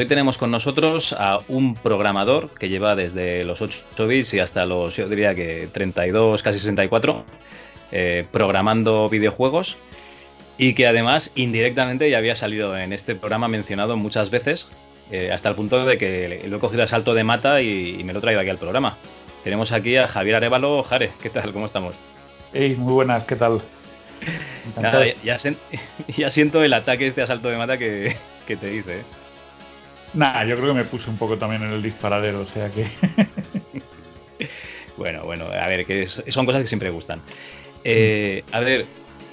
Hoy tenemos con nosotros a un programador que lleva desde los 8 bits y hasta los, yo diría que 32, casi 64, eh, programando videojuegos y que además indirectamente ya había salido en este programa mencionado muchas veces, eh, hasta el punto de que lo he cogido a salto de mata y, me lo he traído aquí al programa. Tenemos aquí a Javier Arevalo. Jare, ¿qué tal? ¿Cómo estamos? Hey, muy buenas, ¿qué tal? Nada, ya, ya, siento el ataque este asalto de mata que, que te dice. ¿eh? Nah, yo creo que me puse un poco también en el disparadero, o sea que. bueno, bueno, a ver, que son cosas que siempre gustan. Eh, a ver,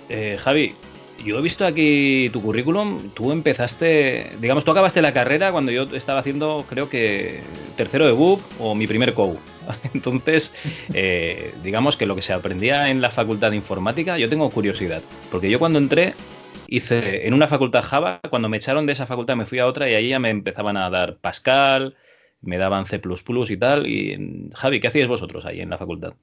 eh, Javi, yo he visto aquí tu currículum. Tú empezaste, digamos, tú acabaste la carrera cuando yo estaba haciendo, creo que tercero de book o mi primer COU. Entonces, eh, digamos que lo que se aprendía en la facultad de informática, yo tengo curiosidad, porque yo cuando entré hice en una facultad Java, cuando me echaron de esa facultad me fui a otra y ahí ya me empezaban a dar Pascal, me daban C y tal. Y Javi, ¿qué hacíais vosotros ahí en la facultad?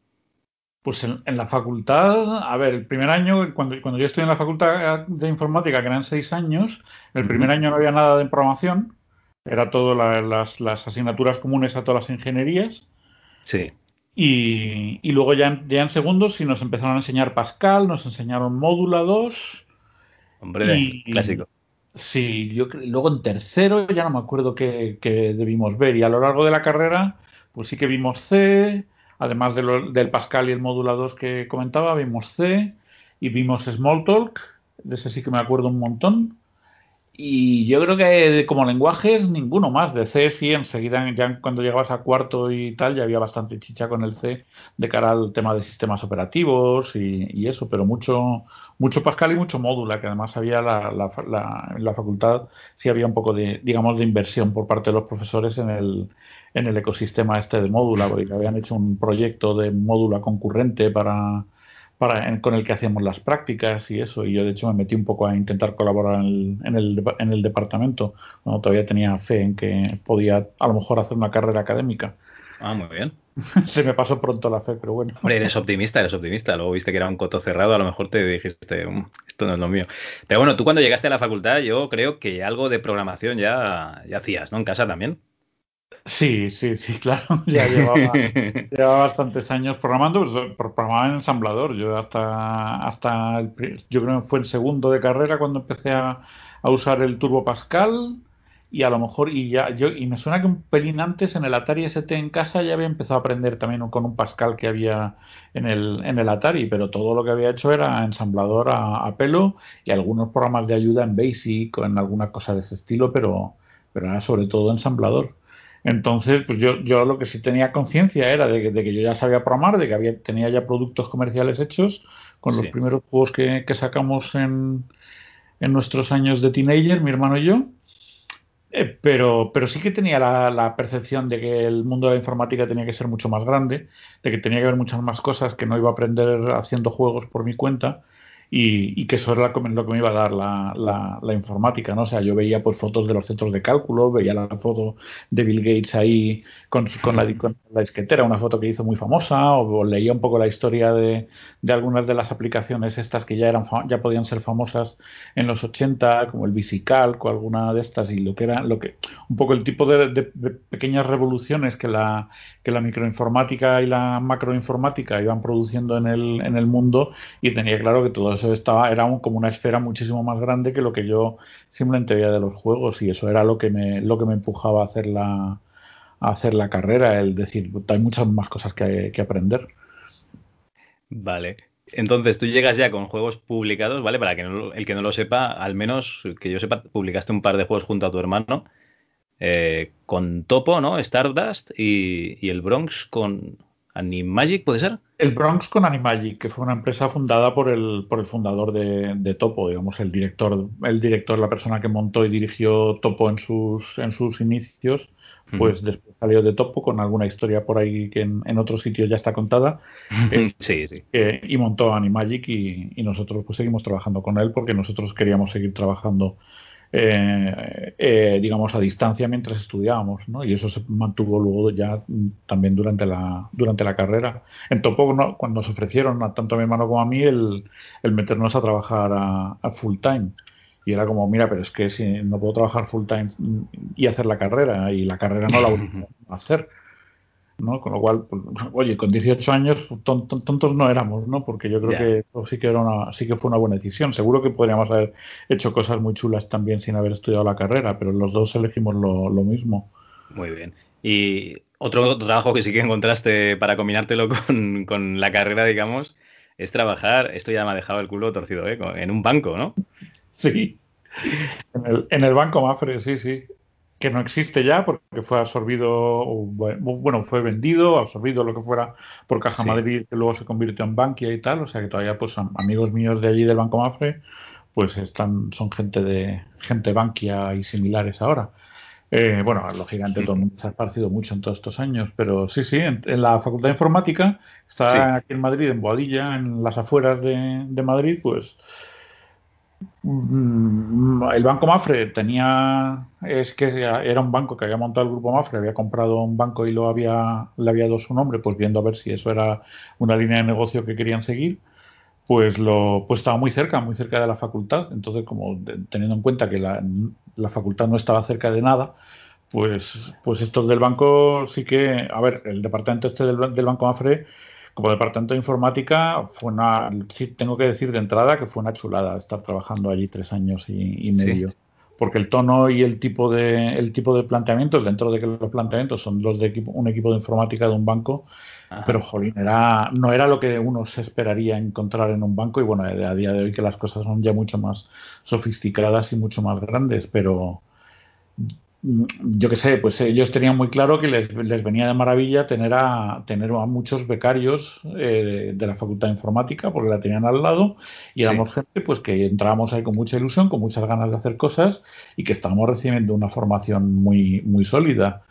Pues en, la facultad, a ver, el primer año, cuando, cuando yo estuve en la facultad de informática, que eran seis años, el primer año no había nada de programación, era todo las, las, asignaturas comunes a todas las ingenierías. Sí. Y, y luego ya, ya en segundos sí nos empezaron a enseñar Pascal, nos enseñaron Módula 2 Hombre, clásico. Sí, yo luego en tercero ya no me acuerdo qué, debimos ver. Y a lo largo de la carrera, pues sí que vimos C, además del Pascal y el módulo 2 que comentaba, vimos C y vimos Smalltalk, de ese sí que me acuerdo un montón. Y yo creo que como lenguajes, ninguno más. De C sí, enseguida, ya cuando llegabas a cuarto y tal, ya había bastante chicha con el C de cara al tema de sistemas operativos y, eso, pero mucho, mucho Pascal y mucho módula, que además había la, en la facultad, sí había un poco de, digamos, de inversión por parte de los profesores en el, en el ecosistema este de módula, porque habían hecho un proyecto de módula concurrente para con el que hacíamos las prácticas y eso. Y yo, de hecho, me metí un poco a intentar colaborar en el, en el, departamento, cuando todavía tenía fe en que podía, a lo mejor, hacer una carrera académica. Ah, muy bien. Se me pasó pronto la fe, pero bueno. Hombre, eres optimista, eres optimista. Luego viste que era un coto cerrado, a lo mejor te dijiste, mm, esto no es lo mío. Pero bueno, tú cuando llegaste a la facultad, yo creo que algo de programación ya, ya hacías, ¿no? En casa también. Sí, sí, sí, claro. Ya llevaba, bastantes años programando, pero programaba en ensamblador. Yo hasta, hasta yo creo que fue el segundo de carrera cuando empecé a, usar el Turbo Pascal y a lo mejor y ya yo y me suena que un pelín antes en el Atari ST en casa ya había empezado a aprender también con un Pascal que había en el, en el Atari, pero todo lo que había hecho era ensamblador a, a pelo y algunos programas de ayuda en Basic o en alguna cosa de ese estilo, pero, pero era sobre todo ensamblador. Entonces, pues yo, yo lo que sí tenía conciencia era de que, yo ya sabía programar, de que había, tenía ya productos comerciales hechos con los primeros juegos que, sacamos en, en, nuestros años de teenager, mi hermano y yo. Eh, pero, pero sí que tenía la, la, percepción de que el mundo de la informática tenía que ser mucho más grande, de que tenía que haber muchas más cosas que no iba a aprender haciendo juegos por mi cuenta y, que eso era lo que me iba a dar la, la, informática, ¿no? O sea, yo veía pues fotos de los centros de cálculo, veía la foto de Bill Gates ahí con, con, la, con la disquetera, una foto que hizo muy famosa, o, leía un poco la historia de, de, algunas de las aplicaciones estas que ya eran ya podían ser famosas en los 80, como el VisiCalc o alguna de estas, y lo que era, lo que, un poco el tipo de pequeñas revoluciones que la, que la microinformática y la macroinformática iban produciendo en el, en el mundo, y tenía claro que todo eso estaba, era como una esfera muchísimo más grande que lo que yo simplemente veía de los juegos y eso era lo que me, lo que me empujaba a hacer la, a hacer la carrera, el decir, hay muchas más cosas que, que aprender. Vale. Entonces tú llegas ya con juegos publicados, ¿vale? Para que el que no lo sepa, al menos que yo sepa, publicaste un par de juegos junto a tu hermano. Eh, con Topo, ¿no? Stardust y, y el Bronx con Animagic, ¿puede ser? El Bronx con Animagic, que fue una empresa fundada por el, por el fundador de, Topo, digamos, el director, el director, la persona que montó y dirigió Topo en sus, en sus inicios, pues después salió de Topo con alguna historia por ahí que en, en otros sitios ya está contada. Eh, sí, sí. y montó Animagic y, y nosotros pues seguimos trabajando con él porque nosotros queríamos seguir trabajando eh, eh, digamos, a distancia mientras estudiábamos, ¿no? Y eso se mantuvo luego ya también durante la, durante la carrera. En Topo, cuando nos ofrecieron, tanto a mi hermano como a mí, el, meternos a trabajar a, full time. Y era como, mira, pero es que si no puedo trabajar full time y hacer la carrera, y la carrera no la voy a hacer. ¿No? Con lo cual, pues, oye, con 18 años tontos no éramos, ¿no? Porque yo creo que sí que, era una, sí que fue una buena decisión. Seguro que podríamos haber hecho cosas muy chulas también sin haber estudiado la carrera, pero los dos elegimos lo, mismo. Muy bien. Y otro trabajo que sí que encontraste para combinártelo con, la carrera, digamos, es trabajar, esto ya me ha dejado el culo torcido, ¿eh? En un banco, ¿no? Sí. En el, en el banco Mafre, sí, sí que no existe ya porque fue absorbido, bueno, fue vendido, absorbido lo que fuera por Caja Madrid, que luego se convirtió en Bankia y tal, o sea que todavía pues amigos míos de allí del Banco Mafre pues están, son gente de gente Bankia y similares ahora. Eh, bueno, lógicamente todo el mundo se ha esparcido mucho en todos estos años, pero sí, sí, en, la Facultad de Informática, está aquí en Madrid, en Boadilla, en las afueras de, de Madrid, pues el Banco Mafre tenía, es que era un banco que había montado el Grupo Mafre, había comprado un banco y lo había, le había dado su nombre, pues viendo a ver si eso era una línea de negocio que querían seguir, pues lo, pues estaba muy cerca, muy cerca de la facultad. Entonces, como teniendo en cuenta que la, facultad no estaba cerca de nada, pues, pues estos del banco sí que, a ver, el departamento este del, del Banco Mafre como departamento de informática, fue una, sí tengo que decir de entrada que fue una chulada estar trabajando allí tres años y, medio. Porque el tono y el tipo de el tipo de planteamientos, dentro de que los planteamientos son los de equipo, un equipo de informática de un banco, pero jolín, era, no era lo que uno se esperaría encontrar en un banco, y bueno, a día de hoy que las cosas son ya mucho más sofisticadas y mucho más grandes, pero yo qué sé, pues ellos tenían muy claro que les, venía de maravilla tener a, tener a muchos becarios eh, de la Facultad de Informática, porque la tenían al lado, y éramos gente pues que entrábamos ahí con mucha ilusión, con muchas ganas de hacer cosas, y que estábamos recibiendo una formación muy, muy sólida.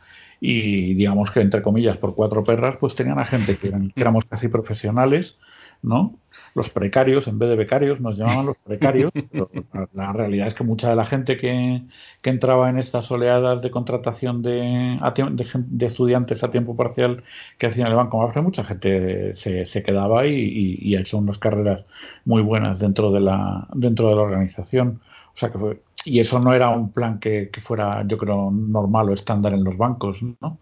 Y digamos que, entre comillas, por cuatro perras, pues tenían a gente que, que éramos casi profesionales, ¿no? Los precarios, en vez de becarios, nos llamaban los precarios. la realidad es que mucha de la gente que, entraba en estas oleadas de contratación de, de, estudiantes a tiempo parcial que hacían el Banco Mafre, mucha gente se, quedaba y, ha hecho unas carreras muy buenas dentro de la, dentro de la organización. O sea que y eso no era un plan que, que fuera, yo creo, normal o estándar en los bancos, ¿no?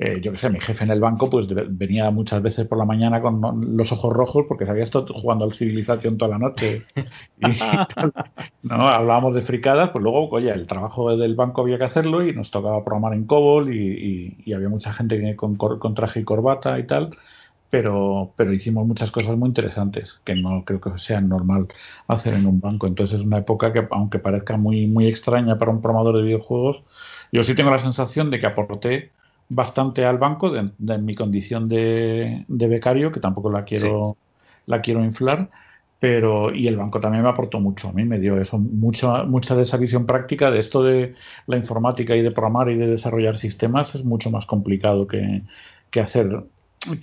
Eh, yo qué sé, mi jefe en el banco pues venía muchas veces por la mañana con los ojos rojos porque se había estado jugando al civilización toda la noche. Y ¿no? Hablábamos de fricadas, pues luego, oye, el trabajo del banco había que hacerlo y nos tocaba programar en COBOL y, había mucha gente con, con traje y corbata y tal pero, pero hicimos muchas cosas muy interesantes que no creo que sea normal hacer en un banco. Entonces es una época que, aunque parezca muy, muy extraña para un programador de videojuegos, yo sí tengo la sensación de que aporté bastante al banco de, mi condición de, becario, que tampoco la quiero, la quiero inflar, pero y el banco también me aportó mucho, a mí me dio eso, mucha, mucha de esa visión práctica de esto de la informática y de programar y de desarrollar sistemas es mucho más complicado que, que hacer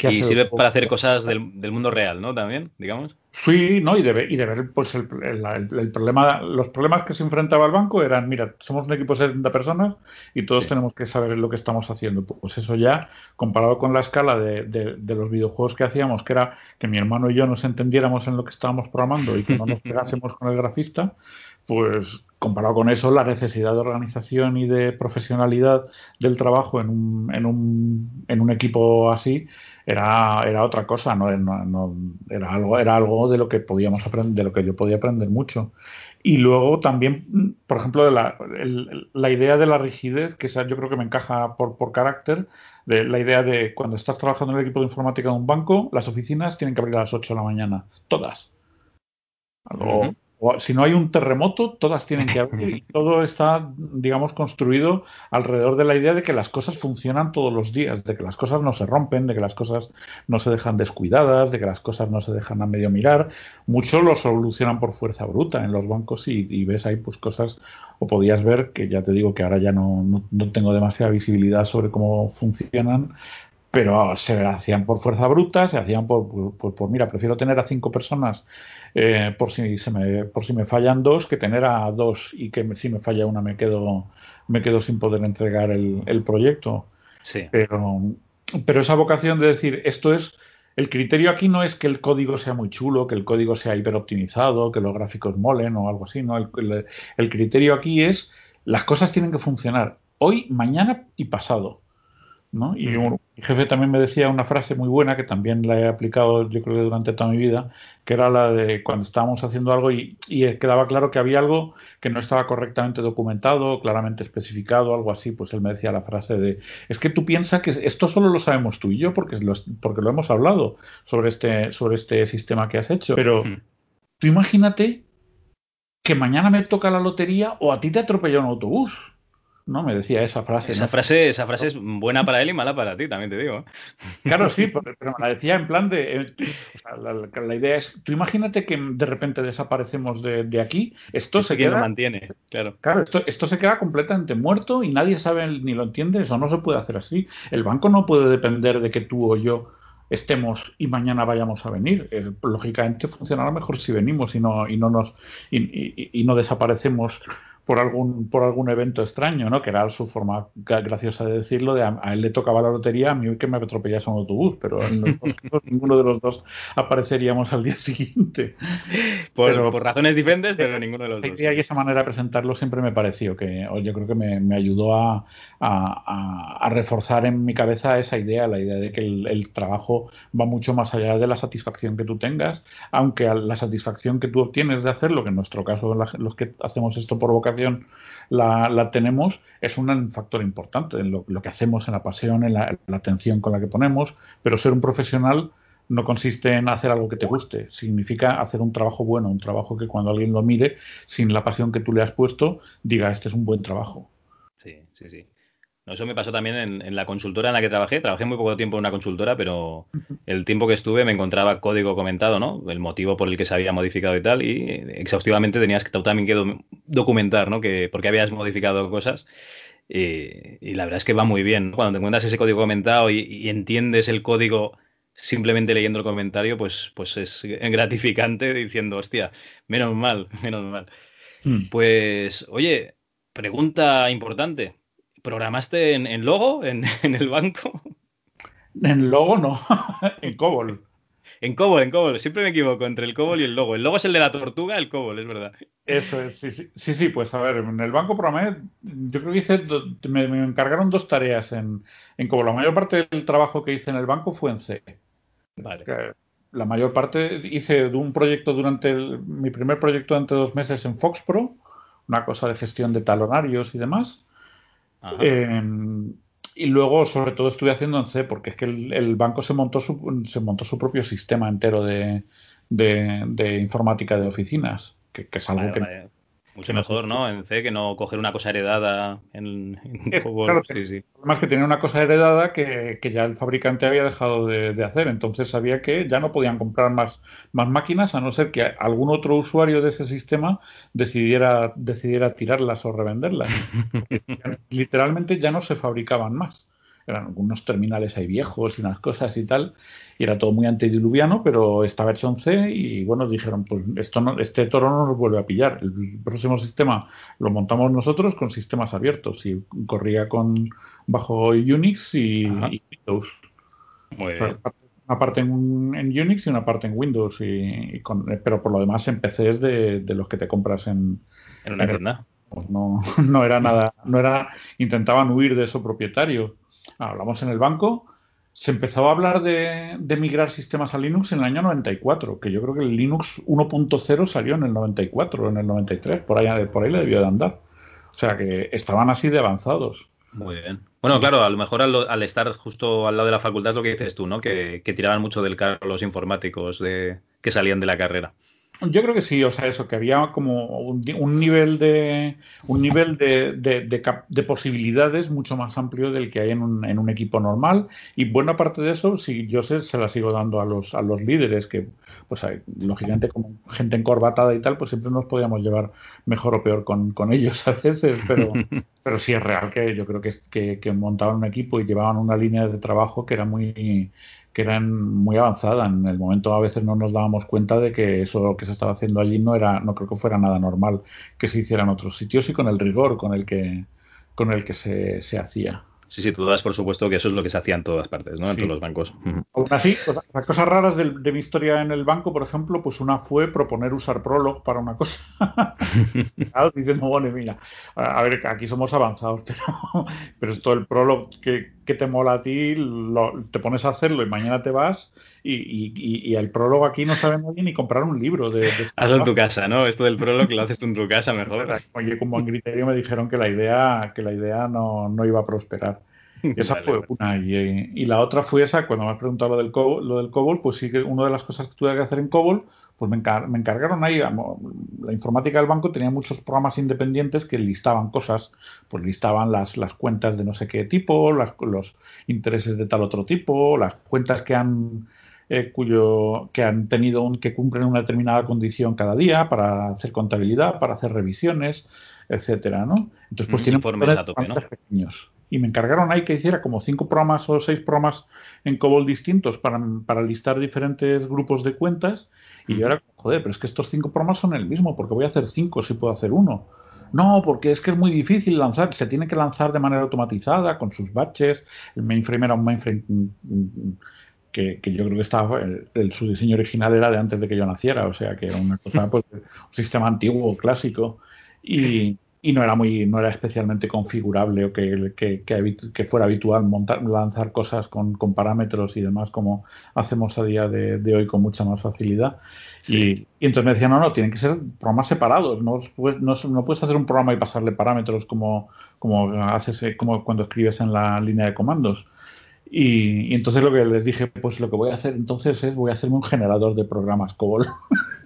y sirve para hacer cosas del, del, mundo real, ¿no? También, digamos. Sí, ¿no? Y de, y de ver pues el, el, problema, los problemas que se enfrentaba el banco eran, mira, somos un equipo de 70 personas y todos tenemos que saber lo que estamos haciendo. Pues eso ya, comparado con la escala de, de, los videojuegos que hacíamos, que era que mi hermano y yo nos entendiéramos en lo que estábamos programando y que no nos pegásemos con el grafista, pues comparado con eso, la necesidad de organización y de profesionalidad del trabajo en un, en un, en un equipo así era, era otra cosa, ¿no? era, algo, era algo de lo que podíamos aprender, de lo que yo podía aprender mucho. Y luego también, por ejemplo, la, la idea de la rigidez, que esa yo creo que me encaja por, por carácter, de la idea de cuando estás trabajando en el equipo de informática de un banco, las oficinas tienen que abrir a las 8 de la mañana, todas. Algo, si no hay un terremoto, todas tienen que haber y todo está, digamos, construido alrededor de la idea de que las cosas funcionan todos los días, de que las cosas no se rompen, de que las cosas no se dejan descuidadas, de que las cosas no se dejan a medio mirar. Muchos lo solucionan por fuerza bruta en los bancos y, ves ahí pues cosas, o podías ver, que ya te digo que ahora ya no, no tengo demasiada visibilidad sobre cómo funcionan, pero se hacían por fuerza bruta, se hacían por, por, mira, prefiero tener a cinco personas eh, por, si se me, por si me fallan dos que tener a dos y que si me falla una me quedo, me quedo sin poder entregar el, proyecto. Sí. Pero, pero esa vocación de decir, esto es, el criterio aquí no es que el código sea muy chulo, que el código sea hiperoptimizado, que los gráficos molen o algo así, no, el, el criterio aquí es, las cosas tienen que funcionar hoy, mañana y pasado. ¿No? Y mi jefe también me decía una frase muy buena que también la he aplicado yo creo que durante toda mi vida, que era la de cuando estábamos haciendo algo y, quedaba claro que había algo que no estaba correctamente documentado, claramente especificado, algo así, pues él me decía la frase de, es que tú piensas que esto solo lo sabemos tú y yo porque lo, porque lo hemos hablado sobre este, sobre este sistema que has hecho, pero tú imagínate que mañana me toca la lotería o a ti te atropella un autobús. ¿No? Me decía esa frase. Esa, frase, esa frase es buena para él y mala para ti, también te digo. Claro, sí, pero me la decía en plan de... Eh, la, idea es, tú imagínate que de repente desaparecemos de, aquí, esto se queda... mantiene, claro. Claro, esto, esto se queda completamente muerto y nadie sabe ni lo entiende, eso no se puede hacer así. El banco no puede depender de que tú o yo estemos y mañana vayamos a venir. lógicamente funcionará mejor si venimos y no, y no nos y no desaparecemos por algún, por algún evento extraño, ¿no? Que era su forma graciosa de decirlo, de a, él le tocaba la lotería, a mí que me atropellase un autobús, pero en ninguno de los dos apareceríamos al día siguiente. Por, por razones diferentes, pero ninguno de los dos. Y esa manera de presentarlo siempre me pareció que, yo creo que me, me ayudó a, a, a, reforzar en mi cabeza esa idea, la idea de que el, el, trabajo va mucho más allá de la satisfacción que tú tengas, aunque la satisfacción que tú obtienes de hacerlo, que en nuestro caso los que hacemos esto por vocación, la, tenemos, es un factor importante en lo, que hacemos, en la pasión, en la, atención con la que ponemos, pero ser un profesional no consiste en hacer algo que te guste, significa hacer un trabajo bueno, un trabajo que cuando alguien lo mire, sin la pasión que tú le has puesto, diga, este es un buen trabajo. Sí, sí, sí. No, eso me pasó también en, la consultora en la que trabajé. Trabajé muy poco tiempo en una consultora, pero el tiempo que estuve me encontraba código comentado, ¿no? El motivo por el que se había modificado y tal. Y exhaustivamente tenías que también que documentar, ¿no? Que por qué habías modificado cosas. Y, la verdad es que va muy bien. Cuando te encuentras ese código comentado y, entiendes el código simplemente leyendo el comentario, pues, pues es gratificante diciendo, hostia, menos mal, menos mal. Hmm. Pues, oye, pregunta importante. ¿Programaste en, Logo, en, el banco? En Logo no, en COBOL. En COBOL, en COBOL. Siempre me equivoco entre el COBOL y el Logo. El Logo es el de la tortuga, el COBOL, es verdad. Eso es, sí, sí. Sí, pues a ver, en el banco programé, yo creo que hice, me, encargaron dos tareas en, en COBOL. La mayor parte del trabajo que hice en el banco fue en C. Vale. La mayor parte hice de un proyecto durante mi primer proyecto durante dos meses en FoxPro, una cosa de gestión de talonarios y demás. Em, y luego, sobre todo, estuve haciendo en C, porque es que el, banco se montó, su, se montó su propio sistema entero de, de, informática de oficinas, que, es algo que, mucho mejor, ¿no? En C que no coger una cosa heredada en, en Claro, sí, sí. Más que tener una cosa heredada que, ya el fabricante había dejado de, hacer. Entonces sabía que ya no podían comprar más, más máquinas a no ser que algún otro usuario de ese sistema decidiera, decidiera tirarlas o revenderlas. Literalmente ya no se fabricaban más eran algunos terminales ahí viejos y unas cosas y tal, y era todo muy antediluviano, pero esta versión C y bueno, dijeron, pues esto no, este toro no nos vuelve a pillar, el próximo sistema lo montamos nosotros con sistemas abiertos y corría con bajo Unix y, Windows. una parte en, Unix y una parte en Windows, y, pero por lo demás en PC es de, los que te compras en, en una tienda. Pues no, no era nada, no era, intentaban huir de eso propietario hablamos en el banco, se empezó a hablar de, migrar sistemas a Linux en el año 94, que yo creo que el Linux 1.0 salió en el 94 o en el 93, por ahí, por ahí le debió de andar. O sea que estaban así de avanzados. Muy bien. Bueno, claro, a lo mejor al, estar justo al lado de la facultad es lo que dices tú, ¿no? Que, tiraban mucho del carro los informáticos de, que salían de la carrera. Yo creo que sí, o sea, eso, que había como un, nivel de un nivel de, de, posibilidades mucho más amplio del que hay en un, en un, equipo normal. Y buena parte de eso, sí, yo sé, se la sigo dando a los, a los líderes, que, pues, hay, lógicamente, como gente encorbatada y tal, pues siempre nos podíamos llevar mejor o peor con, con ellos a veces, pero, pero sí es real que yo creo que, que, que montaban un equipo y llevaban una línea de trabajo que era muy que eran muy avanzada. En el momento a veces no nos dábamos cuenta de que eso que se estaba haciendo allí no era, no creo que fuera nada normal que se hiciera en otros sitios y con el rigor con el que, con el que se, se hacía. Sí, sí, tú das por supuesto que eso es lo que se hacía en todas partes, ¿no? En todos los bancos. Aún así, las cosas raras de, mi historia en el banco, por ejemplo, pues una fue proponer usar Prolog para una cosa. diciendo, bueno, mira, a ver, aquí somos avanzados, pero, pero esto el Prolog que, te mola a ti, te pones a hacerlo y mañana te vas y, el prólogo aquí no sabe nadie ni comprar un libro. De, Hazlo en tu casa, ¿no? Esto del prólogo lo haces tú en tu casa mejor. Oye, como en criterio me dijeron que la idea, que la idea no, no iba a prosperar. Esa fue una. Y, la otra fue esa, cuando me has preguntado lo del, COBOL, lo del COBOL, pues sí que una de las cosas que tuve que hacer en COBOL, pues me, encargaron ahí, la informática del banco tenía muchos programas independientes que listaban cosas, pues listaban las, las cuentas de no sé qué tipo, las, los intereses de tal otro tipo, las cuentas que han eh, cuyo, que han tenido un, que cumplen una determinada condición cada día para hacer contabilidad, para hacer revisiones, etcétera, ¿no? Entonces, pues tienen informes a tope, ¿no? pequeños. Y me encargaron ahí que hiciera como cinco programas o seis programas en COBOL distintos para, para listar diferentes grupos de cuentas. Y yo era, joder, pero es que estos cinco programas son el mismo, porque voy a hacer cinco si puedo hacer uno. No, porque es que es muy difícil lanzar, se tiene que lanzar de manera automatizada, con sus batches. El mainframe era un mainframe mm, que, yo creo que estaba, el, su diseño original era de antes de que yo naciera, o sea que era una cosa, pues, un sistema antiguo, clásico, y, y, no era muy, no era especialmente configurable o que, que, que fuera habitual montar, lanzar cosas con, con, parámetros y demás como hacemos a día de, de hoy con mucha más facilidad. Y, entonces me decían, no, no, tienen que ser programas separados, no, no, no puedes hacer un programa y pasarle parámetros como, como haces como cuando escribes en la línea de comandos y, entonces lo que les dije, pues lo que voy a hacer entonces es voy a hacerme un generador de programas COBOL.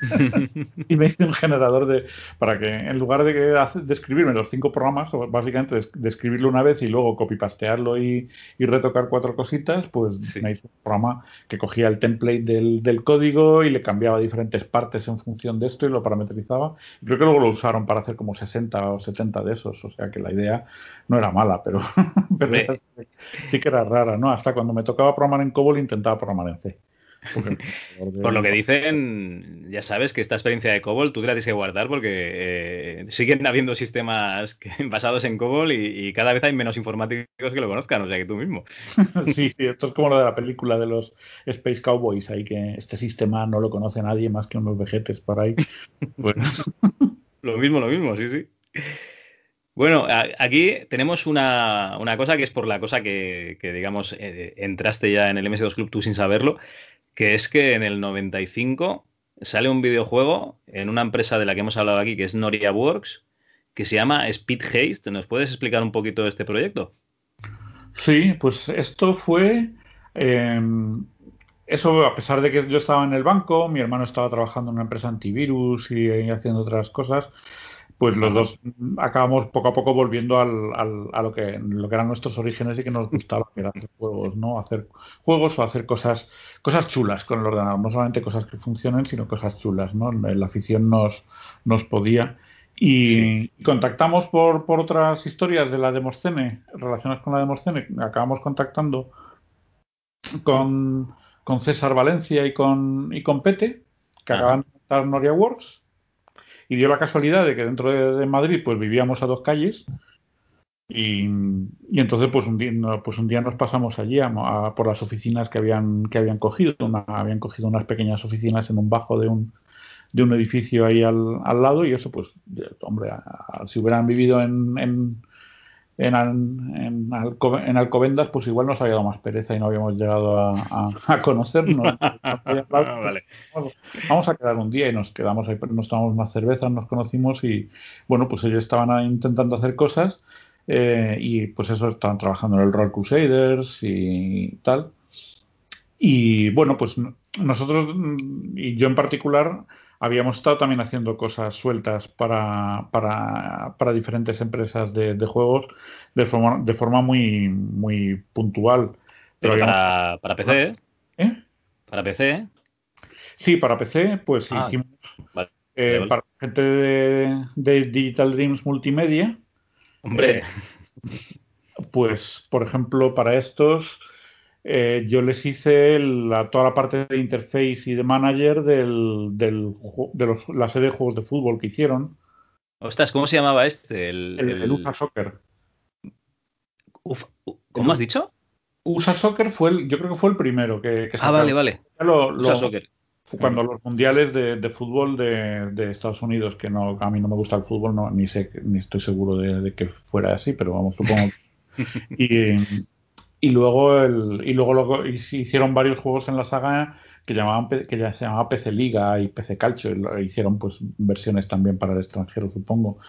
y me hice un generador de para que en lugar de, que, de escribirme los cinco programas, básicamente de, escribirlo una vez y luego copipastearlo y, y retocar cuatro cositas, pues me hice un programa que cogía el template del, del, código y le cambiaba diferentes partes en función de esto y lo parametrizaba. Creo que luego lo usaron para hacer como 60 o 70 de esos. O sea que la idea no era mala, pero, sí que era rara, ¿no? Hasta cuando me tocaba programar en COBOL intentaba programar en C. Por lo que dicen, ya sabes que esta experiencia de COBOL tú te la tienes que guardar porque eh, siguen habiendo sistemas basados en COBOL y, cada vez hay menos informáticos que lo conozcan, o sea que tú mismo. Sí, esto es como lo de la película de los Space Cowboys, ahí que este sistema no lo conoce nadie más que unos vejetes por ahí. Bueno. lo mismo, lo mismo, sí, sí. Bueno, aquí tenemos una, cosa que es por la cosa que, digamos, eh, entraste ya en el MS2 Club tú sin saberlo, que es que en el 95 sale un videojuego en una empresa de la que hemos hablado aquí, que es Noria Works, que se llama Speed Haste. ¿Nos puedes explicar un poquito este proyecto? Sí, pues esto fue... Em, eso, a pesar de que yo estaba en el banco, mi hermano estaba trabajando en una empresa antivirus y haciendo otras cosas, pues los dos acabamos poco a poco volviendo al, a lo que, lo que eran nuestros orígenes y que nos gustaba, que era hacer juegos, ¿no? Hacer juegos o hacer cosas, cosas chulas con el ordenador, no solamente cosas que funcionen, sino cosas chulas, ¿no? La afición nos, nos podía. Y contactamos por, por otras historias de la Demoscene, relacionadas con la Demoscene, acabamos contactando con, con César Valencia y con, y con Pete, que acaban de montar Noria Works y dio la casualidad de que dentro de, Madrid pues vivíamos a dos calles y, entonces pues un, día, pues un día nos pasamos allí por las oficinas que habían, que habían cogido. habían cogido unas pequeñas oficinas en un bajo de un, de un edificio ahí al, al lado y eso pues, hombre, si hubieran vivido en en, en, en, Alcobendas, pues igual nos había dado más pereza y no habíamos llegado a, a, conocernos. vamos, a quedar un día y nos quedamos ahí, nos tomamos más cervezas, nos conocimos y bueno, pues ellos estaban intentando hacer cosas eh, y pues eso, estaban trabajando en el Roll Crusaders y tal. Y bueno, pues nosotros y yo en particular habíamos estado también haciendo cosas sueltas para, para, para diferentes empresas de, juegos de forma, de forma muy, muy puntual. Pero, para, para, PC, ¿eh? Para PC. Sí, para PC, pues ah, hicimos. Eh, para gente de, Digital Dreams Multimedia. Hombre. Eh, pues, por ejemplo, para estos eh, yo les hice toda la parte de interface y de manager del, del, de los, la serie de juegos de fútbol que hicieron. Ostras, ¿cómo se llamaba este? El, el, USA Soccer. ¿Cómo has dicho? USA Soccer fue el, yo creo que fue el primero que, Ah, vale, vale. USA Soccer. Cuando los mundiales de, fútbol de, Estados Unidos, que no, a mí no me gusta el fútbol, no, ni sé, ni estoy seguro de, de que fuera así, pero vamos, supongo. y, y luego, el, y luego, hicieron varios juegos en la saga que, llamaban, que ya se llamaba PC Liga y PC Calcio. Y hicieron pues versiones también para el extranjero, supongo.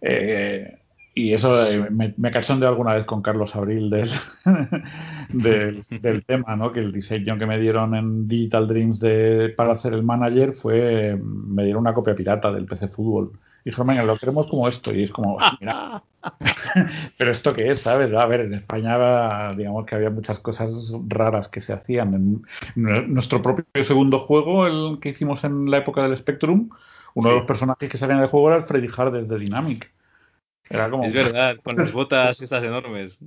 Eh, y eso eh, me, me de alguna vez con Carlos Abril del, del, tema, ¿no? Que el diseño que me dieron en Digital Dreams de, para hacer el manager fue, me dieron una copia pirata del PC Fútbol dijo, venga, lo queremos como esto. Y es como, mira. Pero esto qué es, ¿sabes? A ver, en España, digamos que había muchas cosas raras que se hacían. En nuestro propio segundo juego, el que hicimos en la época del Spectrum, uno de los personajes que salían del juego era el Freddy Hardes de Dynamic. Es verdad, con las botas estas enormes.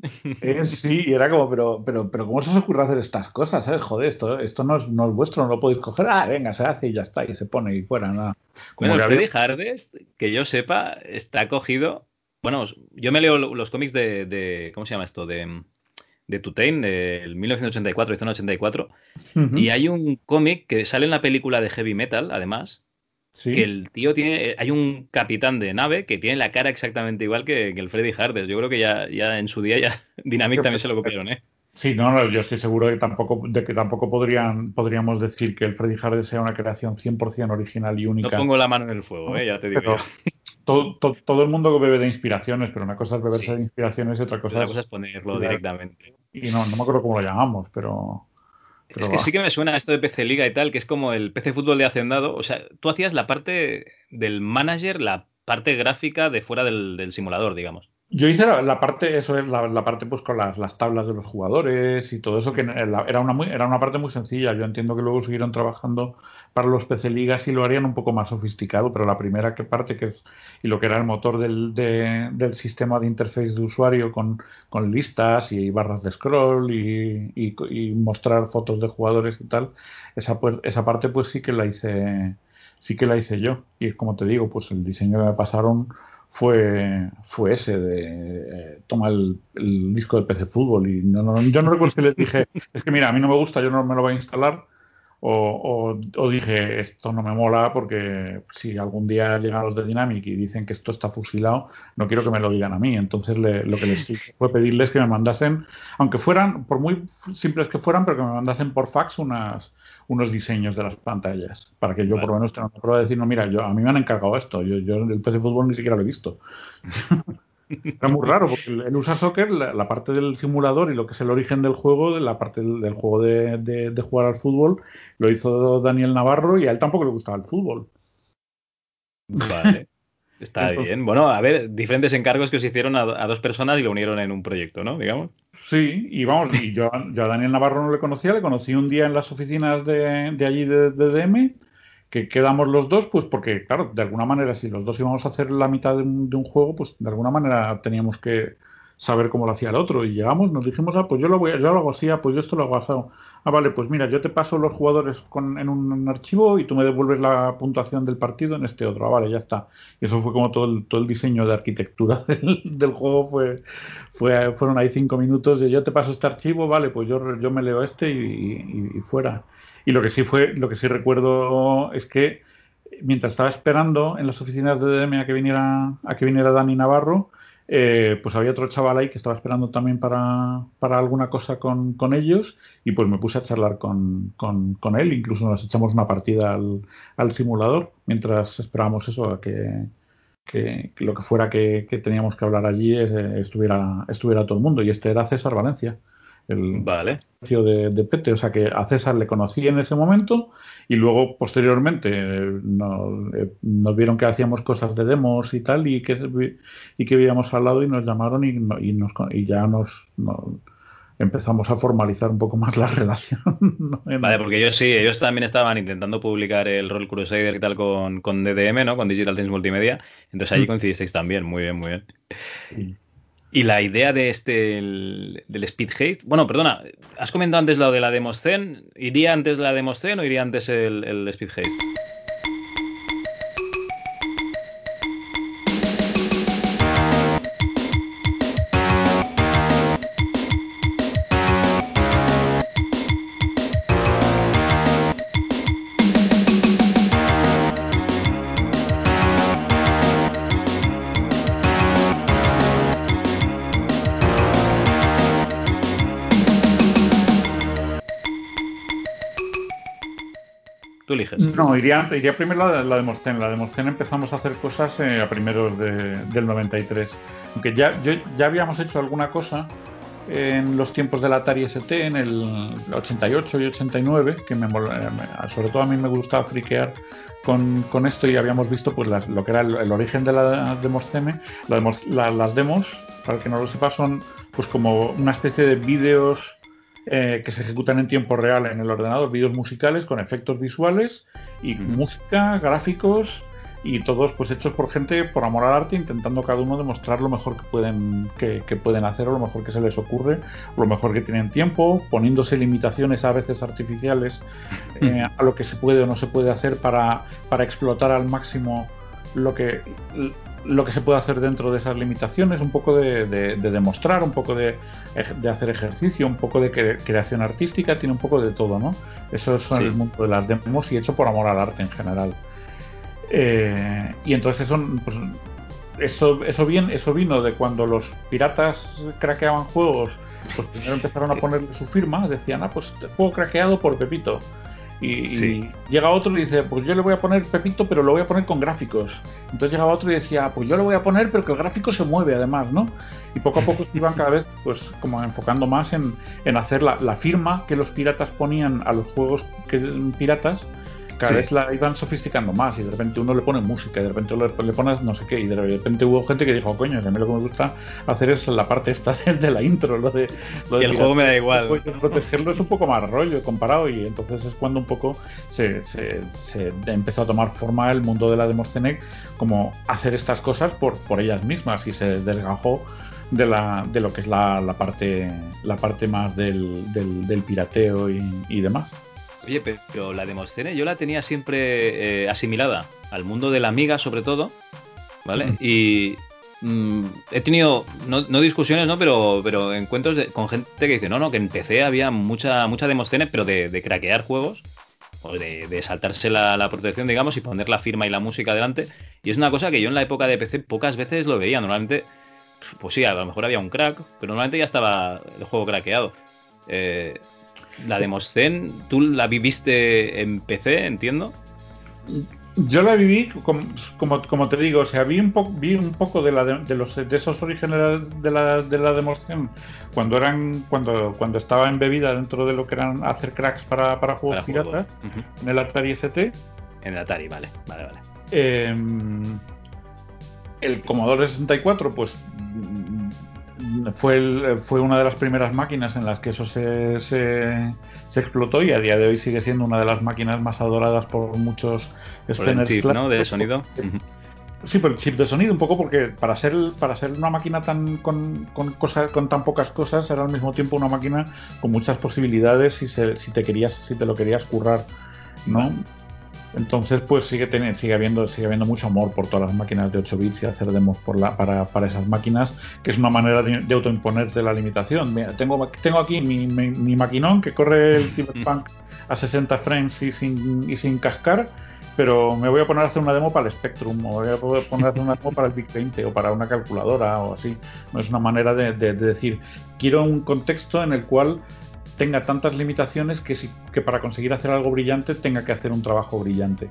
Eh, sí, era como, pero, pero, pero ¿cómo se os ocurre hacer estas cosas? Eh? Joder, esto, esto no, es, no es vuestro, no lo podéis coger. Ah, venga, se hace y ya está, y se pone y fuera. Nada. Como bueno, Freddy Hardes, que yo sepa, está cogido. Bueno, yo me leo los cómics de, ¿cómo se llama esto? De, de Tutain, del 1984 y Zona 84. Y hay un cómic que sale en la película de Heavy Metal, además, que el tío tiene. Eh, hay un capitán de nave que tiene la cara exactamente igual que, el Freddy Hardes. Yo creo que ya, ya en su día ya Dynamic también se lo copiaron, ¿eh? Sí, no, yo estoy seguro de que tampoco, de que tampoco podrían, podríamos decir que el Freddy Hardes sea una creación 100% original y única. No pongo la mano en el fuego, ¿eh? ya te digo. Todo, todo, el mundo bebe de inspiraciones, pero una cosa es beberse de inspiraciones y otra cosa, otra cosa es, ponerlo directamente. Y no, no me acuerdo cómo lo llamamos, pero es que sí que me suena esto de PC Liga y tal, que es como el PC Fútbol de Hacendado. O sea, tú hacías la parte del manager, la parte gráfica de fuera del simulador, digamos. Yo hice la, parte, eso es la, parte pues con las, las, tablas de los jugadores y todo eso, que era una, muy, era una parte muy sencilla. Yo entiendo que luego siguieron trabajando para los PC Ligas y lo harían un poco más sofisticado, pero la primera que parte, que es, y lo que era el motor del, del sistema de interface de usuario con, con listas y barras de scroll y, y, mostrar fotos de jugadores y tal, esa, pues, esa parte pues sí que la hice, sí que la hice yo. Y como te digo, pues el diseño que me pasaron fue, fue ese de eh, toma el, disco del PC Fútbol y no, no, yo no recuerdo si les dije es que mira, a mí no me gusta, yo no me lo voy a instalar o, o, dije esto no me mola porque si algún día llegan los de Dynamic y dicen que esto está fusilado, no quiero que me lo digan a mí. Entonces lo que les hice fue pedirles que me mandasen, aunque fueran, por muy simples que fueran, pero que me mandasen por fax unas, unos diseños de las pantallas, para que yo por lo menos tenga una prueba de decir, no, mira, yo, a mí me han encargado esto, yo, yo el PC Fútbol ni siquiera lo he visto. Era muy raro, porque el USA Soccer, la, parte del simulador y lo que es el origen del juego, la parte del, juego de, jugar al fútbol, lo hizo Daniel Navarro y a él tampoco le gustaba el fútbol. Vale. Está bien. Bueno, a ver, diferentes encargos que os hicieron a, dos personas y lo unieron en un proyecto, ¿no? Digamos. Sí, y vamos, y yo, a Daniel Navarro no le conocía, le conocí un día en las oficinas de, de allí de, de, DM, que quedamos los dos, pues porque, claro, de alguna manera, si los dos íbamos a hacer la mitad de un, de un juego, pues de alguna manera teníamos que saber cómo lo hacía el otro. Y llegamos, nos dijimos, ah, pues yo lo, voy, yo lo hago así, ah, pues yo esto lo hago así. Ah, vale, pues mira, yo te paso los jugadores con, en un archivo y tú me devuelves la puntuación del partido en este otro. Ah, vale, ya está. Y eso fue como todo el, todo el diseño de arquitectura del, juego. Fue, fue, fueron ahí cinco minutos de yo te paso este archivo, vale, pues yo, yo me leo este y, fuera. Y lo que sí fue, lo que sí recuerdo es que mientras estaba esperando en las oficinas de DM a que viniera, a que viniera Dani Navarro, eh, pues había otro chaval ahí que estaba esperando también para, para alguna cosa con, con, ellos y pues me puse a charlar con, con, con él, incluso nos echamos una partida al, al simulador mientras esperábamos eso, a que, que, lo que fuera que, que, teníamos que hablar allí eh, estuviera, estuviera todo el mundo. Y este era César Valencia, el Vale. de, de Pete. O sea que a César le conocí en ese momento y luego posteriormente eh, nos, eh, nos vieron que hacíamos cosas de demos y tal y que, y que habíamos hablado y nos llamaron y, no- y, nos, y ya nos, nos empezamos a formalizar un poco más la relación. Vale, porque ellos sí, ellos también estaban intentando publicar el Roll Crusader y tal con, con DDM, ¿no? Con Digital Things Multimedia. Entonces allí Mm. coincidisteis también. Muy bien, muy bien. Sí. Y la idea de este, el- del Speed Haste. Bueno, perdona, has comentado antes lo de la Demoscene. ¿Iría antes la Demoscene o iría antes el, el Speed Haste? No, iría, iría primero la, la de Morcén. La de Morcén empezamos a hacer cosas eh, a primeros de- del 93. Aunque ya, yo- ya habíamos hecho alguna cosa en los tiempos del Atari ST, en el 88 y 89, que eh, me- sobre todo a mí me gustaba friquear con, con esto y habíamos visto pues lo que era el, origen de la de Morcene. La de Mor- la- las demos, para el que no lo sepa, son pues como una especie de vídeos eh, que se ejecutan en tiempo real en el ordenador, vídeos musicales con efectos visuales y música, gráficos y todos pues hechos por gente por amor al arte intentando cada uno demostrar lo mejor que pueden que, que pueden hacer o lo mejor que se les ocurre o lo mejor que tienen tiempo poniéndose limitaciones a veces artificiales eh, a lo que se puede o no se puede hacer para, para explotar al máximo lo que lo que se puede hacer dentro de esas limitaciones, un poco de, de- de demostrar, un poco de, de hacer ejercicio, un poco de cre- creación artística, tiene un poco de todo, ¿no? Eso es Sí. el mundo de las demos y hecho por amor al arte en general. Eh, y entonces eso, pues, eso, eso, bien, eso vino de cuando los piratas craqueaban juegos, pues primero empezaron a ponerle su firma, decían, ah, pues juego craqueado por Pepito. Y, Sí. y llega otro y dice, pues yo le voy a poner Pepito, pero lo voy a poner con gráficos. Entonces llegaba otro y decía, pues yo le voy a poner, pero que el gráfico se mueve además, ¿no? Y poco a poco se iban cada vez, pues como enfocando más en, en hacer la, la firma que los piratas ponían a los juegos que, piratas, cada Sí. vez la iban sofisticando más y de repente uno le pone música y de repente le, le pones no sé qué y de repente hubo gente que dijo, coño, a mí lo que me gusta hacer es la parte esta de, la intro, lo de... Lo Y de el juego me da igual. protegerlo es un poco más rollo comparado y entonces es cuando un poco se, se- se empezó a tomar forma el mundo de la de Morcenec como hacer estas cosas por, por ellas mismas y se desgajó de, la, de lo que es la, la parte la parte más del, del- del pirateo y, y demás. Oye, pero la Demoscene yo la tenía siempre eh, asimilada al mundo de la amiga, sobre todo, ¿vale? Y mm, he tenido, no, no discusiones, ¿no? Pero, pero encuentros de- con gente que dice, no, no, que en PC había mucha, mucha Demoscene, pero de, de craquear juegos, o de, de saltarse la, la protección, digamos, y poner la firma y la música delante. Y es una cosa que yo en la época de PC pocas veces lo veía. Normalmente, pues sí, a lo mejor había un crack, pero normalmente ya estaba el juego craqueado. Eh, la Demoscene, tú la viviste en PC, entiendo. Yo la viví como, como, como te digo, o sea, vi un, po- vi un poco de, la de, de los, de esos orígenes de la, de la demostración cuando eran cuando, cuando estaba embebida dentro de lo que eran hacer cracks para, para juegos Para piratas en el Atari ST. En el Atari, vale, vale, vale. Eh, el Commodore 64, pues fue, el- fue una de las primeras máquinas en las que eso se, se- se explotó y a día de hoy sigue siendo una de las máquinas más adoradas por muchos Por el chip, ¿no? De sonido. Sí, por el chip de sonido, un poco porque para ser, para ser una máquina tan con, con, cosa- con tan pocas cosas, era al mismo tiempo una máquina con muchas posibilidades si, se- si te querías, si te lo querías currar, ¿no? Entonces, pues sigue teniendo, sigue habiendo, sigue habiendo mucho amor por todas las máquinas de 8 bits y hacer demos por la, para, para esas máquinas, que es una manera de, de autoimponerte la limitación. Mira, tengo, tengo aquí mi, mi, mi maquinón que corre el Cyberpunk a 60 frames y sin, y sin cascar, pero me voy a poner a hacer una demo para el Spectrum, o me voy a poner a hacer una demo para el Big 20 o para una calculadora o así. Es una manera de, de- de decir, quiero un contexto en el cual tenga tantas limitaciones que, si- que para conseguir hacer algo brillante tenga que hacer un trabajo brillante.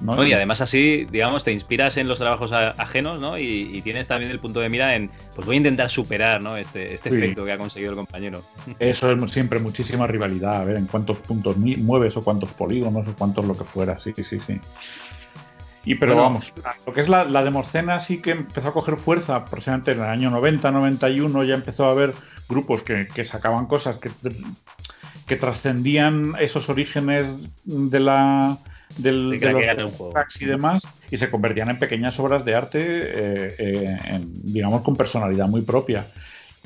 ¿no? y además así, digamos, te inspiras en los trabajos ajenos, ¿no? Y, tienes también el punto de mira en, pues voy a intentar superar, ¿no? Este, este efecto que ha conseguido el compañero. Eso es siempre muchísima rivalidad, a ver en cuántos puntos mueves o cuántos polígonos o cuántos lo que fuera, sí, sí, sí. Y pero vamos, lo que es la, la demoscena sí que empezó a coger fuerza, aproximadamente en el año 90, 91 ya empezó a haber grupos que, que sacaban cosas que, que trascendían esos orígenes de la del, de, los y demás y se convertían en pequeñas obras de arte, eh, eh, digamos, con personalidad muy propia.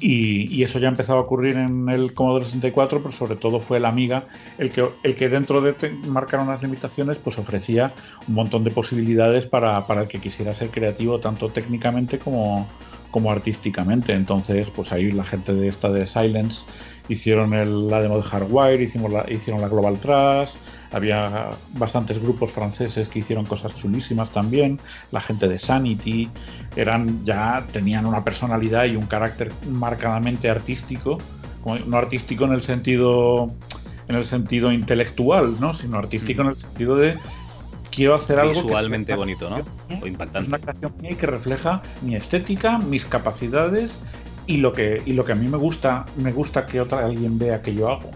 Y, eso ya empezó a ocurrir en el Commodore 64, pero sobre todo fue la Amiga el que, el que dentro de marcar unas limitaciones, pues ofrecía un montón de posibilidades para, para el que quisiera ser creativo, tanto técnicamente como, como artísticamente. Entonces, pues ahí la gente de esta de Silence hicieron la demo de Hardwire, hicimos la, hicieron la Global Trash, había bastantes grupos franceses que hicieron cosas chulísimas también, la gente de Sanity, eran ya tenían una personalidad y un carácter marcadamente artístico, no artístico en el sentido en el sentido intelectual, ¿no? sino artístico en el sentido de quiero hacer algo visualmente bonito, ¿no? O impactante. Es una creación mía que refleja mi estética, mis capacidades y lo que y lo que a mí me gusta, me gusta que otra alguien vea que yo hago.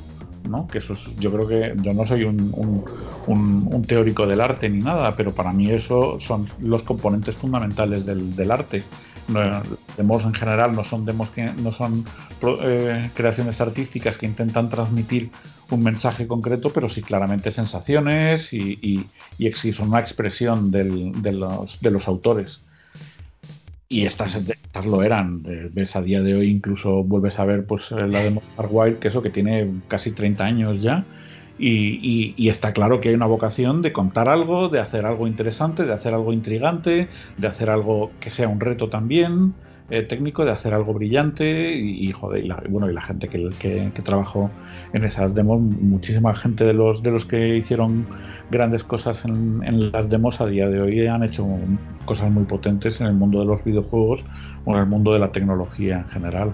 Que eso yo creo que yo no soy un, teórico del arte ni nada, pero para mí eso son los componentes fundamentales del, arte. Demos en general no son demos que no son eh, creaciones artísticas que intentan transmitir un mensaje concreto, pero sí claramente sensaciones y, y, son una expresión de los autores. Y estas, estas lo eran. Eh, ves a día de hoy, incluso vuelves a ver pues eh, la de Wild, que eso que tiene casi 30 años ya. Y, y, está claro que hay una vocación de contar algo, de hacer algo interesante, de hacer algo intrigante, de hacer algo que sea un reto también. Eh, técnico de hacer algo brillante y, joder, y la, bueno, y la gente que, trabajó en esas demos, muchísima gente de los, de los que hicieron grandes cosas en, las demos a día de hoy han hecho cosas muy potentes en el mundo de los videojuegos o en el mundo de la tecnología en general.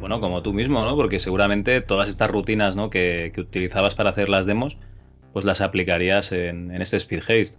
Bueno, como tú mismo, ¿no? Porque seguramente todas estas rutinas ¿no? que, que utilizabas para hacer las demos, pues las aplicarías en, en este Speed Haste.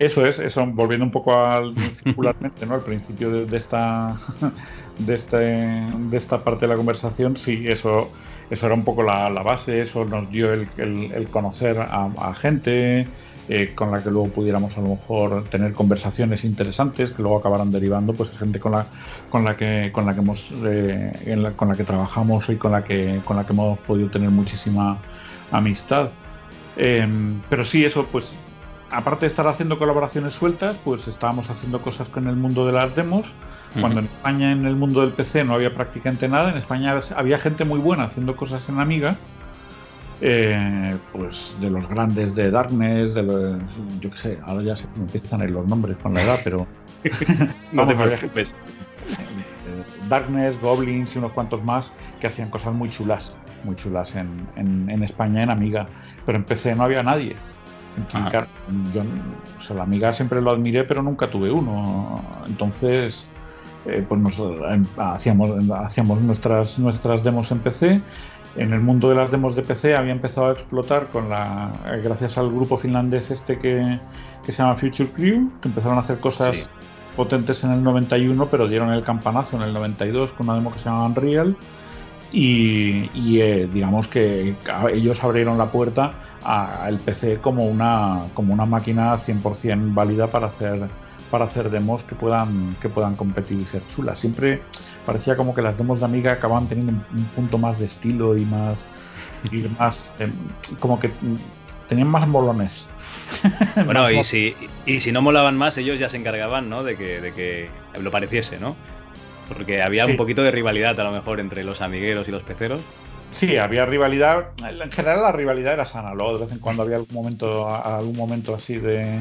Eso es, eso, volviendo un poco al circularmente, ¿no? Al principio de, esta de este, de esta parte de la conversación, sí, eso, eso era un poco la, base, eso nos dio el, el, conocer a, gente eh, con la que luego pudiéramos a lo mejor tener conversaciones interesantes que luego acabaran derivando, pues gente con la con la que con la que hemos eh, con la que trabajamos y con la que con la que hemos podido tener muchísima amistad. Em, pero sí, eso pues aparte de estar haciendo colaboraciones sueltas, pues estábamos haciendo cosas con el mundo de las demos. Cuando en España, en el mundo del PC, no había prácticamente nada, en España había gente muy buena haciendo cosas en Amiga. Eh, pues de los grandes de Darkness, de los, yo qué sé, ahora ya se empiezan a ir los nombres con la edad, pero no te preocupes. Darkness, Goblins y unos cuantos más que hacían cosas muy chulas, muy chulas en, en, en España, en Amiga, pero en PC no había nadie. Yo, la amiga siempre lo admiré, pero nunca tuve uno. Entonces, eh, pues nos, em, hacíamos, hacíamos nuestras, nuestras demos en PC. En el mundo de las demos de PC había empezado a explotar con la, eh, gracias al grupo finlandés este que, que se llama Future Crew, que empezaron a hacer cosas potentes en el 91, pero dieron el campanazo en el 92 con una demo que se llama Unreal y, eh, digamos que ellos abrieron la puerta al PC como una, como una máquina 100% válida para hacer, para hacer demos que puedan, que puedan competir y ser chulas. Siempre parecía como que las demos de Amiga acababan teniendo un, punto más de estilo y más, y más em, como que tenían más molones. Bueno, y si, y si no molaban más, ellos ya se encargaban ¿no? de, que, de que lo pareciese, ¿no? Porque había un poquito de rivalidad a lo mejor entre los amigueros y los peceros. Sí, había rivalidad. En general la rivalidad era sana. Luego de vez en cuando había algún momento, algún momento así de,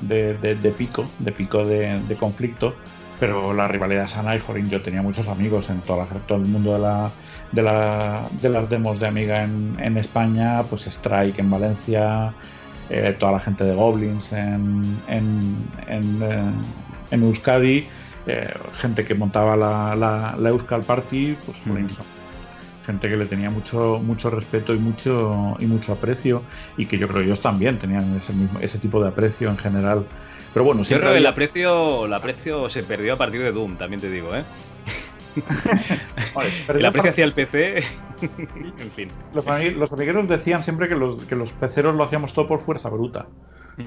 de, pico, de pico de, conflicto. Pero la rivalidad sana y Jorín, yo tenía muchos amigos en toda todo el mundo de, la, de, la, de las demos de Amiga en, en España, pues Strike en Valencia, eh, toda la gente de Goblins en, en, en, eh, en Euskadi eh, gente que montaba la, la, Euskal Party, pues gente que le tenía mucho, mucho respeto y mucho, y mucho aprecio, y que yo creo que ellos también tenían ese, mismo, ese tipo de aprecio en general. Pero bueno, siempre. el aprecio, el aprecio se perdió a partir de Doom, también te digo, ¿eh? El aprecio hacia el PC. en fin. Los, amigueros decían siempre que los, que los peceros lo hacíamos todo por fuerza bruta.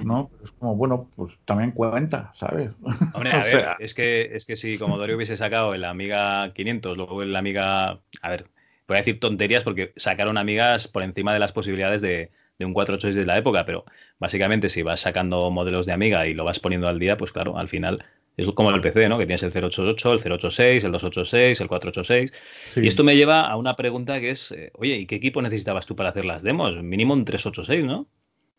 ¿no? es como, bueno, pues también cuenta, ¿sabes? Hombre, a ver, es que, es que si Commodore hubiese sacado el Amiga 500, luego el Amiga. A ver, voy a decir tonterías porque sacaron amigas por encima de las posibilidades de, de un 486 de la época, pero básicamente si vas sacando modelos de Amiga y lo vas poniendo al día, pues claro, al final es como el PC, ¿no? Que tienes el 088, el 086, el 286, el 486. Y esto me lleva a una pregunta que es, eh, oye, ¿y qué equipo necesitabas tú para hacer las demos? Mínimo un 386, ¿no?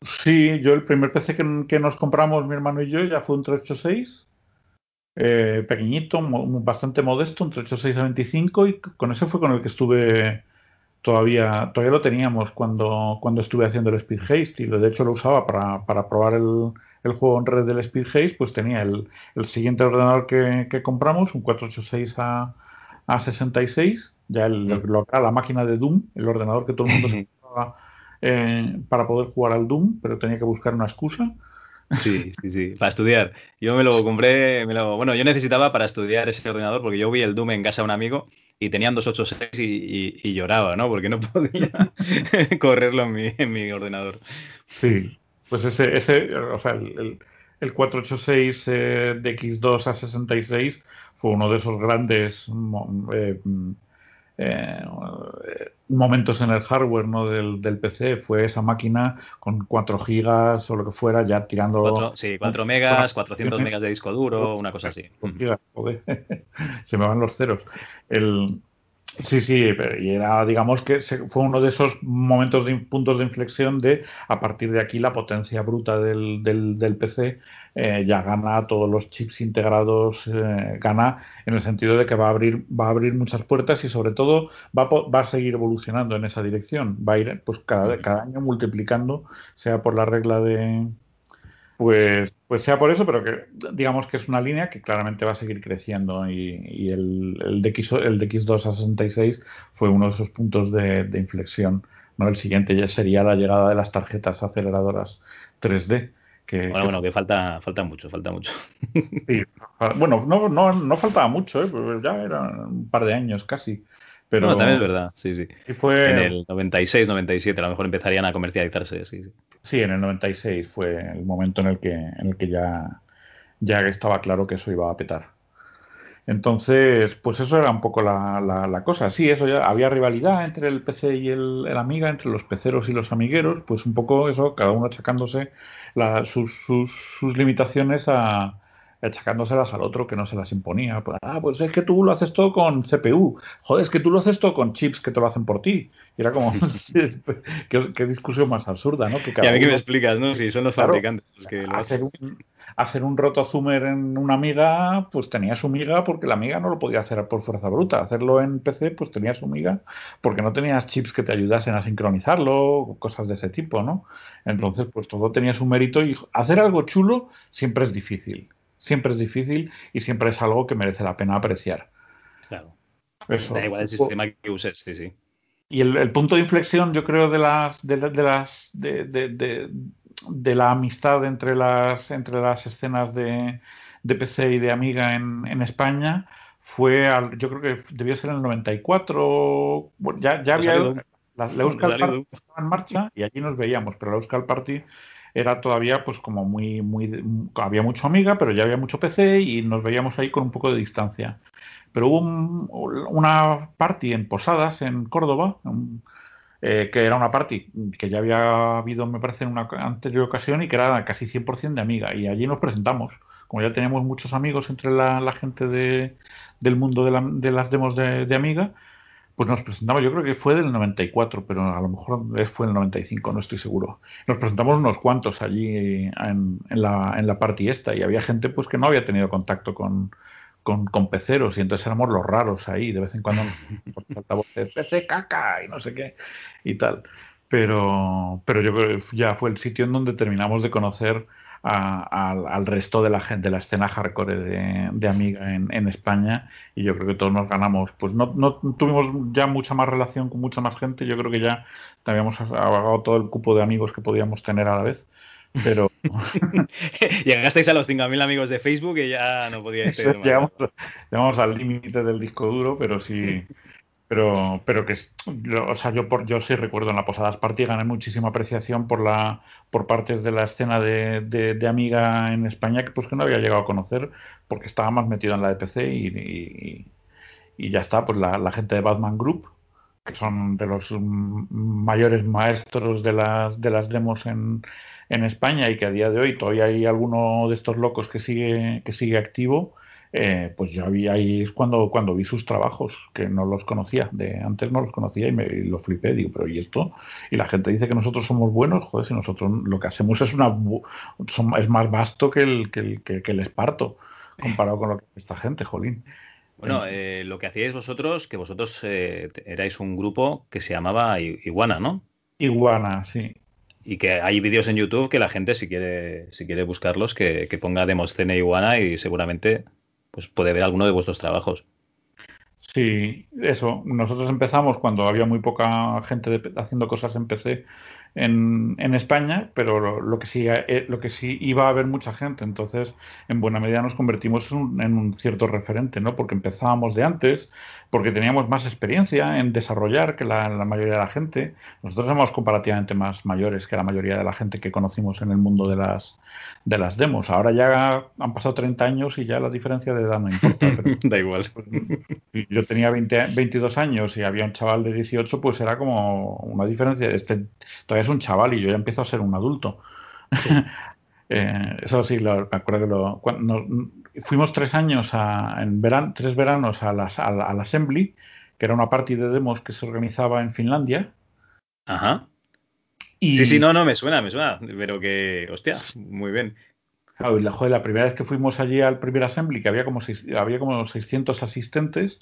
Sí, yo el primer PC que, nos compramos, mi hermano y yo, ya fue un 386. Eh, pequeñito, bastante modesto, un 386 a 25 y con ese fue con el que estuve todavía, todavía lo teníamos cuando, cuando estuve haciendo el Speed Haste y de hecho lo usaba para, para probar el, el, juego en red del Speed Haste, pues tenía el, el siguiente ordenador que, que, compramos, un 486 a, a 66, ya el, mm. la máquina de Doom, el ordenador que todo el mundo se compraba eh, para poder jugar al Doom, pero tenía que buscar una excusa. Sí, sí, sí, para estudiar. Yo me lo compré, me lo, bueno, yo necesitaba para estudiar ese ordenador porque yo vi el Doom en casa de un amigo y tenían 286 y, y, lloraba, ¿no? Porque no podía correrlo en mi, en mi, ordenador. Sí, pues ese, ese o sea, el, el 486 eh, de X2 a 66 fue uno de esos grandes eh, eh, momentos en el hardware ¿no? del, del, PC. Fue esa máquina con 4 gigas o lo que fuera, ya tirando. 4, sí, 4 megas, 400 megas de disco duro, una cosa así. Se me van los ceros. El, Sí, sí, y era, digamos que fue uno de esos momentos de puntos de inflexión de a partir de aquí la potencia bruta del, del, PC eh, ya gana todos los chips integrados, eh, gana en el sentido de que va a abrir, va a abrir muchas puertas y sobre todo va a, va a seguir evolucionando en esa dirección. Va a ir pues cada, cada año multiplicando, sea por la regla de, pues, pues sea por eso, pero que digamos que es una línea que claramente va a seguir creciendo y, el, el, DX, el DX2 a 66 fue uno de esos puntos de, inflexión. ¿no? El siguiente ya sería la llegada de las tarjetas aceleradoras 3D. Que, bueno, bueno, que falta, falta mucho, falta mucho. bueno, no, no, no faltaba mucho, ¿eh? ya eran un par de años casi. Pero... No, también es verdad, sí, sí. Fue... En el 96, 97 a lo mejor empezarían a comercializarse, sí, sí. Sí, en el 96 fue el momento en el que, en el que ya, ya estaba claro que eso iba a petar. Entonces, pues eso era un poco la, la, cosa. Sí, eso ya había rivalidad entre el PC y el, Amiga, entre los peceros y los amigueros, pues un poco eso, cada uno achacándose sus, sus, sus limitaciones a, achacándoselas al otro que no se las imponía. Pues, ah, pues es que tú lo haces todo con CPU. Joder, es que tú lo haces todo con chips que te lo hacen por ti. Y era como, qué, discusión más absurda, ¿no? Que y a mí que me explicas, ¿no? Si son los fabricantes los que lo hacer un, hacer un roto zoomer en una amiga, pues tenía su miga porque la amiga no lo podía hacer por fuerza bruta. Hacerlo en PC, pues tenía su miga porque no tenías chips que te ayudasen a sincronizarlo, cosas de ese tipo, ¿no? Entonces, pues todo tenía su mérito y hacer algo chulo siempre es difícil siempre es difícil y siempre es algo que merece la pena apreciar. Claro. da igual el sistema que uses, sí, sí. Y el, punto de inflexión, yo creo, de las de, las de, de, de, la amistad entre las entre las escenas de, PC y de Amiga en, en España fue, al, yo creo que debió ser en el 94. Bueno, ya, ya había la, la Euskal Party estaba en marcha y allí nos veíamos, pero la Euskal Party era todavía pues como muy, muy, había mucho amiga, pero ya había mucho PC y nos veíamos ahí con un poco de distancia. Pero hubo una party en Posadas, en Córdoba, eh, que era una party que ya había habido, me parece, en una anterior ocasión y que era casi 100% de amiga. Y allí nos presentamos. Como ya teníamos muchos amigos entre la, gente de, del mundo de, las demos de, de amiga, pues nos presentamos, yo creo que fue del 94, pero a lo mejor fue en el 95, no estoy seguro. Nos presentamos unos cuantos allí en, la, en la party esta y había gente pues que no había tenido contacto con, con, con peceros y entonces éramos los raros ahí, de vez en cuando nos faltaba PC caca y no sé qué y tal. Pero, pero yo creo que ya fue el sitio en donde terminamos de conocer al resto de la gente de la escena hardcore de, de Amiga en, España y yo creo que todos nos ganamos. Pues no, no, tuvimos ya mucha más relación con mucha más gente yo creo que ya habíamos abogado todo el cupo de amigos que podíamos tener a la vez pero llegasteis a los 5.000 amigos de Facebook y ya no podíais llegamos, llegamos al límite del disco duro pero sí pero, pero que, o sea, yo, por, yo sí recuerdo en la Posadas Party gané muchísima apreciación por la por partes de la escena de, de, Amiga en España que pues que no había llegado a conocer porque estaba más metido en la EPC y, y, ya está, pues la, la, gente de Batman Group, que son de los mayores maestros de las, de las demos en, en España y que a día de hoy todavía hay alguno de estos locos que sigue, que sigue activo eh, pues yo había ahí es cuando, cuando vi sus trabajos, que no los conocía, de antes no los conocía y me lo flipé, digo, pero ¿y esto? Y la gente dice que nosotros somos buenos, joder, si nosotros lo que hacemos es una es más vasto que el, que el, que, el esparto, comparado con lo que esta gente, jolín. Bueno, eh, lo que hacíais vosotros, que vosotros eh, erais un grupo que se llamaba Iguana, ¿no? Iguana, sí. Y que hay vídeos en YouTube que la gente, si quiere, si quiere buscarlos, que, que ponga Demoscene Iguana y seguramente pues puede ver alguno de vuestros trabajos. Sí, eso. Nosotros empezamos cuando había muy poca gente haciendo cosas en PC en, en España, pero lo, que sí, eh, lo que sí iba a haber mucha gente. Entonces, en buena medida nos convertimos en un, cierto referente, ¿no? Porque empezábamos de antes, porque teníamos más experiencia en desarrollar que la, mayoría de la gente. Nosotros somos comparativamente más mayores que la mayoría de la gente que conocimos en el mundo de las, de las demos. Ahora ya han pasado 30 años y ya la diferencia de edad no importa. da igual. Pues, yo tenía 20, 22 años y había un chaval de 18, pues era como una diferencia. Este todavía es un chaval y yo ya empiezo a ser un adulto. Eh, eso sí, me acuerdo que lo, cuando, fuimos tres años en verano, tres veranos a, las, a, la, Assembly, que era una party de demos que se organizaba en Finlandia. Ajá. Y... Sí, sí, no, no, me suena, me suena, pero que, hostia, muy bien. La, joder, la primera vez que fuimos allí al primer assembly, que había como, había como 600 asistentes,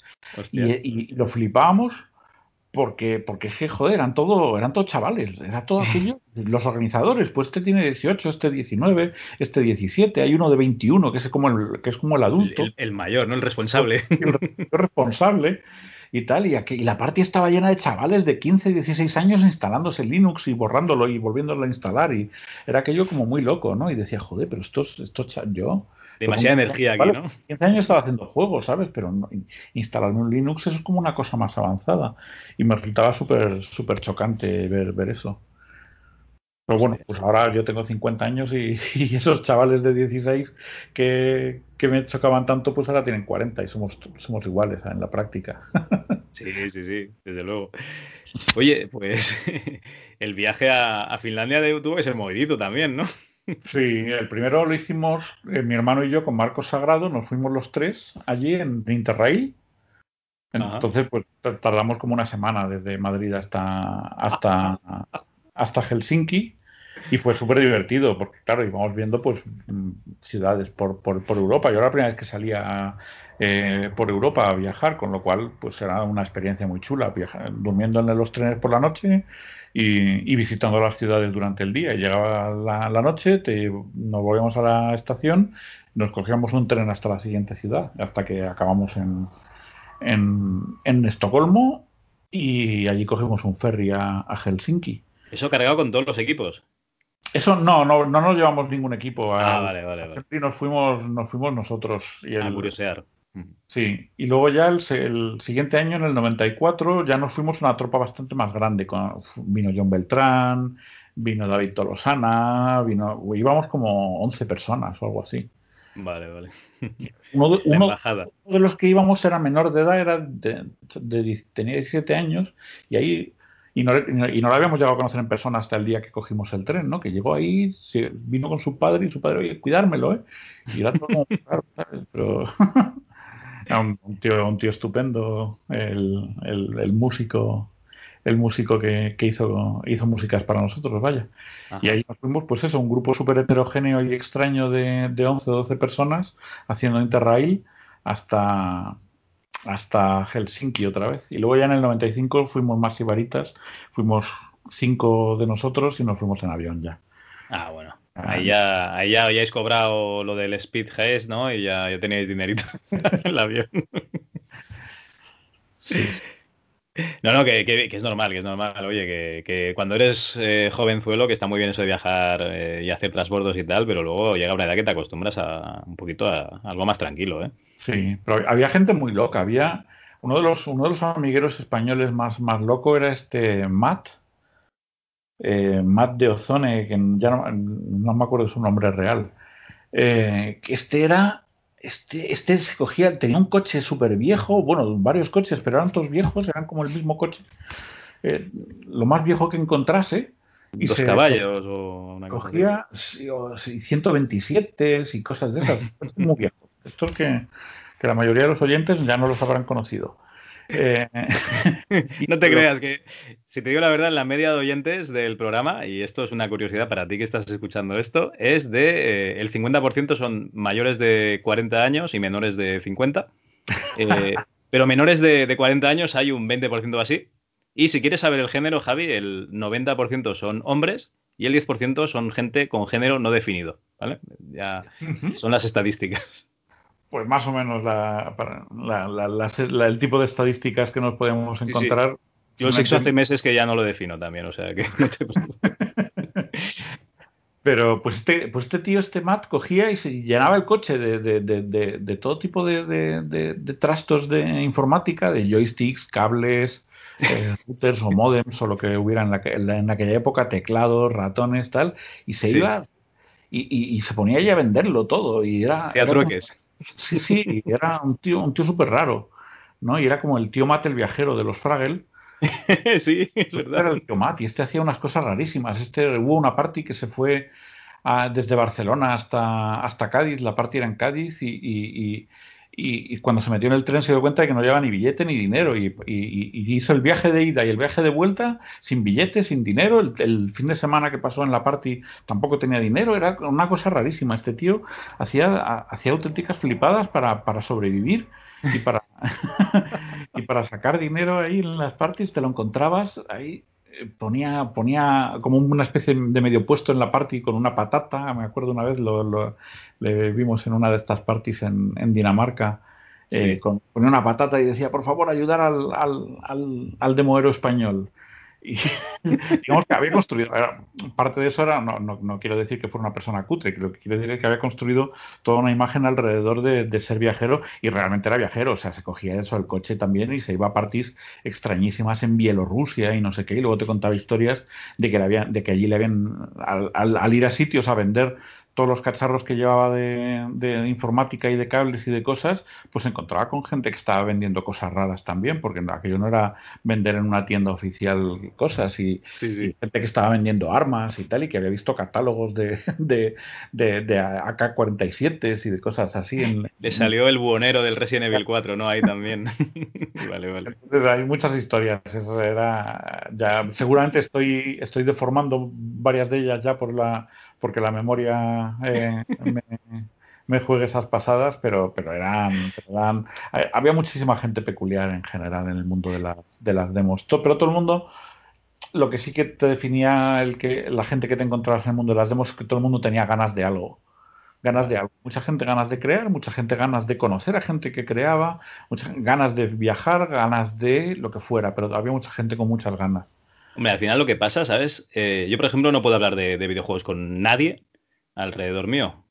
y, y, lo flipábamos porque, porque es que, joder, eran todo, eran todos chavales, era todo aquello. Los organizadores, pues este tiene 18, este 19, este 17, hay uno de 21 que es como el, que es como el adulto. El, mayor, ¿no? El responsable. El, responsable y tal. Y, aquí, y la parte estaba llena de chavales de 15, 16 años instalándose Linux y borrándolo y volviéndolo a instalar. Y era aquello como muy loco, ¿no? Y decía, joder, pero estos, estos yo Demasiada energía aquí, ¿no? 15 años estaba haciendo juegos, ¿sabes? Pero instalarme un Linux eso es como una cosa más avanzada. Y me resultaba súper súper chocante ver, ver eso. Pero bueno, pues ahora yo tengo 50 años y, esos chavales de 16 que, que, me chocaban tanto, pues ahora tienen 40 y somos, somos iguales en la práctica. Sí, sí, sí, desde luego. Oye, pues el viaje a, a Finlandia de tuvo que ser movidito también, ¿no? Sí, el primero lo hicimos eh, mi hermano y yo con Marcos Sagrado, nos fuimos los tres allí en Interrail. Entonces, pues tardamos como una semana desde Madrid hasta, hasta, hasta Helsinki y fue súper divertido porque, claro, íbamos viendo pues ciudades por, por, Europa. Yo era la primera vez que salía eh, por Europa a viajar, con lo cual pues era una experiencia muy chula, viajar, durmiendo en los trenes por la noche y, visitando las ciudades durante el día. Y llegaba la, noche, nos volvíamos a la estación, nos cogíamos un tren hasta la siguiente ciudad, hasta que acabamos en, en, Estocolmo y allí cogemos un ferry a, Helsinki. ¿Eso cargado con todos los equipos? Eso no, no, no nos llevamos ningún equipo. Ah, vale, vale, vale. Nos fuimos, nos fuimos nosotros. Y a curiosear. Sí, y luego ya el, siguiente año, en el 94, ya nos fuimos una tropa bastante más grande. Con, vino John Beltrán, vino David Tolosana, vino, íbamos como 11 personas o algo así. Vale, vale. Uno de, los que íbamos era menor de edad, era de, tenía 17 años, y ahí y no, y no, lo habíamos llegado a conocer en persona hasta el día que cogimos el tren, ¿no? Que llegó ahí, vino con su padre y su padre, oye, cuidármelo, ¿eh? Y era todo como, claro, Pero un, tío, un tío estupendo, el, el, músico el músico que, que, hizo, hizo músicas para nosotros, vaya. Y ahí nos fuimos, pues eso, un grupo súper heterogéneo y extraño de, de 11 o 12 personas haciendo Interrail hasta, hasta Helsinki otra vez. Y luego ya en el 95 fuimos más ibaritas, fuimos cinco de nosotros y nos fuimos en avión ya. Ah, bueno. Ahí ya, ahí ya habíais cobrado lo del Speed GS, ¿no? Y ya, ya teníais dinerito en el avión. Sí. No, no, que, que- es normal, que es normal. Oye, que, cuando eres eh, jovenzuelo, que está muy bien eso de viajar eh, y hacer transbordos y tal, pero luego llega una edad que te acostumbras a un poquito a, algo más tranquilo, ¿eh? Sí, pero había gente muy loca. Había uno de los, uno de los amigueros españoles más, más loco era este Matt, eh, Matt de Ozone, que ya no, no me acuerdo su nombre real. Que este era, este, este se cogía, tenía un coche súper viejo, bueno, varios coches, pero eran todos viejos, eran como el mismo coche, eh, lo más viejo que encontrase. Y Dos se- caballos o una cosa. Cogía o sí, 127 y cosas de esas. Es muy viejo. Esto es que, que la mayoría de los oyentes ya no los habrán conocido. Eh, No te pero- creas que, si te digo la verdad, la media de oyentes del programa, y esto es una curiosidad para ti que estás escuchando esto, es de eh, el 50% son mayores de 40 años y menores de 50. Eh, pero menores de, de 40 años hay un 20% así. Y si quieres saber el género, Javi, el 90% son hombres y el 10% son gente con género no definido. ¿Vale? Ya son las estadísticas. Pues más o menos la- el tipo de estadísticas que nos podemos sí. encontrar. Yo el sexo hace meses que ya no lo defino también, o sea que no te. Pero pues este, pues este tío, este Matt, cogía y se llenaba el coche de, de- de- de- de todo tipo de, trastos de informática, de joysticks, cables, eh, routers o modems o lo que hubiera en, la, en, la- en aquella época, teclados, ratones, tal, y se Sí. iba y, y- y se ponía ahí a venderlo todo. Y era, era como- trueques. sí, sí, y era un tío, un tío súper raro, ¿no? Y era como el tío Matt el viajero de los Fraggle. sí, es Era verdad. el tío Matt y este hacía unas cosas rarísimas. Este hubo una party que se fue a- desde Barcelona hasta, hasta Cádiz. La party era en Cádiz y, y- y- y- y cuando se metió en el tren se dio cuenta de que no llevaba ni billete ni dinero y, y- y hizo el viaje de ida y el viaje de vuelta sin billete, sin dinero. El, el fin de semana que pasó en la party tampoco tenía dinero. Era una cosa rarísima. Este tío hacía, hacía auténticas flipadas para, para sobrevivir y para, para sacar dinero ahí en las parties te lo encontrabas ahí eh, ponía ponía como una especie de medio puesto en la party con una patata. Me acuerdo una vez lo, lo- le vimos en una de estas parties en, en Dinamarca eh, con, ponía una patata y decía por favor ayudar al, al, al, al demoero español y digamos que había construido parte de eso era no, no, no quiero decir que fuera una persona cutre lo que quiero decir es que había construido toda una imagen alrededor de, ser viajero y realmente era viajero, o sea, se cogía eso el coche también y se iba a parties extrañísimas en Bielorrusia y no sé qué, y luego te contaba historias de que, le de que allí le habían, al ir a sitios a vender todos los cacharros que llevaba de, de informática y de cables y de cosas, pues se encontraba con gente que estaba vendiendo cosas raras también, porque aquello no era vender en una tienda oficial cosas y, Sí, y sí. gente que estaba vendiendo armas y tal, y que había visto catálogos de, de, de, de AK-47 y de cosas así. En, Le salió el buhonero del Resident Evil 4, ¿no? Ahí también. vale, vale. Entonces, hay muchas historias. Eso era ya seguramente estoy estoy deformando varias de ellas ya por la porque la memoria eh, me, juegue esas pasadas, pero pero eran, eran- eh, había muchísima gente peculiar en general en el mundo de las de las demos. Pero todo el mundo lo que sí que te definía el que la gente que te encontrabas en el mundo de las demos es que todo el mundo tenía ganas de algo. Ganas de algo. Mucha gente ganas de crear, mucha gente ganas de conocer a gente que creaba, ganas de viajar, ganas de lo que fuera, pero había mucha gente con muchas ganas. Hombre, al final lo que pasa, ¿sabes? Eh, yo, por ejemplo, no puedo hablar de, de videojuegos con nadie alrededor mío.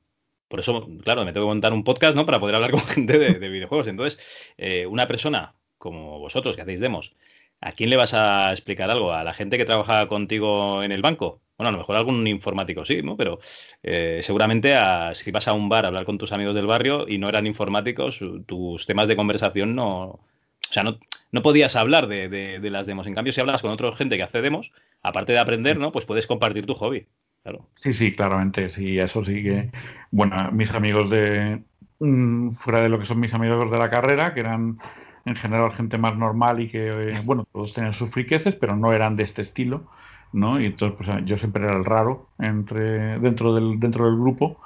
Por eso, claro, me tengo que montar un podcast, ¿no? Para poder hablar con gente de, de videojuegos. Entonces, eh, una persona como vosotros que hacéis demos, ¿a quién le vas a explicar algo? ¿A la gente que trabaja contigo en el banco? Bueno, a lo mejor algún informático sí, ¿no? Pero eh, seguramente si vas a un bar a hablar con tus amigos del barrio y no eran informáticos, tus temas de conversación no... O sea, no, no podías hablar de, de- de las demos. En cambio, si hablas con otra gente que hace demos, aparte de aprender, ¿no? Pues puedes compartir tu hobby. Claro. Sí, sí, claramente, sí, eso sí que, bueno, mis amigos de, mm, fuera de lo que son mis amigos de la carrera, que eran en general gente más normal y que, eh, bueno, todos tenían sus friqueces, pero no eran de este estilo, ¿no? Y entonces, pues yo siempre era el raro entre, dentro del, dentro del grupo,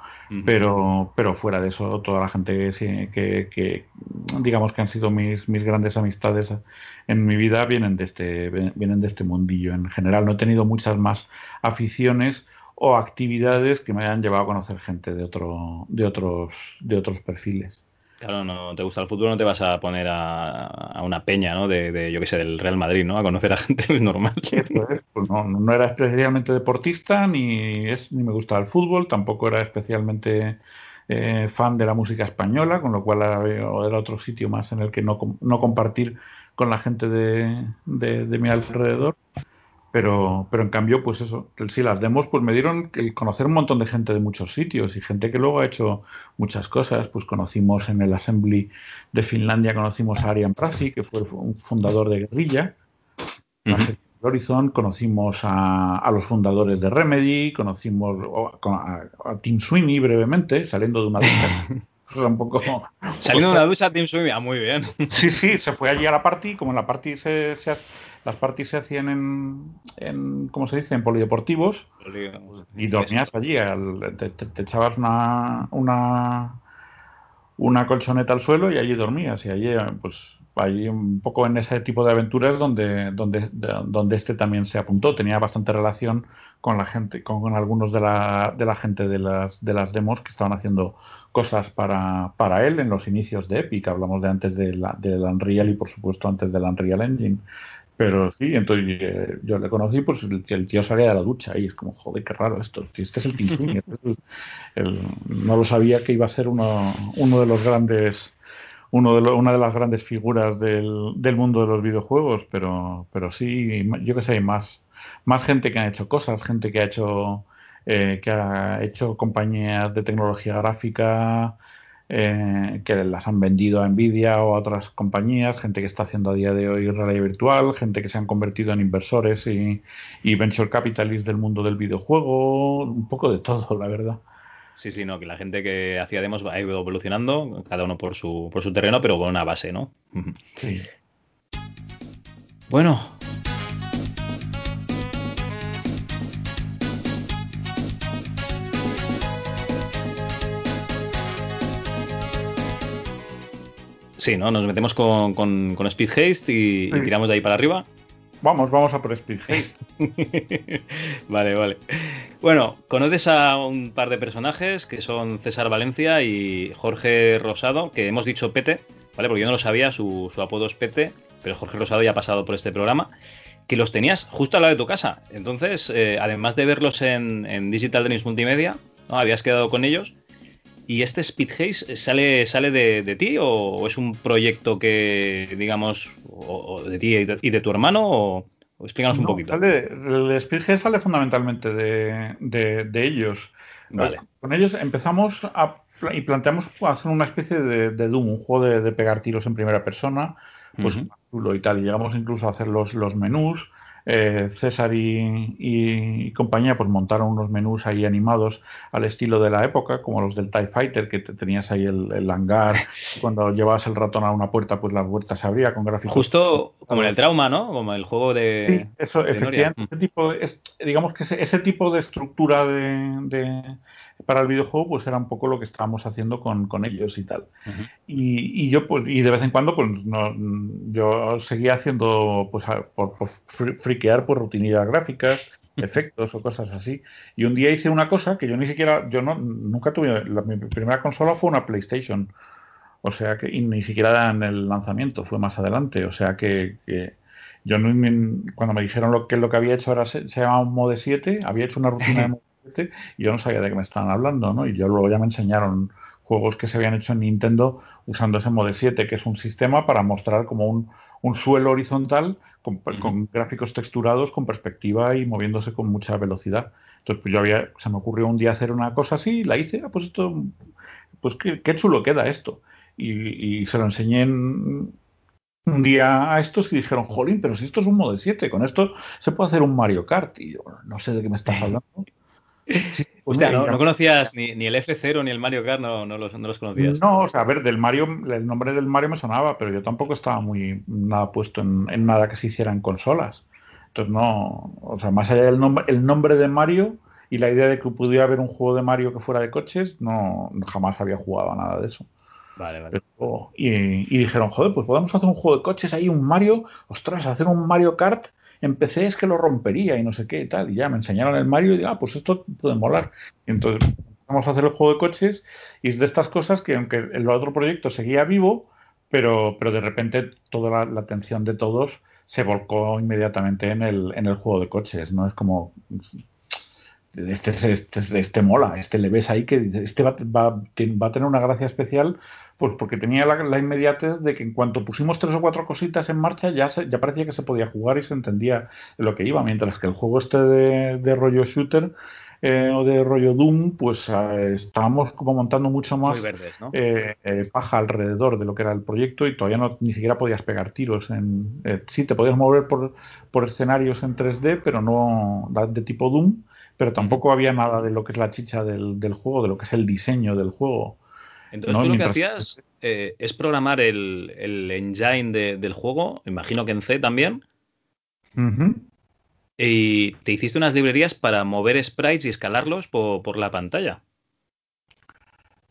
Pero, pero fuera de eso, toda la gente sí, que, que, digamos que han sido mis, mis grandes amistades en mi vida vienen de este, vienen de este mundillo en general. No he tenido muchas más aficiones o actividades que me hayan llevado a conocer gente de, otro, de, otros, de otros perfiles. Claro, no te gusta el fútbol, no te vas a poner a, una peña, ¿no? De, yo qué sé, del Real Madrid, ¿no? A conocer a gente normal. Pues no, no, era especialmente deportista, ni, es, ni me gustaba el fútbol, tampoco era especialmente eh, fan de la música española, con lo cual era, otro sitio más en el que no, no compartir con la gente de, de mi alrededor. Pero, pero en cambio, pues eso, sí, las demos pues me dieron el conocer un montón de gente de muchos sitios y gente que luego ha hecho muchas cosas. Pues conocimos en el Assembly de Finlandia, conocimos a Arian Prasi, que fue un fundador de Guerrilla. Horizon, conocimos a, los fundadores de Remedy, conocimos a, a, Tim Sweeney brevemente, saliendo de una un poco... Saliendo de una ducha, Tim Sweeney, ah, muy bien. Sí, sí, se fue allí a la party, como en la party se, se las parties se hacían en, en ¿cómo se dice?, en polideportivos y dormías allí, te, echabas una, una, una colchoneta al suelo y allí dormías y allí, pues, allí un poco en ese tipo de aventuras donde, donde, donde este también se apuntó. Tenía bastante relación con la gente, con, algunos de la, de la gente de las, de las demos que estaban haciendo cosas para, para él en los inicios de Epic. Hablamos de antes de la, del Unreal y por supuesto antes del Unreal Engine. Pero sí, entonces eh, yo le conocí, pues que el tío salía de la ducha y es como, joder, qué raro esto. Este es el Tim no lo sabía que iba a ser uno, uno de los grandes, uno de una de las grandes figuras del, del, mundo de los videojuegos, pero, pero sí, yo que sé, hay más, más gente que ha hecho cosas, gente que ha hecho, eh, que ha hecho compañías de tecnología gráfica, eh, que las han vendido a Nvidia o a otras compañías, gente que está haciendo a día de hoy realidad virtual, gente que se han convertido en inversores y, venture capitalists del mundo del videojuego, un poco de todo, la verdad. Sí, sí, no, que la gente que hacía demos va evolucionando, cada uno por su, por su terreno, pero con una base, ¿no? Sí. Bueno, Sí, ¿no? Nos metemos con, con, Speed Haste y, tiramos de ahí para arriba. Vamos, vamos a por Speed Haste. vale, vale. Bueno, conoces a un par de personajes que son César Valencia y Jorge Rosado, que hemos dicho Pete, ¿vale? Porque yo no lo sabía, su, apodo es Pete, pero Jorge Rosado ya ha pasado por este programa que los tenías justo al lado de tu casa. Entonces, eh, además de verlos en, Digital Dreams Multimedia, ¿no? habías quedado con ellos ¿Y este Speed Haze sale, sale de, ti o, es un proyecto que, digamos, de ti y de, tu hermano? O, explícanos un poquito. el Speed Haze sale fundamentalmente de, ellos. Vale. Con ellos empezamos y planteamos hacer una especie de, Doom, un juego de, pegar tiros en primera persona, pues y tal. Y llegamos incluso a hacer los, los menús. Eh, César y, compañía pues montaron unos menús ahí animados al estilo de la época, como los del TIE Fighter, que te tenías ahí el, hangar, cuando llevabas el ratón a una puerta, pues la puerta se abría con gráficos. Justo como en el trauma, ¿no? Como el juego de... Sí, eso, efectivamente. Ese tipo, digamos que ese, tipo de estructura de para el videojuego, pues era un poco lo que estábamos haciendo con, ellos y tal. y, yo, pues, y de vez en cuando, pues no, yo seguía haciendo, pues, por, friquear por rutinillas gráficas, efectos o cosas así. Y un día hice una cosa que yo ni siquiera, yo no, nunca tuve, la, mi primera consola fue una PlayStation. O sea que, y ni siquiera en el lanzamiento, fue más adelante. O sea que, yo no, cuando me dijeron lo que lo que había hecho ahora se, se llama un Mode 7, había hecho una rutina de y yo no sabía de qué me estaban hablando, ¿no? Y yo luego ya me enseñaron juegos que se habían hecho en Nintendo usando ese Mode 7, que es un sistema para mostrar como un, suelo horizontal con, gráficos texturados, con perspectiva y moviéndose con mucha velocidad. Entonces, pues yo había, se me ocurrió un día hacer una cosa así, la hice, ah, pues esto, pues qué, chulo queda esto. Y, se lo enseñé un día a estos y dijeron, jolín, pero si esto es un Mode 7, con esto se puede hacer un Mario Kart. Y yo, no sé de qué me estás hablando. ¿no, conocías ni, el F0 ni el Mario Kart, no, los, no, los, conocías. No, o sea, a ver, del Mario, el nombre del Mario me sonaba, pero yo tampoco estaba muy nada puesto en, nada que se hiciera en consolas. Entonces no, o sea, más allá del nombre, el nombre de Mario y la idea de que pudiera haber un juego de Mario que fuera de coches, no, jamás había jugado a nada de eso. Vale, vale. y, y, dijeron, joder, pues podemos hacer un juego de coches ahí, un Mario, ostras, hacer un Mario Kart empecé es que lo rompería y no sé qué y tal. Y ya me enseñaron el Mario y digo, ah, pues esto puede molar. Y entonces vamos a hacer el juego de coches y es de estas cosas que aunque el otro proyecto seguía vivo, pero, pero de repente toda la, atención de todos se volcó inmediatamente en el, en el juego de coches, ¿no? Es como este, este, este, mola, este le ves ahí que este va, va, va a tener una gracia especial pues porque tenía la, inmediatez de que en cuanto pusimos tres o cuatro cositas en marcha ya, ya parecía que se podía jugar y se entendía lo que iba, mientras que el juego este de, rollo shooter eh, o de rollo Doom, pues eh, estábamos como montando mucho más eh, paja alrededor de lo que era el proyecto y todavía no ni siquiera podías pegar tiros. En, sí, te podías mover por, por escenarios en 3D, pero no de tipo Doom, pero tampoco había nada de lo que es la chicha del, del juego, de lo que es el diseño del juego. Entonces, tú lo que hacías eh, es programar el, engine del juego, imagino que en C también. Y te hiciste unas librerías para mover sprites y escalarlos por, la pantalla.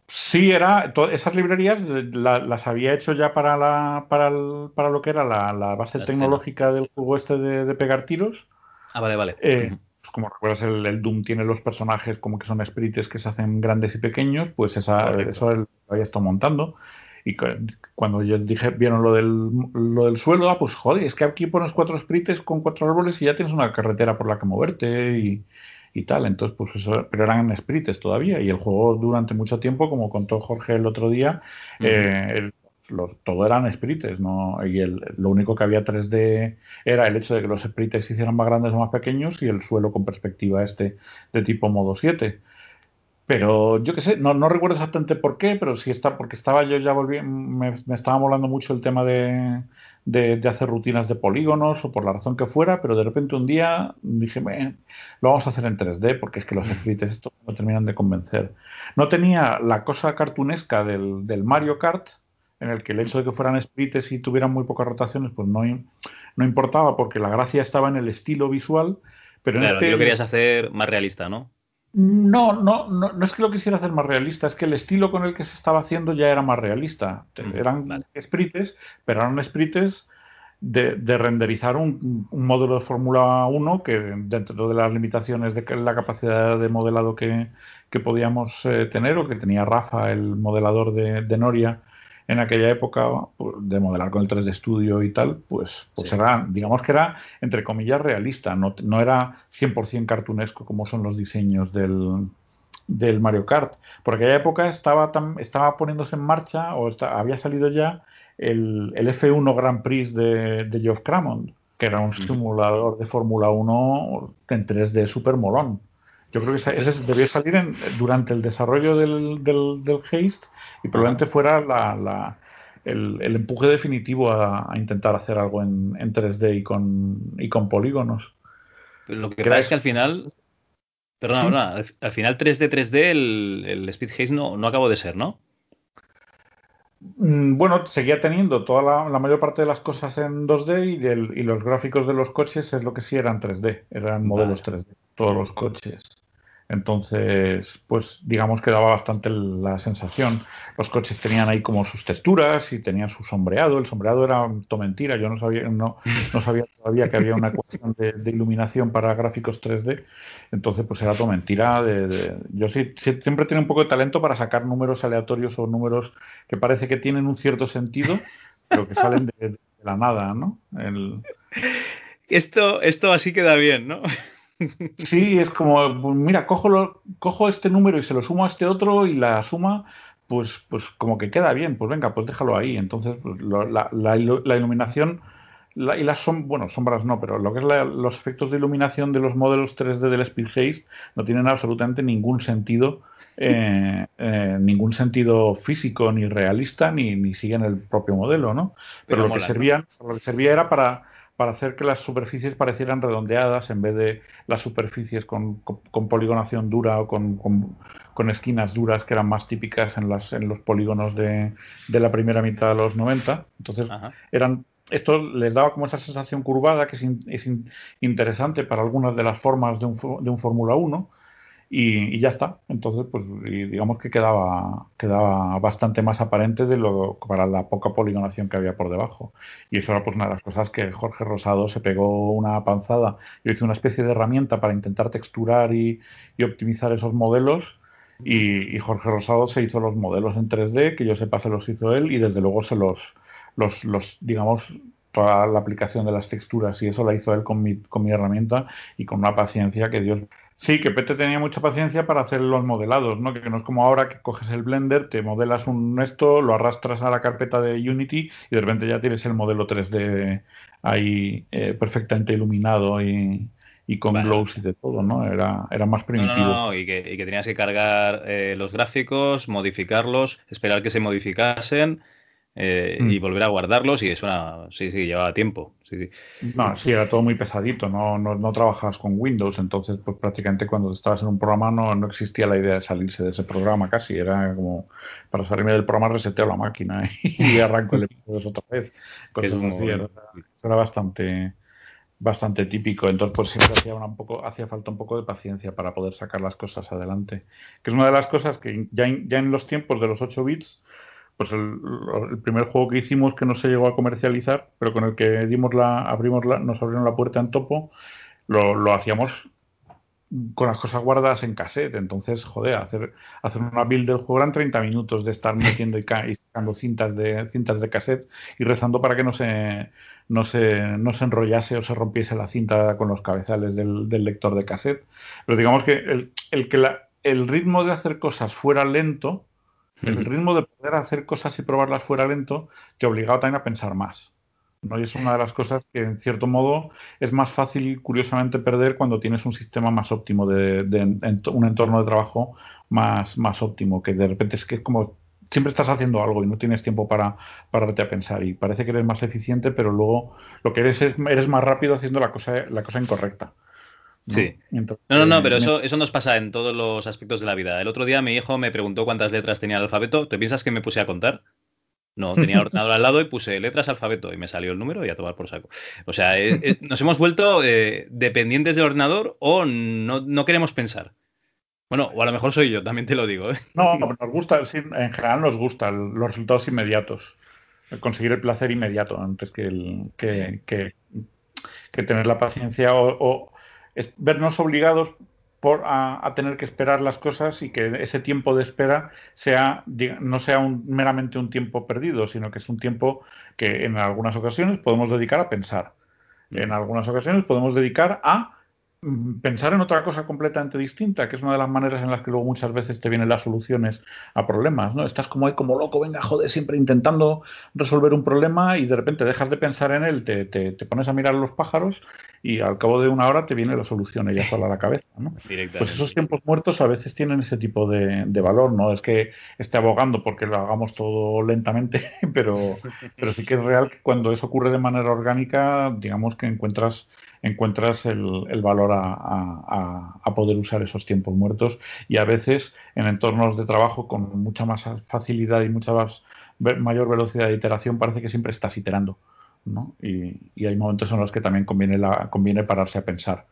Sí, era esas librerías las había hecho ya para la para, para lo que era la, base tecnológica del juego este de, pegar tiros. Ah, vale, vale. Eh, pues como recuerdas, el, Doom tiene los personajes como que son sprites que se hacen grandes y pequeños, pues esa, eso lo había estado montando. Y cuando yo dije, vieron lo del, lo del suelo, ah, pues joder, es que aquí pones cuatro sprites con cuatro árboles y ya tienes una carretera por la que moverte y, y tal. Entonces, pues eso, pero eran sprites todavía. Y el juego durante mucho tiempo, como contó Jorge el otro día, eh, todo eran sprites, ¿no? Y el, lo único que había 3D era el hecho de que los sprites se hicieran más grandes o más pequeños y el suelo con perspectiva este de tipo modo 7. Pero yo qué sé, no, no, recuerdo exactamente por qué, pero sí está, porque estaba yo ya volví, me, me estaba molando mucho el tema de, de, hacer rutinas de polígonos o por la razón que fuera, pero de repente un día dije, lo vamos a hacer en 3D porque es que los sprites esto me terminan de convencer. No tenía la cosa cartunesca del, del Mario Kart, en el que el hecho de que fueran sprites y tuvieran muy pocas rotaciones, pues no, no importaba porque la gracia estaba en el estilo visual. Pero en este... lo querías hacer más realista, ¿no? No, no, no, no es que lo quisiera hacer más realista, es que el estilo con el que se estaba haciendo ya era más realista. Mm, eran sprites, pero eran sprites de, renderizar un, modelo de Fórmula 1 que dentro de las limitaciones de la capacidad de modelado que, podíamos eh, tener o que tenía Rafa, el modelador de, de Noria, en aquella época pues, de modelar con el 3D Studio y tal, pues, pues era, digamos que era, entre comillas, realista, no, no era 100% cartunesco como son los diseños del, del Mario Kart. Por aquella época estaba, estaba poniéndose en marcha, o había salido ya, el, el, F1 Grand Prix de, de Geoff Cramond, que era un simulador de Fórmula 1 en 3D super molón. Yo creo que ese, debió salir durante el desarrollo del, del, del Haste y probablemente fuera la, el, empuje definitivo a, intentar hacer algo en, en 3D y con, y con polígonos. lo que pasa es que al final. Perdona, al, final 3D, 3D, el, el Speed Haze no, no acabó de ser, ¿no? Mm, bueno, seguía teniendo toda la, mayor parte de las cosas en 2D y, y, los gráficos de los coches es lo que sí eran 3D, eran modelos 3D, todos los coches. Entonces, pues digamos que daba bastante la sensación. Los coches tenían ahí como sus texturas y tenían su sombreado. El sombreado era todo mentira. Yo no sabía, no, no sabía todavía que había una ecuación de, iluminación para gráficos 3D. Entonces, pues era todo mentira. Yo sí, siempre tengo un poco de talento para sacar números aleatorios o números que parece que tienen un cierto sentido, pero que salen de, la nada, ¿no? Esto, esto así queda bien, ¿no? Sí, es como, mira, cojo, cojo este número y se lo sumo a este otro y la suma, pues, pues como que queda bien, pues venga, pues déjalo ahí. Entonces, pues, la, la, iluminación y las son, bueno, sombras no, pero lo que es los efectos de iluminación de los modelos 3D del Speed Haste no tienen absolutamente ningún sentido, eh, eh, ningún sentido físico ni realista ni, ni siguen el propio modelo, ¿no? Pero, lo, que servía, lo que servía era para para hacer que las superficies parecieran redondeadas en vez de las superficies con, poligonación dura o con, esquinas duras que eran más típicas en, las, en los polígonos de, la primera mitad de los 90. Entonces, eran esto les daba como esa sensación curvada que es, interesante para algunas de las formas de un, de un Fórmula 1 y, ya está. Entonces, pues digamos que quedaba, quedaba bastante más aparente de lo para la poca poligonación que había por debajo. Y eso era pues una de las cosas que Jorge Rosado se pegó una panzada y hizo una especie de herramienta para intentar texturar y, optimizar esos modelos. Y, Jorge Rosado se hizo los modelos en 3D, que yo sepa se los hizo él, y desde luego se los, los, los digamos, toda la aplicación de las texturas, y eso la hizo él con mi, con mi herramienta y con una paciencia que Dios Sí, que Pete tenía mucha paciencia para hacer los modelados, ¿no? Que no es como ahora que coges el Blender, te modelas un esto, lo arrastras a la carpeta de Unity y de repente ya tienes el modelo 3D ahí eh, perfectamente iluminado y, con glows y de todo, ¿no? Era, era más primitivo. No, no, y, que, tenías que cargar eh, los gráficos, modificarlos, esperar que se modificasen eh, y mm. volver a guardarlos y eso era, sí, sí, llevaba tiempo. Sí, No, sí, era todo muy pesadito, no, no, no trabajabas con Windows, entonces pues prácticamente cuando estabas en un programa no, no existía la idea de salirse de ese programa casi, era como para salirme del programa reseteo la máquina y arranco el episodio otra vez. Cosas así, era, era, bastante bastante típico, entonces pues siempre hacía, un poco, hacía falta un poco de paciencia para poder sacar las cosas adelante, que es una de las cosas que ya, ya en los tiempos de los 8 bits pues el, primer juego que hicimos que no se llegó a comercializar, pero con el que dimos la, abrimos la, nos abrieron la puerta en topo, lo, lo hacíamos con las cosas guardadas en cassette. Entonces, joder, hacer, hacer una build del juego eran 30 minutos de estar metiendo y, sacando cintas de, cintas de cassette y rezando para que no se, no se, no se enrollase o se rompiese la cinta con los cabezales del, del lector de cassette. Pero digamos que el, el que la, el ritmo de hacer cosas fuera lento el ritmo de poder hacer cosas y probarlas fuera lento te obligaba también a pensar más. ¿no? Y es una de las cosas que, en cierto modo, es más fácil, curiosamente, perder cuando tienes un sistema más óptimo, de, un entorno de trabajo más, más óptimo, que de repente es que es como siempre estás haciendo algo y no tienes tiempo para pararte a pensar y parece que eres más eficiente, pero luego lo que eres es eres más rápido haciendo la cosa, la cosa incorrecta. Sí. no, no, no, pero eso, eso nos pasa en todos los aspectos de la vida. El otro día mi hijo me preguntó cuántas letras tenía el alfabeto. ¿Te piensas que me puse a contar? No, tenía el ordenador al lado y puse letras alfabeto y me salió el número y a tomar por saco. O sea, eh, eh, nos hemos vuelto eh, dependientes del ordenador o no, no, queremos pensar. Bueno, o a lo mejor soy yo, también te lo digo. No, nos gusta, en general nos gustan los resultados inmediatos. Conseguir el placer inmediato antes que, el, que, que, que tener la paciencia o es vernos obligados por, a, tener que esperar las cosas y que ese tiempo de espera sea no sea un, meramente un tiempo perdido, sino que es un tiempo que en algunas ocasiones podemos dedicar a pensar. En algunas ocasiones podemos dedicar a pensar en otra cosa completamente distinta, que es una de las maneras en las que luego muchas veces te vienen las soluciones a problemas, ¿no? Estás como ahí como loco, venga, joder, siempre intentando resolver un problema y de repente dejas de pensar en él, te, te, pones a mirar los pájaros y al cabo de una hora te viene la solución ella sola a la cabeza, ¿no? Pues esos tiempos muertos a veces tienen ese tipo de, de, valor, ¿no? Es que esté abogando porque lo hagamos todo lentamente, pero, pero sí que es real que cuando eso ocurre de manera orgánica, digamos que encuentras encuentras el, el valor a, a, poder usar esos tiempos muertos y a veces en entornos de trabajo con mucha más facilidad y mucha más, mayor velocidad de iteración parece que siempre estás iterando. ¿no? Y, y, hay momentos en los que también conviene, la, conviene pararse a pensar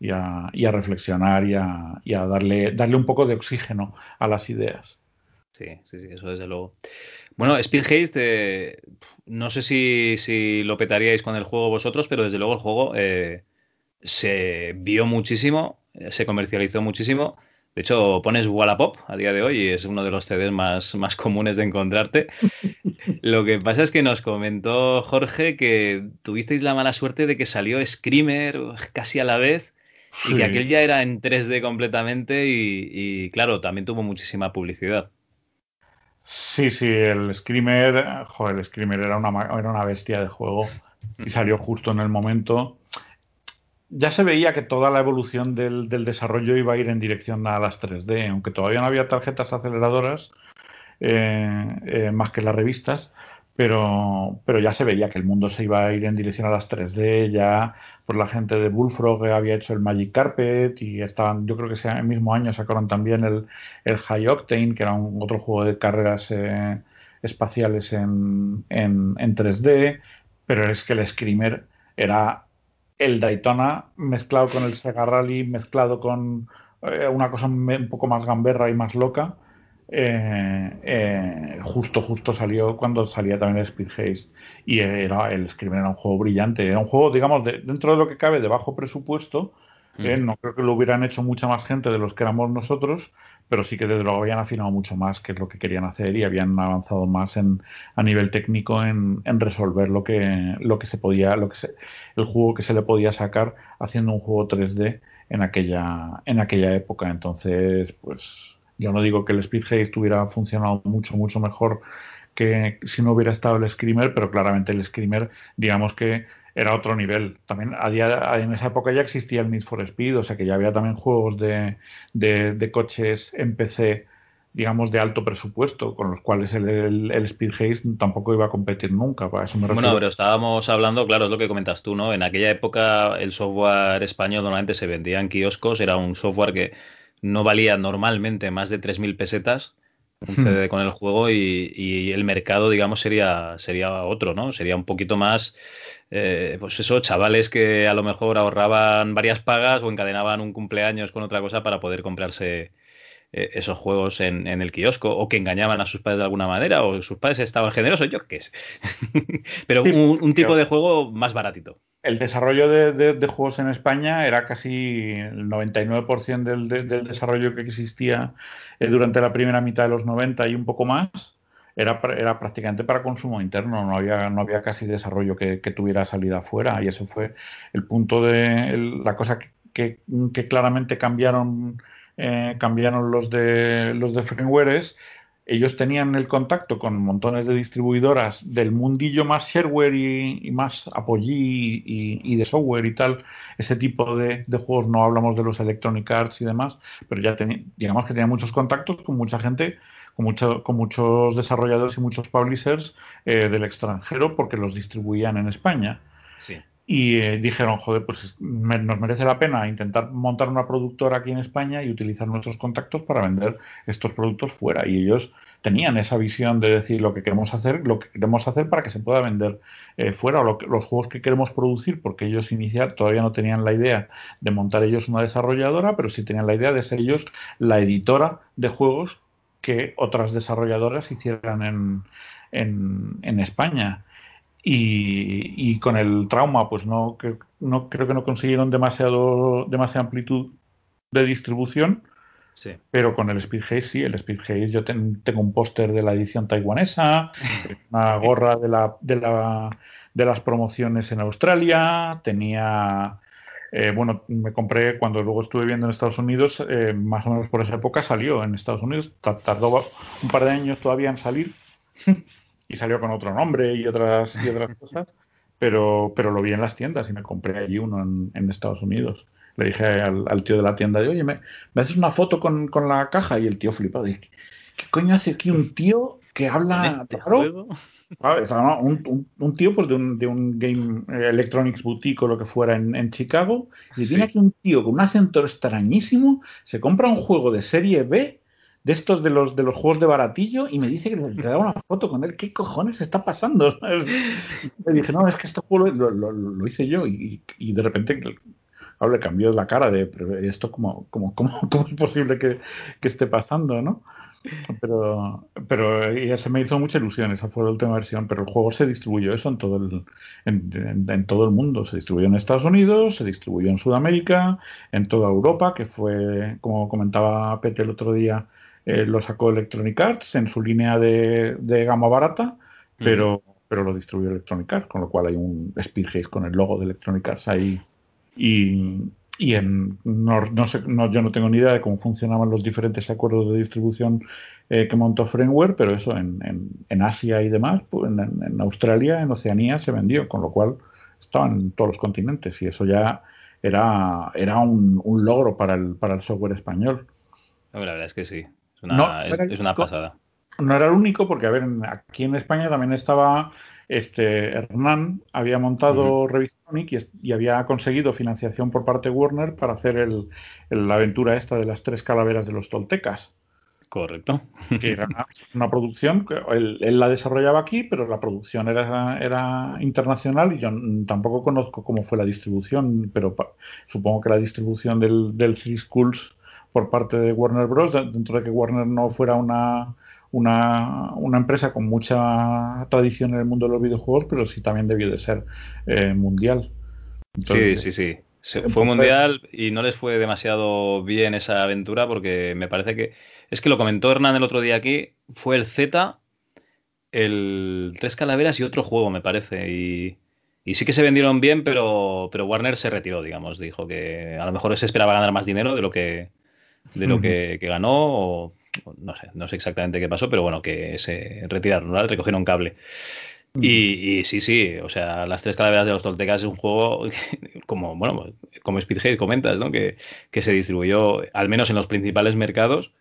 y a, y a reflexionar y, a, y a, darle, darle un poco de oxígeno a las ideas. Sí, sí, sí, eso desde luego. Bueno, Speed Haste, no sé si, lo petaríais con el juego vosotros, pero desde luego el juego eh, se vio muchísimo, eh, se comercializó muchísimo. De hecho, pones Wallapop a día de hoy y es uno de los CDs más, más comunes de encontrarte. Lo que pasa es que nos comentó Jorge que tuvisteis la mala suerte de que salió Screamer casi a la vez y que aquel ya era en 3D completamente y claro, también tuvo muchísima publicidad. Sí, sí, el Screamer, joder, el Screamer era una, era una bestia de juego y salió justo en el momento. Ya se veía que toda la evolución del, del desarrollo iba a ir en dirección a las 3D, aunque todavía no había tarjetas aceleradoras eh, eh, más que las revistas, pero, pero ya se veía que el mundo se iba a ir en dirección a las 3D, ya por la gente de Bullfrog había hecho el Magic Carpet y estaban, yo creo que ese mismo año sacaron también el, el High Octane, que era un, otro juego de carreras eh, espaciales en, en, en 3D, pero es que el Screamer era el Daytona mezclado con el Sega Rally, mezclado con, eh, una cosa un poco más gamberra y más loca, eh, eh, justo, justo salió cuando salía también el Speed Haze. Y era, el Screamer era un juego brillante, era un juego, digamos, dentro de lo que cabe, de bajo presupuesto, no creo que lo hubieran hecho mucha más gente de los que éramos nosotros, pero sí que desde luego habían afinado mucho más qué es lo que querían hacer y habían avanzado más en, a nivel técnico en, en, resolver lo que, lo que se podía, lo que se, el juego que se le podía sacar haciendo un juego 3D en aquella, en aquella época. Entonces, pues yo no digo que el Speed Haze hubiera funcionado mucho, mucho mejor que si no hubiera estado el Screamer, pero claramente el Screamer, digamos que era otro nivel. También a día, en esa época ya existía el Need for Speed, o sea que ya había también juegos de, de, coches en PC, digamos, de alto presupuesto, con los cuales el, el, Speed Haze tampoco iba a competir nunca. Para eso bueno, pero estábamos hablando, claro, es lo que comentas tú, ¿no? En aquella época el software español normalmente se vendía en kioscos, era un software que no valía normalmente más de 3.000 pesetas un hmm. CD con el juego y, el mercado, digamos, sería, sería otro, ¿no? Sería un poquito más, eh, pues eso, chavales que a lo mejor ahorraban varias pagas o encadenaban un cumpleaños con otra cosa para poder comprarse eh, esos juegos en, el kiosco o que engañaban a sus padres de alguna manera o sus padres estaban generosos, yo qué sé. Pero un, tipo de juego más baratito. El desarrollo de, juegos en España era casi el 99% del, del, desarrollo que existía eh, durante la primera mitad de los 90 y un poco más. Era, era prácticamente para consumo interno, no había, no había casi desarrollo que, tuviera salida afuera y ese fue el punto de la cosa que, claramente cambiaron eh, cambiaron los de los de firmwares ellos tenían el contacto con montones de distribuidoras del mundillo más shareware y, más apoyí y, de software y tal, ese tipo de, juegos, no hablamos de los Electronic Arts y demás, pero ya digamos que tenían muchos contactos con mucha gente, con, mucho, con muchos desarrolladores y muchos publishers eh, del extranjero porque los distribuían en España. Sí y eh, dijeron, joder, pues nos merece la pena intentar montar una productora aquí en España y utilizar nuestros contactos para vender estos productos fuera. Y ellos tenían esa visión de decir lo que queremos hacer, lo que queremos hacer para que se pueda vender eh, fuera, o los juegos que queremos producir, porque ellos iniciar todavía no tenían la idea de montar ellos una desarrolladora, pero sí tenían la idea de ser ellos la editora de juegos que otras desarrolladoras hicieran en, en, en España. Y, con el trauma, pues no, no creo que no consiguieron demasiado, demasiada amplitud de distribución. Sí. Pero con el Speed Haze sí, el Speed Haze yo tengo un póster de la edición taiwanesa, una gorra de, la, de, la, de las promociones en Australia, tenía, eh, bueno, me compré cuando luego estuve viendo en Estados Unidos, eh, más o menos por esa época salió en Estados Unidos, tardó un par de años todavía en salir y salió con otro nombre y otras, y otras cosas, pero, pero lo vi en las tiendas y me compré allí uno en, Estados Unidos. Le dije al, tío de la tienda, de, oye, ¿me, haces una foto con, la caja? Y el tío flipado, ¿qué, coño hace aquí un tío que habla este claro? Un, un, tío pues, de, un, de un Game Electronics Boutique o lo que fuera en, Chicago, y tiene aquí un tío con un acento extrañísimo, se compra un juego de serie B de estos de los de los juegos de baratillo y me dice que le da una foto con él. ¿Qué cojones está pasando? Le dije, no, es que este juego lo, lo, hice yo y, y, de repente le cambió la cara de esto como, como, cómo, es posible que, que, esté pasando, ¿no? Pero, pero ya se me hizo mucha ilusión, esa fue la última versión, pero el juego se distribuyó eso en todo el, en, todo el mundo, se distribuyó en Estados Unidos, se distribuyó en Sudamérica, en toda Europa, que fue, como comentaba Pete el otro día, eh, lo sacó Electronic Arts en su línea de, gama barata, pero, pero lo distribuyó Electronic Arts, con lo cual hay un Speedhaze con el logo de Electronic Arts ahí. Y, y en, no, sé, yo no tengo ni idea de cómo funcionaban los diferentes acuerdos de distribución eh, que montó Framework, pero eso en, en, Asia y demás, pues en, Australia, en Oceanía se vendió, con lo cual estaban en todos los continentes y eso ya era, era un, un logro para el, para el software español. La verdad es que sí no, es, una pasada. No era el único, porque, a ver, aquí en España también estaba este Hernán, había montado uh y, había conseguido financiación por parte de Warner para hacer el, la aventura esta de las tres calaveras de los toltecas. Correcto. Que era una, producción que él, la desarrollaba aquí, pero la producción era, era internacional y yo tampoco conozco cómo fue la distribución, pero supongo que la distribución del, del Three Schools por parte de Warner Bros. Dentro de que Warner no fuera una, una, una, empresa con mucha tradición en el mundo de los videojuegos, pero sí también debió de ser eh, mundial. sí, sí, sí. fue mundial y no les fue demasiado bien esa aventura porque me parece que. Es que lo comentó Hernán el otro día aquí. Fue el Z, el Tres Calaveras y otro juego, me parece. Y, y sí que se vendieron bien, pero, pero Warner se retiró, digamos. Dijo que a lo mejor se esperaba ganar más dinero de lo que, de lo que, ganó. O, no sé, no sé exactamente qué pasó, pero bueno, que se retiraron, ¿verdad? recogieron cable. Y, sí, sí, o sea, las tres calaveras de los Toltecas es un juego como, bueno, como Speedhead comentas, ¿no? Que, que se distribuyó al menos en los principales mercados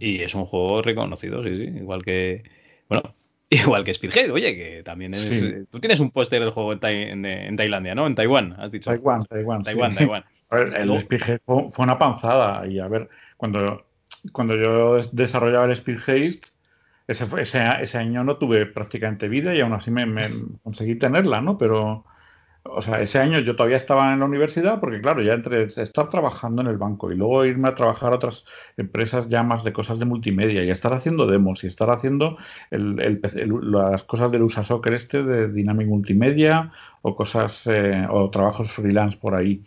y es un juego reconocido, sí, sí, igual que, bueno, Igual que Speedhead, oye, que también es. Eh, tú tienes un póster del juego en, Tailandia, ¿no? En Taiwán, has dicho. Taiwán, Taiwán. Taiwán, Taiwán. el Speedhead fue, una panzada. Y a ver, cuando, cuando yo desarrollaba el Speed Haste, ese, ese, ese, año no tuve prácticamente vida y aún así me, me conseguí tenerla, ¿no? Pero o sea, ese año yo todavía estaba en la universidad porque, claro, ya entre estar trabajando en el banco y luego irme a trabajar a otras empresas ya más de cosas de multimedia y estar haciendo demos y estar haciendo las cosas del USA Soccer este de Dynamic Multimedia o cosas eh, o trabajos freelance por ahí.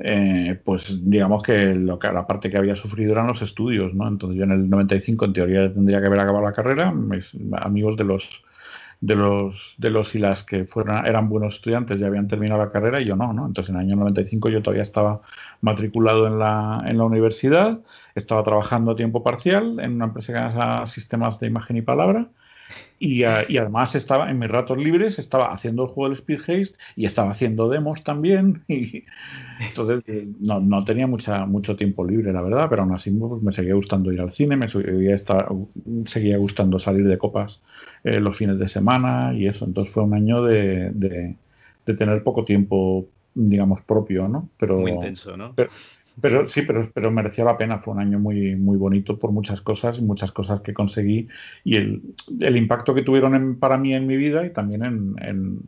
Eh, pues digamos que, lo que la parte que había sufrido eran los estudios, ¿no? Entonces yo en el 95 en teoría tendría que haber acabado la carrera, mis amigos de los de los, de los y las que fueron, eran buenos estudiantes ya habían terminado la carrera y yo no, ¿no? Entonces en el año 95 yo todavía estaba matriculado en la, en la universidad, estaba trabajando a tiempo parcial en una empresa que llama Sistemas de Imagen y Palabra y, y, además estaba en mis ratos libres, estaba haciendo el juego del Speed Haste y estaba haciendo demos también. Y, entonces no, no, tenía mucha, mucho tiempo libre, la verdad, pero aún así pues, me seguía gustando ir al cine, me seguía, estar, seguía gustando salir de copas eh, los fines de semana y eso. Entonces fue un año de, de, tener poco tiempo, digamos, propio, ¿no? Pero, Muy intenso, ¿no? Pero, sí, pero, pero merecía la pena. Fue un año muy, muy bonito por muchas cosas y muchas cosas que conseguí y el, el impacto que tuvieron para mí en mi vida y también en en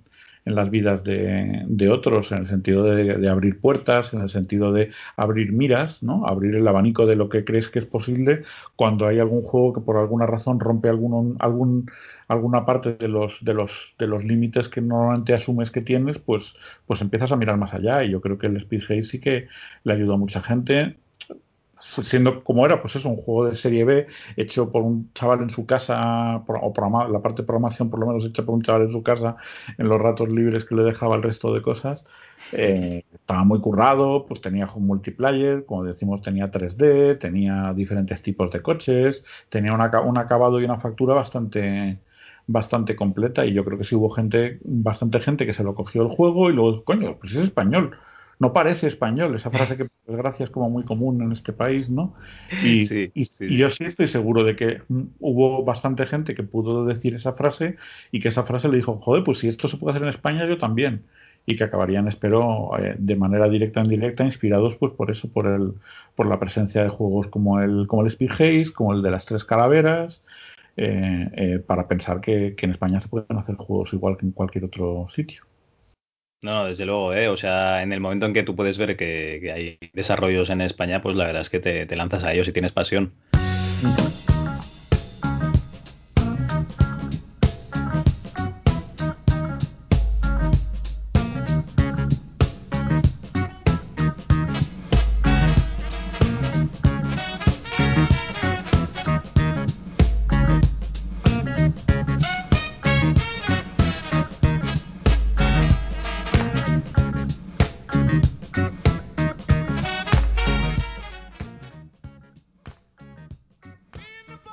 las vidas de, de otros, en el sentido de, abrir puertas, en el sentido de abrir miras, ¿no? abrir el abanico de lo que crees que es posible cuando hay algún juego que por alguna razón rompe algún, algún, alguna parte de los, de los, de los límites que normalmente asumes que tienes, pues, pues empiezas a mirar más allá. Y yo creo que el Speed Haze sí que le ayudó a mucha gente siendo como era, pues es un juego de serie B hecho por un chaval en su casa, o la parte de programación por lo menos hecha por un chaval en su casa, en los ratos libres que le dejaba el resto de cosas. Eh, estaba muy currado, pues tenía un multiplayer, como decimos, tenía 3D, tenía diferentes tipos de coches, tenía un acabado y una factura bastante bastante completa y yo creo que sí hubo gente, bastante gente que se lo cogió el juego y luego, coño, pues es español, no parece español, esa frase que por desgracia es como muy común en este país, ¿no? Y, yo sí estoy seguro de que hubo bastante gente que pudo decir esa frase y que esa frase le dijo, joder, pues si esto se puede hacer en España, yo también. Y que acabarían, espero, eh, de manera directa o indirecta, inspirados pues por eso, por el, por la presencia de juegos como el, como el Speed Haze, como el de las tres calaveras, eh, eh, para pensar que en España se pueden hacer juegos igual que en cualquier otro sitio. No, desde luego, ¿eh? O sea, en el momento en que tú puedes ver que, hay desarrollos en España, pues la verdad es que te, te lanzas a ellos y tienes pasión.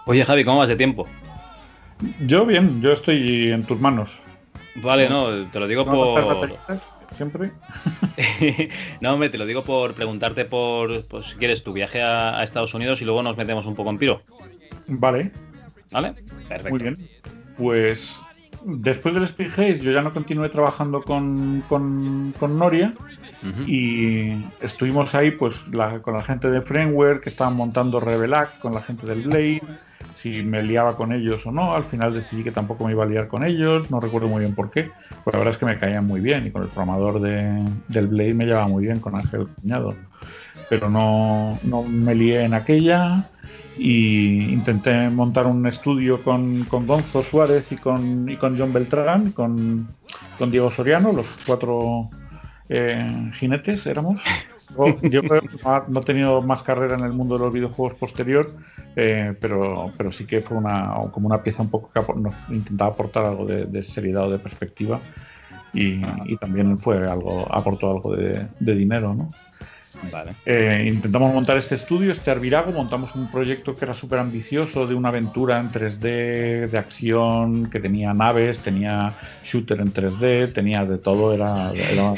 Oye, Javi, ¿cómo vas de tiempo? Yo bien, yo estoy en tus manos. Vale, no, te lo digo por. Siempre. no, me te lo digo por preguntarte por, pues, si quieres, tu viaje a, Estados Unidos y luego nos metemos un poco en piro. Vale. ¿Vale? Perfecto. Muy bien. Pues después del Speed Haze yo ya no continué trabajando con, con, Noria y estuvimos ahí pues con la gente de Framework que estaban montando Revelac, con la gente del Blade si me liaba con ellos o no. Al final decidí que tampoco me iba a liar con ellos, no recuerdo muy bien por qué. Pero la verdad es que me caían muy bien y con el programador de, del Blade me llevaba muy bien, con Ángel Cuñado. Pero no, no me lié en aquella y intenté montar un estudio con, con Gonzo Suárez y con, y con John Beltrán, con, con Diego Soriano, los cuatro eh, jinetes éramos. Yo no he tenido más carrera en el mundo de los videojuegos posterior, eh, pero, pero sí que fue una, como una pieza un poco que intentaba aportar algo de, seriedad o de perspectiva y, también fue algo aportó algo de, dinero, ¿no? Eh, intentamos montar este estudio, este Arvirago, montamos un proyecto que era súper ambicioso, de una aventura en 3D, de acción, que tenía naves, tenía shooter en 3D, tenía de todo, era... Era,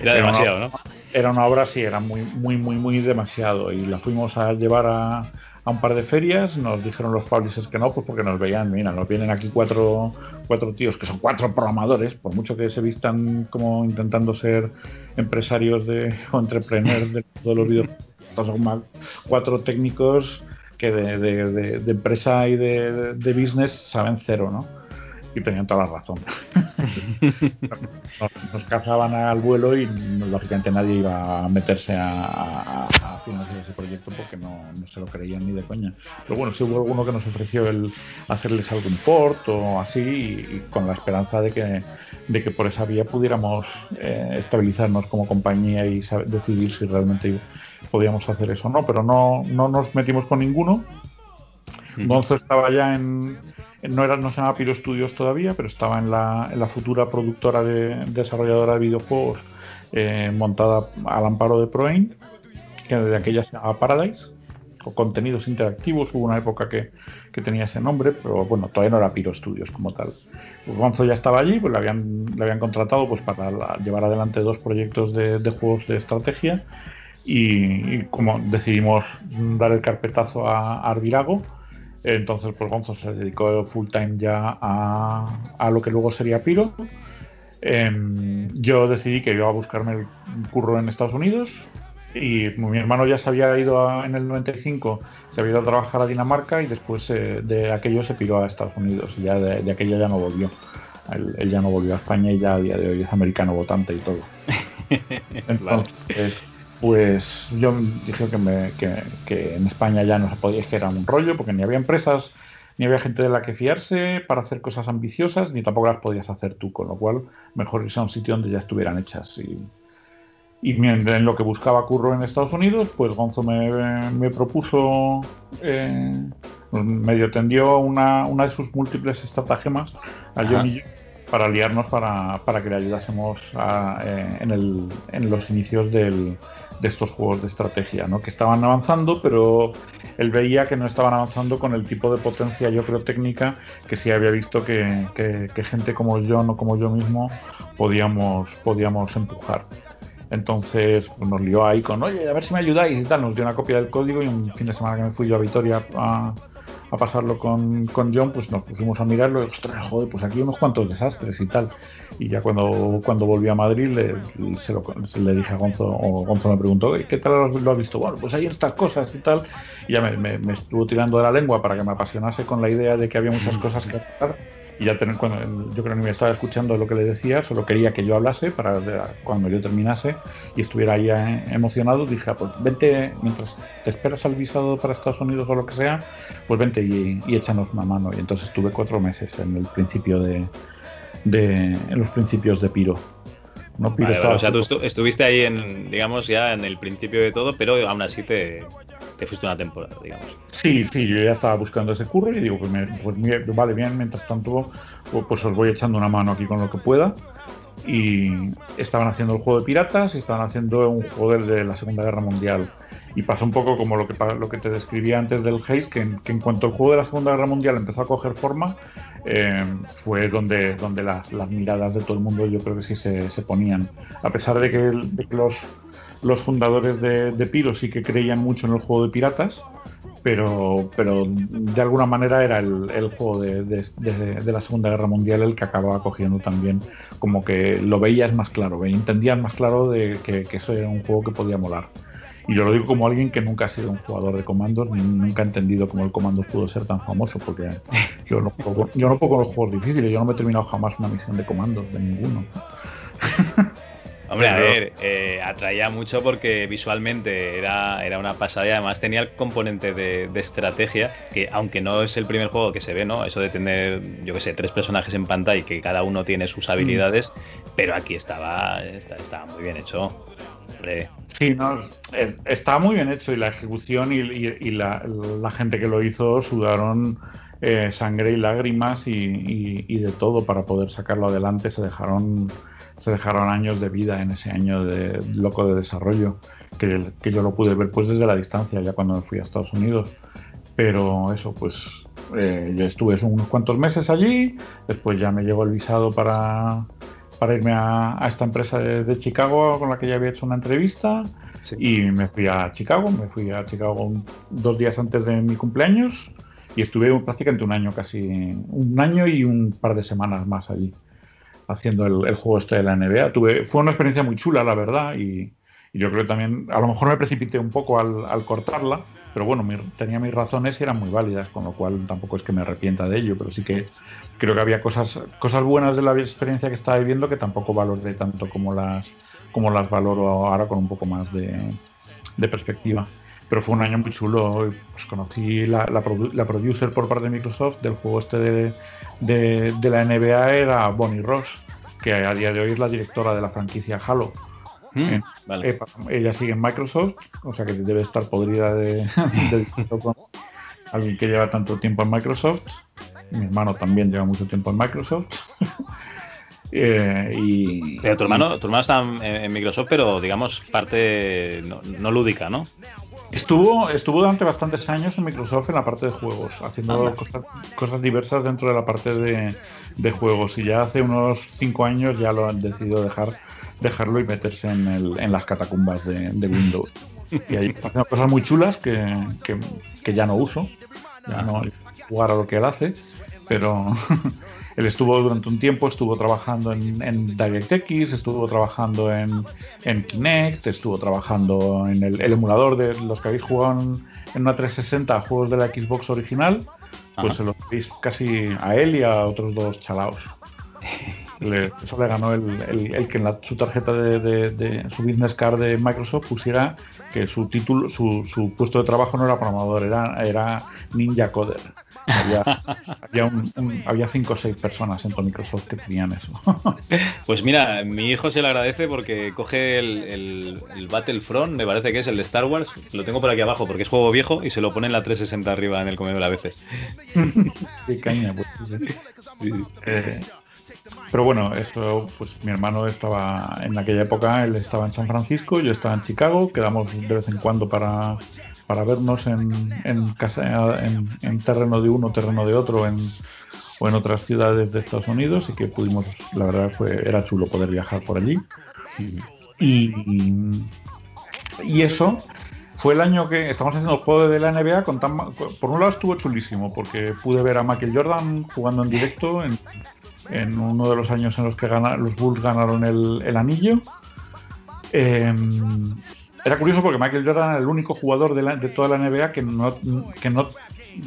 era demasiado, ¿no? Era una obra, sí, era muy, muy, muy, muy demasiado. Y la fuimos a llevar a, un par de ferias, nos dijeron los publishers que no, pues porque nos veían, mira, nos vienen aquí cuatro, cuatro tíos que son cuatro programadores, por mucho que se vistan como intentando ser empresarios de, o entrepreneurs de todos los videojuegos, son cuatro técnicos que de empresa y de, business saben cero, ¿no? Y tenían toda la razón. nos, cazaban al vuelo y lógicamente nadie iba a meterse a, financiar ese proyecto porque no, se lo creían ni de coña. Pero bueno, sí hubo alguno que nos ofreció el hacerles algún port o así y, con la esperanza de que, de que por esa vía pudiéramos eh, estabilizarnos como compañía y decidir si realmente podíamos hacer eso o no. Pero no, no nos metimos con ninguno. Gonzo estaba ya en, no, era, no se llamaba Piro Studios todavía, pero estaba en la, futura productora de, desarrolladora de videojuegos eh, montada al amparo de Proain, que de aquella se llamaba Paradise, o contenidos interactivos. Hubo una época que, tenía ese nombre, pero bueno, todavía no era Piro Studios como tal. Pues Gonzo ya estaba allí, pues le habían, le habían contratado pues, para llevar adelante dos proyectos de, de juegos de estrategia. Y, como decidimos dar el carpetazo a, a Arvirago, entonces, pues Gonzo se dedicó full time ya a, lo que luego sería Piro. Em, yo decidí que iba a buscarme el curro en Estados Unidos y mi hermano ya se había ido en el 95, se había ido a trabajar a Dinamarca y después eh, de aquello se piró a Estados Unidos y ya de, aquello ya no volvió. Él, ya no volvió a España y ya a día de hoy es americano votante y todo. Entonces, pues yo dije que, me, que, en España ya no se podía, que era un rollo, porque ni había empresas, ni había gente de la que fiarse para hacer cosas ambiciosas, ni tampoco las podías hacer tú, con lo cual mejor irse a un sitio donde ya estuvieran hechas. Y, y en lo que buscaba curro en Estados Unidos, pues Gonzo me, me propuso, eh, medio tendió una, una, de sus múltiples estratagemas a John y yo para liarnos para, para que le ayudásemos eh, en, el, en los inicios del, de estos juegos de estrategia, ¿no? que estaban avanzando, pero él veía que no estaban avanzando con el tipo de potencia, yo creo, técnica que sí había visto que, gente como yo, no como yo mismo, podíamos, podíamos empujar. Entonces pues nos lió ahí con, oye, a ver si me ayudáis y tal. Nos dio una copia del código y un fin de semana que me fui yo a Vitoria a, a pasarlo con, con, John, pues nos pusimos a mirarlo y, ostras, joder, pues aquí unos cuantos desastres y tal. Y ya cuando, cuando volví a Madrid le, se lo, le dije a Gonzo, o Gonzo me preguntó, ¿qué tal lo has visto? Bueno, pues hay estas cosas y tal. Y ya me, me, estuvo tirando de la lengua para que me apasionase con la idea de que había muchas cosas que hacer y ya tener, cuando yo creo que me estaba escuchando lo que le decía, solo quería que yo hablase para cuando yo terminase y estuviera ahí eh, emocionado, dije, ah, pues vente, mientras te esperas al visado para Estados Unidos o lo que sea, pues vente y, échanos una mano. Y entonces estuve cuatro meses en el principio de, de en los principios de Piro. No, Piro o sea, tú estuviste ahí en, digamos, ya en el principio de todo, pero aún así te, te fuiste una temporada, digamos. Sí, sí, yo ya estaba buscando ese curro y digo, pues, pues vale bien, mientras tanto, pues os voy echando una mano aquí con lo que pueda. Y estaban haciendo el juego de piratas y estaban haciendo un juego de la Segunda Guerra Mundial. Y pasó un poco como lo que, lo que te describía antes del Haze, que, en cuanto el juego de la Segunda Guerra Mundial empezó a coger forma, eh, fue donde, donde las, miradas de todo el mundo yo creo que sí se, ponían. A pesar de que, de los los fundadores de, Piro sí que creían mucho en el juego de piratas, pero, pero de alguna manera era el, juego de, la Segunda Guerra Mundial el que acababa cogiendo también, como que lo veías más claro, entendías más claro de que, eso era un juego que podía molar. Y yo lo digo como alguien que nunca ha sido un jugador de comandos, ni nunca ha entendido cómo el comando pudo ser tan famoso, porque yo no puedo, yo no puedo con los juegos difíciles, yo no me he terminado jamás una misión de comandos, de ninguno. Hombre, a ver, eh, atraía mucho porque visualmente era, era una pasada y además tenía el componente de, estrategia, que aunque no es el primer juego que se ve, ¿no? Eso de tener, yo qué sé, tres personajes en pantalla y que cada uno tiene sus habilidades, pero aquí estaba, estaba muy bien hecho. Sí, no, estaba muy bien hecho y la ejecución y, la, gente que lo hizo sudaron eh, sangre y lágrimas y, de todo para poder sacarlo adelante. Se dejaron se dejaron años de vida en ese año de loco de desarrollo, que, que yo lo pude ver pues desde la distancia, ya cuando me fui a Estados Unidos. Pero eso, pues eh, yo estuve unos cuantos meses allí, después ya me llegó el visado para, para irme a, esta empresa de, Chicago con la que ya había hecho una entrevista y me fui a Chicago, me fui a Chicago dos días antes de mi cumpleaños y estuve prácticamente un año casi, un año y un par de semanas más allí haciendo el, juego este de la NBA. Tuve, fue una experiencia muy chula, la verdad, y, yo creo que también, a lo mejor me precipité un poco al, cortarla, pero bueno, tenía mis razones y eran muy válidas, con lo cual tampoco es que me arrepienta de ello, pero sí que creo que había cosas, cosas buenas de la experiencia que estaba viviendo que tampoco valoré tanto como las, como las valoro ahora con un poco más de, perspectiva. Pero fue un año muy chulo. Pues conocí la, la, la, producer por parte de Microsoft del juego este de, de, de la NBA era Bonnie Ross que a día de hoy es la directora de la franquicia Halo. Hmm, eh, eh, ella sigue en Microsoft, o sea que debe estar podrida de, alguien que lleva tanto tiempo en Microsoft. Mi hermano también lleva mucho tiempo en Microsoft. Eh, y, pero tu hermano, tu hermano está en, Microsoft, pero digamos parte no, lúdica, ¿no? Estuvo, estuvo durante bastantes años en Microsoft en la parte de juegos, haciendo cosas, diversas dentro de la parte de, juegos. Y ya hace unos cinco años ya lo han decidido dejar, dejarlo y meterse en, el, en las catacumbas de, Windows. Y ahí está haciendo cosas muy chulas que, que ya no uso. Ya no jugar a lo que él hace. Pero Él estuvo durante un tiempo, estuvo trabajando en, DirectX, estuvo trabajando en, Kinect, estuvo trabajando en el, emulador de los que habéis jugado en, una 360 juegos de la Xbox original, pues se lo veis casi a él y a otros dos chalaos. eso le ganó el, que en su tarjeta de, su business card de Microsoft pusiera que su título, su, su puesto de trabajo no era programador, era, era ninja coder. Había, cinco o seis personas en Microsoft que tenían eso. Pues mira, mi hijo se le agradece porque coge el, Battlefront, me parece que es el de Star Wars, lo tengo por aquí abajo porque es juego viejo y se lo pone en la 360 arriba en el comedor a veces. Qué caña, pues. Eh, pero bueno, eso, pues mi hermano estaba en aquella época, él estaba en San Francisco, yo estaba en Chicago, quedamos de vez en cuando para para vernos en, casa, en, terreno de uno, terreno de otro, en, o en otras ciudades de Estados Unidos y que pudimos, la verdad fue, era chulo poder viajar por allí. Y, y eso fue el año que estamos haciendo el juego de la NBA con tan, por un lado estuvo chulísimo porque pude ver a Michael Jordan jugando en directo en, en uno de los años en los que los Bulls ganaron el, el anillo. Eh, era curioso porque Michael Jordan era el único jugador de, toda la NBA que no, que no,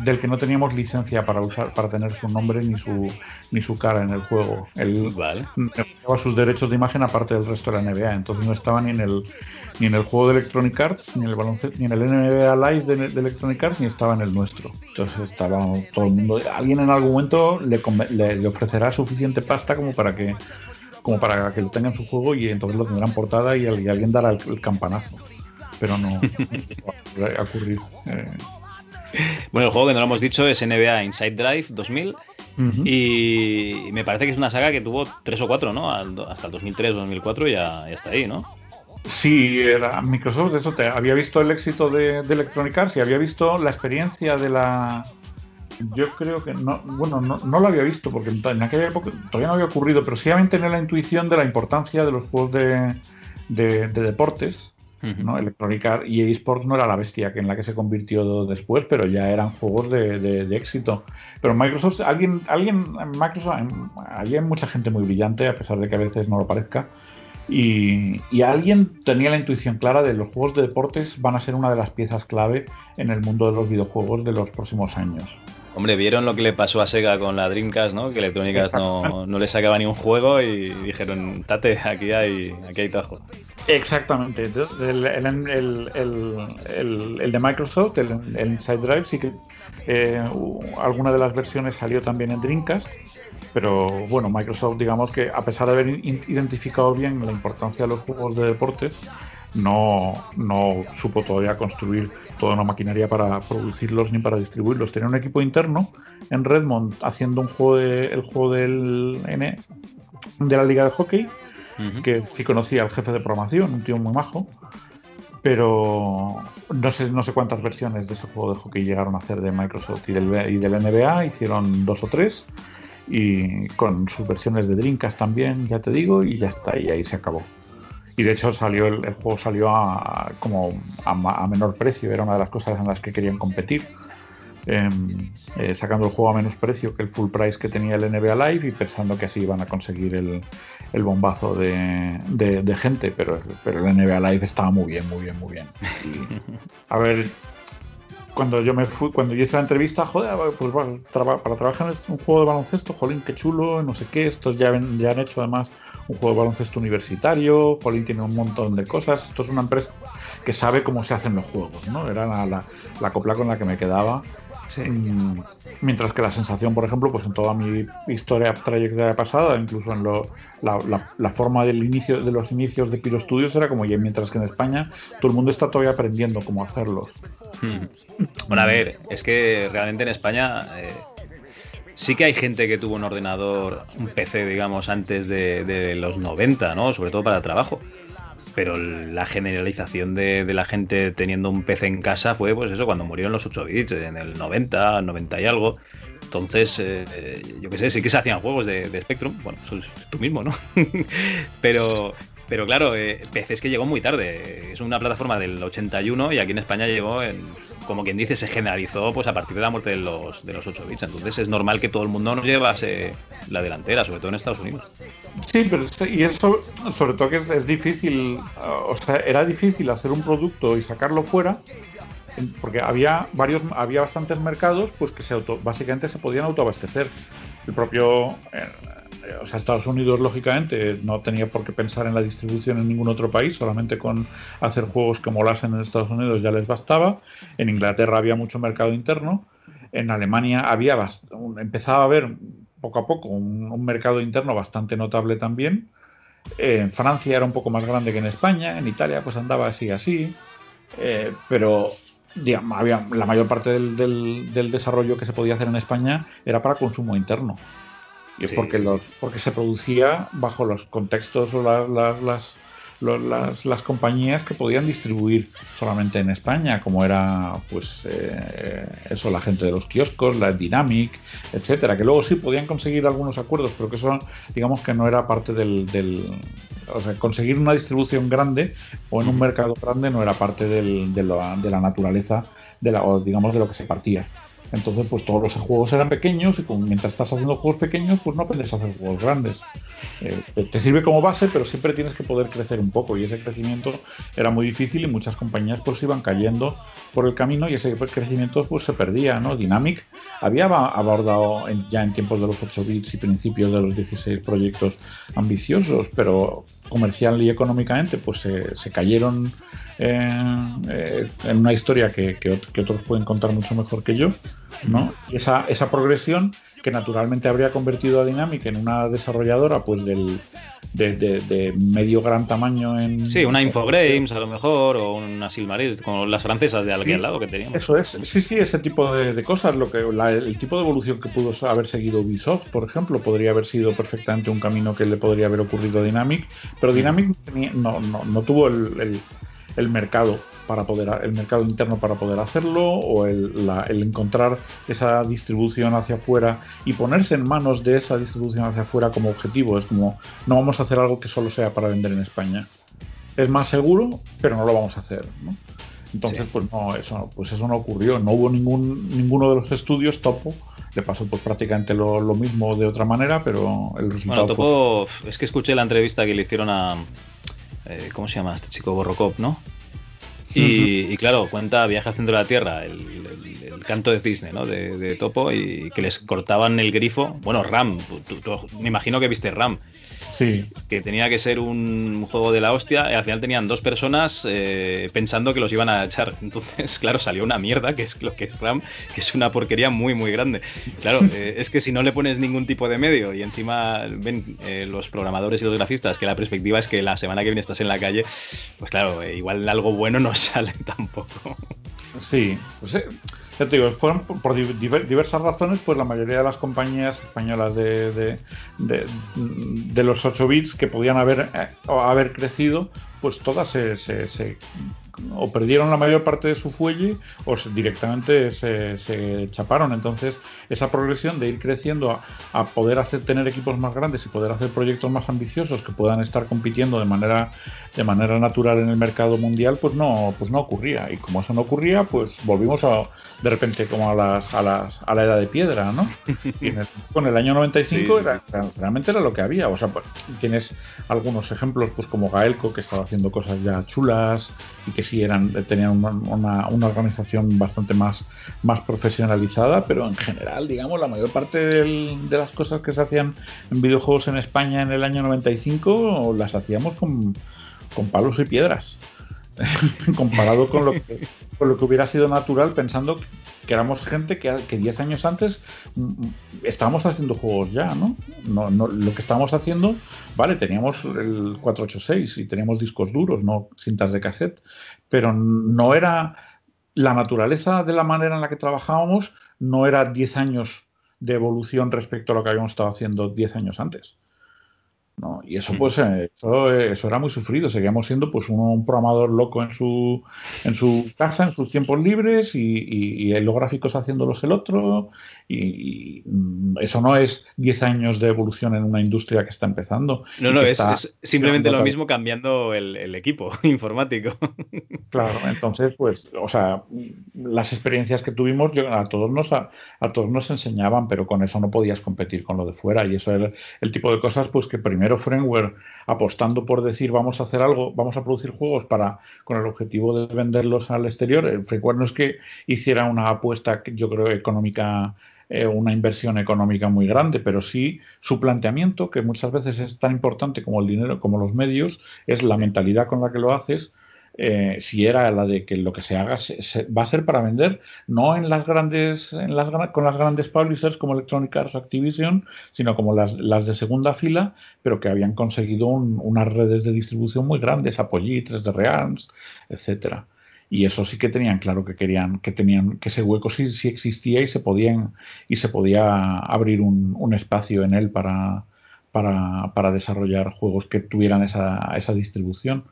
del que no teníamos licencia para usar, para tener su nombre ni su ni su cara en el juego. Él vale. sus derechos de imagen aparte del resto de la NBA, entonces no estaba ni en el ni en el juego de Electronic Arts, ni en el baloncesto, ni en el NBA Live de, Electronic Arts, ni estaba en el nuestro. Entonces estaba todo el mundo. Alguien en algún momento le, le ofrecerá suficiente pasta como para que como para que lo tenga en su juego y entonces lo tendrán portada y, alguien dará el, campanazo. Pero no, va a ocurrir. Eh. Bueno, el juego que no lo hemos dicho es NBA Inside Drive 2000 y me parece que es una saga que tuvo tres o cuatro, ¿no? Hasta el 2003 2004 ya, ya está ahí, ¿no? Sí, era Microsoft, de eso te había visto el éxito de, de Electronic Arts y había visto la experiencia de la, yo creo que no, bueno, no, no, lo había visto porque en aquella época todavía no había ocurrido, pero sí había tenido la intuición de la importancia de los juegos de, de, deportes. ¿no? Electronic Arts y eSports no era la bestia que en la que se convirtió después, pero ya eran juegos de, de éxito. Pero Microsoft, alguien, alguien, Microsoft, hay mucha gente muy brillante, a pesar de que a veces no lo parezca, Y, y, alguien tenía la intuición clara de los juegos de deportes van a ser una de las piezas clave en el mundo de los videojuegos de los próximos años. Hombre, vieron lo que le pasó a Sega con la Dreamcast, ¿no? Que Electronic no, no le sacaba ni un juego y dijeron, tate, aquí hay, aquí hay tajo. Exactamente. El, el, el, el de Microsoft, el, Inside Drive, sí que eh, alguna de las versiones salió también en Dreamcast pero bueno, Microsoft, digamos que a pesar de haber identificado bien la importancia de los juegos de deportes, no, no supo todavía construir toda una maquinaria para producirlos ni para distribuirlos. Tenía un equipo interno en Redmond haciendo un juego de, el juego del N, de la liga de hockey, que sí conocía al jefe de programación, un tío muy majo, pero no sé, no sé cuántas versiones de ese juego de hockey llegaron a hacer de Microsoft y del, y del NBA, hicieron dos o tres y con sus versiones de Dreamcast también, ya te digo, y ya está, y ahí se acabó. Y de hecho salió el, juego salió a, como a, menor precio, era una de las cosas en las que querían competir. Em, eh, sacando el juego a menos precio que el full price que tenía el NBA Live y pensando que así iban a conseguir el, el bombazo de, de, gente, pero, pero el NBA Live estaba muy bien, muy bien, muy bien. a ver, cuando yo me fui, cuando yo hice la entrevista, joder, pues bueno, para trabajar en un juego de baloncesto, jolín, qué chulo, no sé qué, estos ya, ya han hecho además un juego de baloncesto universitario, jolín tiene un montón de cosas, esto es una empresa que sabe cómo se hacen los juegos, ¿no? Era la, la, copla con la que me quedaba. Mm, mientras que la sensación, por ejemplo, pues en toda mi historia, trayectoria pasada, incluso en lo, la, la, forma del inicio, de los inicios de Piro Studios era como, mientras que en España todo el mundo está todavía aprendiendo cómo hacerlo. Hmm. Bueno, a ver, es que realmente en España eh, sí que hay gente que tuvo un ordenador, un PC, digamos, antes de, los 90, ¿no? Sobre todo para trabajo. Pero la generalización de, la gente teniendo un PC en casa fue, pues eso, cuando murieron los 8 bits, en el 90, 90 y algo. Entonces, eh, yo qué sé, sí que se hacían juegos de, Spectrum. Bueno, tú mismo, ¿no? pero, pero claro, eh, PC es que llegó muy tarde. Es una plataforma del 81 y aquí en España llegó, en, como quien dice, se generalizó pues a partir de la muerte de los, de los 8 bits. Entonces es normal que todo el mundo nos llevase la delantera, sobre todo en Estados Unidos. Sí, pero y eso, sobre todo que es, difícil, o sea, era difícil hacer un producto y sacarlo fuera porque había varios había bastantes mercados pues que se auto, básicamente se podían autoabastecer el propio eh, o sea, Estados Unidos, lógicamente, no tenía por qué pensar en la distribución en ningún otro país, solamente con hacer juegos que molasen en Estados Unidos ya les bastaba. En Inglaterra había mucho mercado interno. En Alemania había empezaba a haber poco a poco un, mercado interno bastante notable también. en Francia era un poco más grande que en España. En Italia, pues andaba así, así. Eh, pero digamos, había, la mayor parte del, del desarrollo que se podía hacer en España era para consumo interno. Y es porque, porque se producía bajo los contextos o las, las, las, compañías que podían distribuir solamente en España, como era pues eh, eso, la gente de los kioscos, la Dynamic, etcétera, que luego sí podían conseguir algunos acuerdos, pero que eso digamos que no era parte del, del o sea, conseguir una distribución grande o en un mercado grande no era parte del, de, la, de la naturaleza de la, o digamos de lo que se partía. Entonces, pues todos los juegos eran pequeños y mientras estás haciendo juegos pequeños, pues no aprendes a hacer juegos grandes. Eh, te sirve como base, pero siempre tienes que poder crecer un poco y ese crecimiento era muy difícil y muchas compañías pues iban cayendo por el camino y ese crecimiento pues se perdía, ¿no? Dynamic había abordado ya en tiempos de los 8 bits y principios de los 16 proyectos ambiciosos, pero comercial y económicamente pues se, se cayeron eh, en una historia que, que, otros pueden contar mucho mejor que yo, ¿no? Y esa, esa progresión que naturalmente habría convertido a Dynamic en una desarrolladora pues del, de, medio gran tamaño en... Sí, una Infogrames a lo mejor, o una Silmarils, como las francesas de aquí al lado que teníamos. Eso es, sí, sí, ese tipo de, cosas, lo que el tipo de evolución que pudo haber seguido Ubisoft, por ejemplo, podría haber sido perfectamente un camino que le podría haber ocurrido a Dynamic, pero Dynamic no, no, no tuvo el el mercado para poder el mercado interno para poder hacerlo o el, encontrar esa distribución hacia afuera y ponerse en manos de esa distribución hacia afuera como objetivo. Es como no vamos a hacer algo que solo sea para vender en España. Es más seguro pero no lo vamos a hacer entonces pues no eso pues eso no ocurrió. No hubo ningún ninguno de los estudios topo. Le pasó pues prácticamente lo, mismo de otra manera, pero el resultado bueno, Topo, es que escuché la entrevista que le hicieron a eh, ¿cómo se llama este chico? Borrocop, ¿no? Y, claro, cuenta Viaje al centro de la Tierra, el, canto de cisne, ¿no? De, Topo y que les cortaban el grifo. Bueno, Ram, me imagino que viste Ram. Sí. Que tenía que ser un juego de la hostia. Y al final tenían dos personas eh, pensando que los iban a echar. Entonces, claro, salió una mierda, que es lo que es RAM, que es una porquería muy, muy grande. Claro, eh, es que si no le pones ningún tipo de medio y encima ven eh, los programadores y los grafistas que la perspectiva es que la semana que viene estás en la calle, pues claro, igual algo bueno no sale tampoco. Sí, pues ya te digo, fueron por, diversas razones, pues la mayoría de las compañías españolas de, de, los 8 bits que podían haber, eh, haber crecido, pues todas se, se, o perdieron la mayor parte de su fuelle o directamente se, chaparon. Entonces, esa progresión de ir creciendo a, poder hacer tener equipos más grandes y poder hacer proyectos más ambiciosos que puedan estar compitiendo de manera de manera natural en el mercado mundial, pues no, pues no ocurría. Y como eso no ocurría, pues volvimos a, de repente como a, las, a, las, a la edad de piedra, ¿no? Y en el, con el año 95 era, realmente era lo que había. O sea, pues, tienes algunos ejemplos, pues como Gaelco, que estaba haciendo cosas ya chulas y que sí eran, tenían una, una, organización bastante más, más profesionalizada, pero en general, digamos, la mayor parte de las cosas que se hacían en videojuegos en España en el año 95 las hacíamos con con palos y piedras. comparado con lo, que, con lo que hubiera sido natural pensando que éramos gente que, que 10 años antes mm, estábamos haciendo juegos ya, ¿no? No, ¿no? Lo que estábamos haciendo, vale, teníamos el 486 y teníamos discos duros, no cintas de cassette, pero no era la naturaleza de la manera en la que trabajábamos, no era 10 años de evolución respecto a lo que habíamos estado haciendo 10 años antes. ¿No? Y eso, pues, eh, eh, eso, era muy sufrido. Seguíamos siendo, pues, un, programador loco en su, en su casa, en sus tiempos libres, y, los gráficos haciéndolos el otro. Y, mm, eso no es 10 años de evolución en una industria que está empezando. No, no, es, simplemente lo mismo cambiando el, equipo informático. Claro, entonces, pues, o sea, las experiencias que tuvimos a todos nos a, todos nos enseñaban, pero con eso no podías competir con lo de fuera. Y eso era el tipo de cosas, pues, que primero primero Framework apostando por decir vamos a hacer algo, vamos a producir juegos para con el objetivo de venderlos al exterior. El Framework no es que hiciera una apuesta, yo creo, económica eh, una inversión económica muy grande, pero sí su planteamiento, que muchas veces es tan importante como el dinero, como los medios, es la mentalidad con la que lo haces eh, si era la de que lo que se haga va a ser para vender, no en las grandes, en las, con las grandes publishers como Electronic Arts Activision, sino como las, las de segunda fila, pero que habían conseguido unas redes de distribución muy grandes, Apogee, 3D Realms, etcétera. Y eso sí que tenían claro que querían, que tenían, que ese hueco sí, sí existía y se podían, y se podía abrir un, un espacio en él para, para, para, desarrollar juegos que tuvieran esa, esa distribución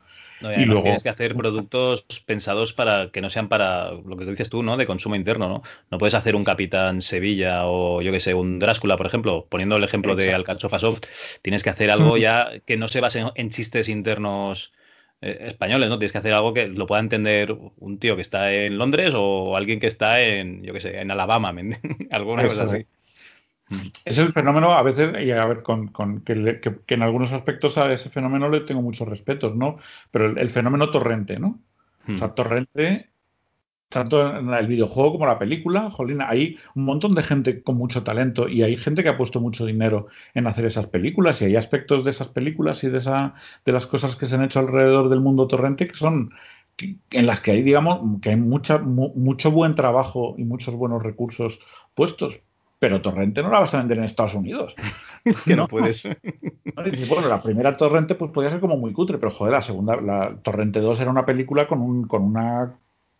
y, luego tienes que hacer productos pensados para que no sean para lo que dices tú, ¿no? De consumo interno, ¿no? No puedes hacer un Capitán Sevilla o yo que sé, un Drácula, por ejemplo, poniendo el ejemplo de Alcachofa Soft, tienes que hacer algo ya que no se base en, chistes internos españoles, ¿no? Tienes que hacer algo que lo pueda entender un tío que está en Londres o alguien que está en, yo que sé, en Alabama, alguna cosa así. Es el fenómeno, a veces, y a ver, con, que, en algunos aspectos a ese fenómeno le tengo muchos respetos, ¿no? Pero el, fenómeno torrente, ¿no? O sea, hmm. torrente, tanto en el videojuego como en la película, jolina, hay un montón de gente con mucho talento y hay gente que ha puesto mucho dinero en hacer esas películas y hay aspectos de esas películas y de, esa, de las cosas que se han hecho alrededor del mundo torrente que son en las que hay, digamos, que hay mucha, mucho buen trabajo y muchos buenos recursos puestos, pero Torrente no la vas a vender en Estados Unidos. Es que no, puedes. bueno, la primera Torrente pues podía ser como muy cutre, pero joder, la segunda, la Torrente 2 era una película con, un, con una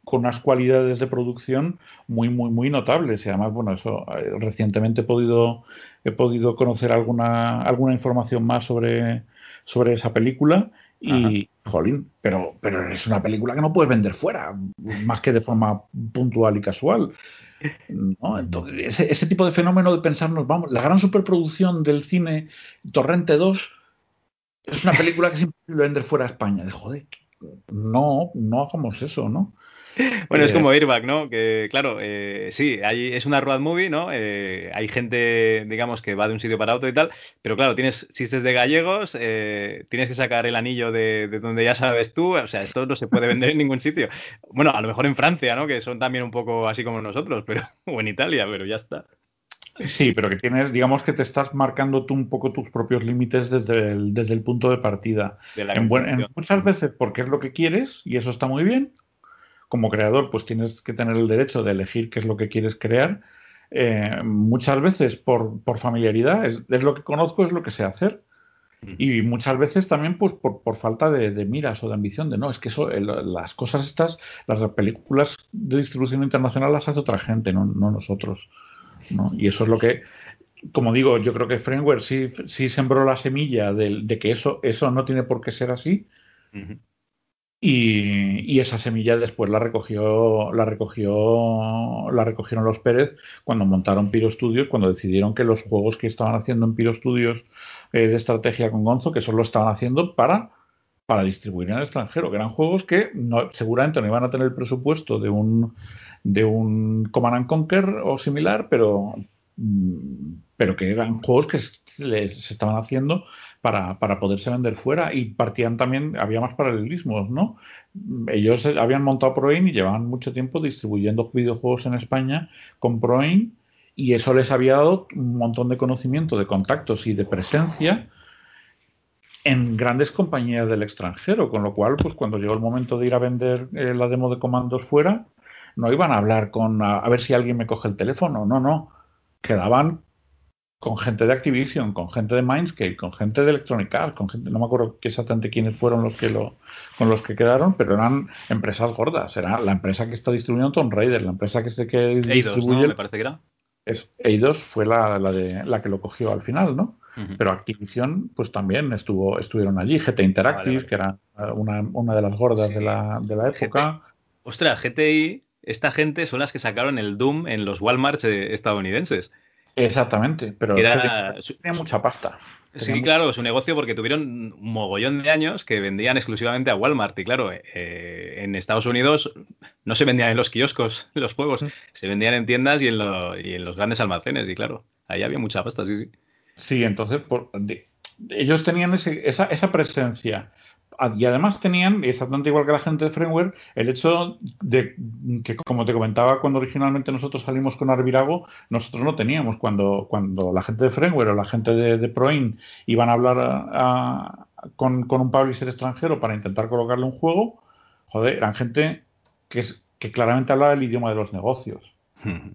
con unas cualidades de producción muy, muy, muy notables. Y además, bueno, eso eh, recientemente he podido, he podido conocer alguna, alguna información más sobre, sobre esa película. Y, jolín, pero, pero es una película que no puedes vender fuera, más que de forma puntual y casual. ¿no? Entonces, ese, tipo de fenómeno de pensarnos, vamos, la gran superproducción del cine Torrente 2 es una película que es imposible vender fuera de España. De joder, no, no hagamos eso, ¿no? Bueno, es como Airbag, ¿no? Que claro, eh, sí, hay, es una road movie, ¿no? Eh, hay gente, digamos, que va de un sitio para otro y tal, pero claro, tienes chistes de gallegos, eh, tienes que sacar el anillo de, donde ya sabes tú, o sea, esto no se puede vender en ningún sitio. Bueno, a lo mejor en Francia, ¿no? Que son también un poco así como nosotros, pero o en Italia, pero ya está. Sí, pero que tienes, digamos que te estás marcando tú un poco tus propios límites desde el, desde el punto de partida. en, muchas veces porque es lo que quieres y eso está muy bien. Como creador, pues tienes que tener el derecho de elegir qué es lo que quieres crear. Eh, muchas veces por, familiaridad, es, lo que conozco, es lo que sé hacer. Y muchas veces también pues por, falta de, miras o de ambición, de no, es que eso, las cosas estas, las películas de distribución internacional las hace otra gente, no, no nosotros. Y eso es lo que, como digo, yo creo que Framework sí, sí sembró la semilla de, que eso, eso no tiene por qué ser así. Y, esa semilla después la recogió, la recogió, la recogieron los Pérez cuando montaron Piro Studios, cuando decidieron que los juegos que estaban haciendo en Piro Studios eh, de estrategia con Gonzo, que solo estaban haciendo para, para distribuir en el extranjero, que eran juegos que no, seguramente no iban a tener el presupuesto de un de un Command and Conquer o similar, pero, mm, pero que eran juegos que se, estaban haciendo para, para, poderse vender fuera y partían también, había más paralelismos, ¿no? Ellos habían montado Proin y llevaban mucho tiempo distribuyendo videojuegos en España con Proin y eso les había dado un montón de conocimiento, de contactos y de presencia en grandes compañías del extranjero, con lo cual, pues cuando llegó el momento de ir a vender eh, la demo de comandos fuera, no iban a hablar con a, ver si alguien me coge el teléfono, no, no. Quedaban con gente de Activision, con gente de Mindscape, con gente de Electronic Arts, con gente, no me acuerdo exactamente quiénes fueron los que lo, con los que quedaron, pero eran empresas gordas. Era la empresa que está distribuyendo Tomb Raider, la empresa que, se, que distribuye. Me parece que era. Eidos fue la, de, la que lo cogió al final, ¿no? Pero Activision, pues también estuvo, estuvieron allí. GT Interactive, que era una, una, de las gordas de, la, de la época. Ostras, GTI esta gente son las que sacaron el Doom en los Walmart estadounidenses. Exactamente, pero era, tenía mucha pasta. Sí, claro, su negocio porque tuvieron un mogollón de años que vendían exclusivamente a Walmart. Y claro, eh, en Estados Unidos no se vendían en los kioscos los juegos, mm. se vendían en tiendas y en, los grandes almacenes. Y claro, ahí había mucha pasta, sí, sí. Sí, entonces ellos tenían esa, esa presencia y además tenían, exactamente igual que la gente de Framework, el hecho de que, como te comentaba, cuando originalmente nosotros salimos con Arvirago, nosotros no teníamos. Cuando, cuando la gente de Framework o la gente de, Proin iban a hablar con, un publisher extranjero para intentar colocarle un juego, joder, eran gente que, es, que claramente hablaba el idioma de los negocios.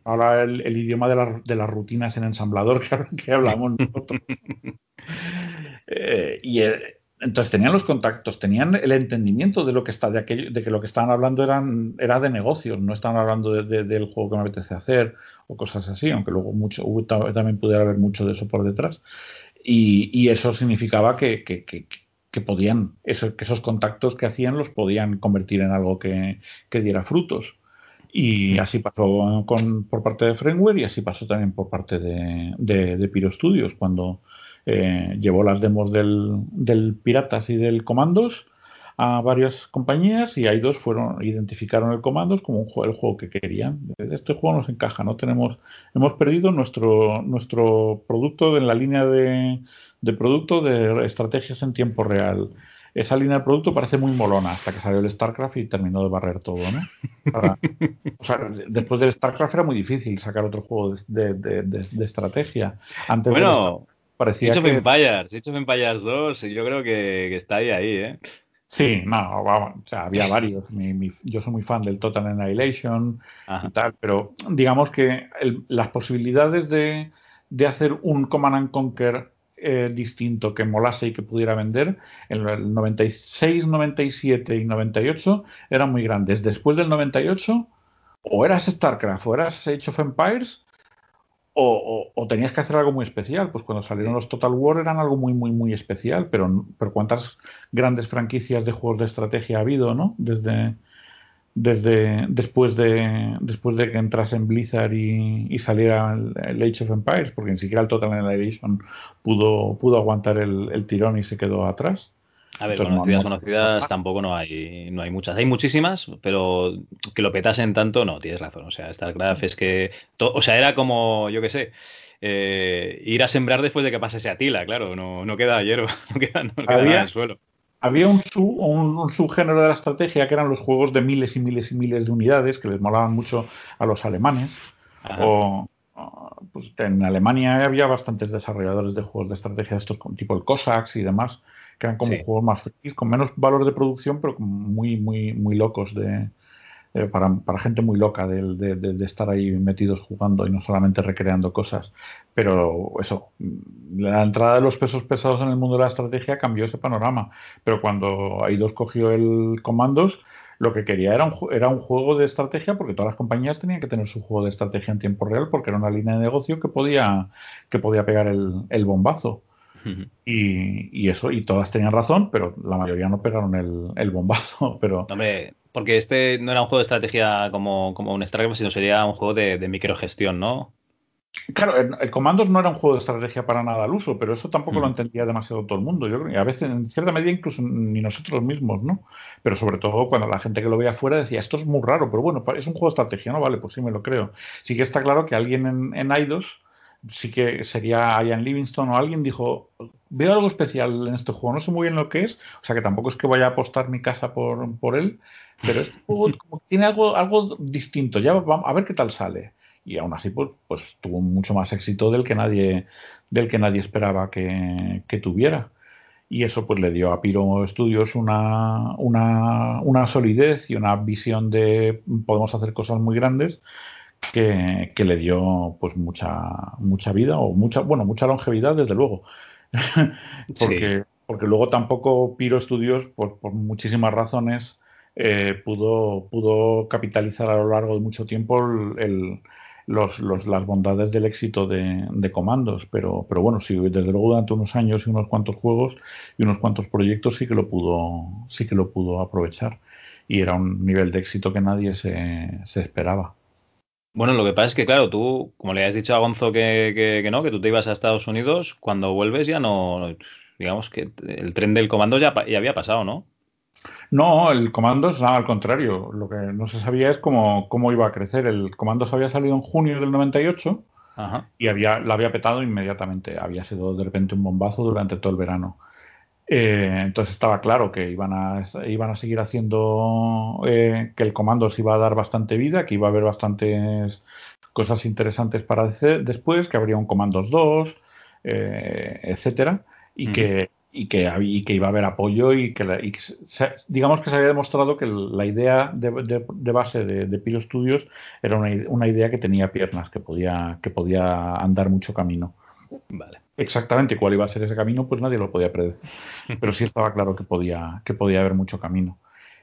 Habla el, idioma de, de, las rutinas en ensamblador que, que hablamos nosotros. Eh, y el, entonces tenían los contactos, tenían el entendimiento de lo que está, de aquello, de que lo que estaban hablando eran, era de negocios, no estaban hablando del juego que me apetece hacer o cosas así, aunque luego mucho, también pudiera haber mucho de eso por detrás. Y, eso significaba que, podían, eso, que esos contactos que hacían los podían convertir en algo que, diera frutos. Y así pasó con, por parte de Frameware y así pasó también por parte de, de, de Piro Studios, cuando eh, llevó las demos del, Piratas y del Comandos a varias compañías y hay dos fueron identificaron el Comandos como un juego, el juego que querían. Este juego nos encaja, no tenemos hemos perdido nuestro nuestro producto en la línea de, producto de estrategias en tiempo real. Esa línea de producto parece muy molona hasta que salió el StarCraft y terminó de barrer todo, ¿no? o sea, después del StarCraft era muy difícil sacar otro juego de, estrategia. Antes bueno, Parecía Age of Empires, Age of Empires 2, yo creo que, está ahí, ahí, ¿eh? Sí, no, vamos, o sea, había varios. yo soy muy fan del Total Annihilation y tal, pero digamos que las posibilidades de, hacer un Command and Conquer eh, distinto que molase y que pudiera vender en el 96, 97 y 98 eran muy grandes. Después del 98, o eras StarCraft o eras Age of Empires, o, tenías que hacer algo muy especial. Pues cuando salieron los Total War eran algo muy, muy, muy especial. Pero, pero cuántas grandes franquicias de juegos de estrategia ha habido, ¿no? Desde, desde después de después de que entrase en Blizzard y, saliera el, Age of Empires, porque ni siquiera el Total Annihilation pudo, pudo aguantar el, tirón y se quedó atrás. A ver, conocidas, conocidas tampoco no hay, no hay muchas. Hay muchísimas, pero que lo petasen tanto, no, tienes razón. O sea, StarCraft es que. O sea, era como, yo qué sé. Eh, ir a sembrar después de que pase ese Atila, claro, no, no queda hierba, no queda, no queda nada en el suelo. Había un, un, subgénero de la estrategia que eran los juegos de miles y miles y miles de unidades que les molaban mucho a los alemanes. O, pues en Alemania había bastantes desarrolladores de juegos de estrategia, estos tipo el Cossacks y demás, que eran como juegos más frikis, con menos valor de producción, pero muy, muy, muy locos de, eh, para, para, gente muy loca de, de, de, estar ahí metidos jugando y no solamente recreando cosas. Pero eso, la entrada de los pesos pesados en el mundo de la estrategia cambió ese panorama. Pero cuando Aidos cogió el Comandos, lo que quería era un, era un juego de estrategia porque todas las compañías tenían que tener su juego de estrategia en tiempo real porque era una línea de negocio que podía, que podía pegar el, el bombazo. Y, y, eso, y todas tenían razón, pero la mayoría no pegaron el, el bombazo. Pero... porque este no era un juego de estrategia como, como un StarCraft, sino sería un juego de, de microgestión, ¿no? Claro, el, Comandos no era un juego de estrategia para nada al uso, pero eso tampoco lo entendía demasiado todo el mundo. Yo creo que a veces, en cierta medida, incluso ni nosotros mismos, ¿no? Pero sobre todo cuando la gente que lo veía afuera decía, esto es muy raro, pero bueno, es un juego de estrategia, ¿no? Vale, pues sí me lo creo. Sí que está claro que alguien en, en Aidos, sí que sería Ian Livingston o alguien dijo, veo algo especial en este juego, no sé muy bien lo que es, o sea que tampoco es que vaya a apostar mi casa por, por él, pero este juego tiene algo, algo distinto, ya vamos a ver qué tal sale y aún así pues, pues tuvo mucho más éxito del que nadie, del que nadie esperaba que, tuviera. Y eso pues le dio a Piro Studios una, una, una, solidez y una visión de podemos hacer cosas muy grandes que, le dio pues mucha, mucha vida o mucha, bueno, mucha longevidad desde luego. porque, porque luego tampoco Piro Studios, por, por muchísimas razones, eh, pudo, pudo capitalizar a lo largo de mucho tiempo el, los, los, las bondades del éxito de, de, comandos, pero, pero bueno, sí, desde luego durante unos años y unos cuantos juegos y unos cuantos proyectos sí que lo pudo, sí que lo pudo aprovechar. Y era un nivel de éxito que nadie se, se esperaba. Bueno, lo que pasa es que, claro, tú, como le has dicho a Gonzo que, que, que, no, que tú te ibas a Estados Unidos, cuando vuelves ya no, digamos que el tren del comando ya, ya había pasado, ¿no? No, el Comandos, nada, al contrario. Lo que no se sabía es cómo, cómo iba a crecer. El Comandos había salido en junio del 98 Ajá. y había, la había petado inmediatamente. Había sido de repente un bombazo durante todo el verano. Eh, entonces estaba claro que iban a, iban a seguir haciendo eh, que el Comandos iba a dar bastante vida, que iba a haber bastantes cosas interesantes para hacer después, que habría un Comandos 2, eh, etcétera, y que y que, y que iba a haber apoyo y que, y que se, digamos que se había demostrado que la idea de, de, de base de, de Piro Studios era una, una, idea que tenía piernas, que podía, que podía andar mucho camino. Vale. Exactamente cuál iba a ser ese camino, pues nadie lo podía predecir. Pero sí estaba claro que podía, que podía haber mucho camino.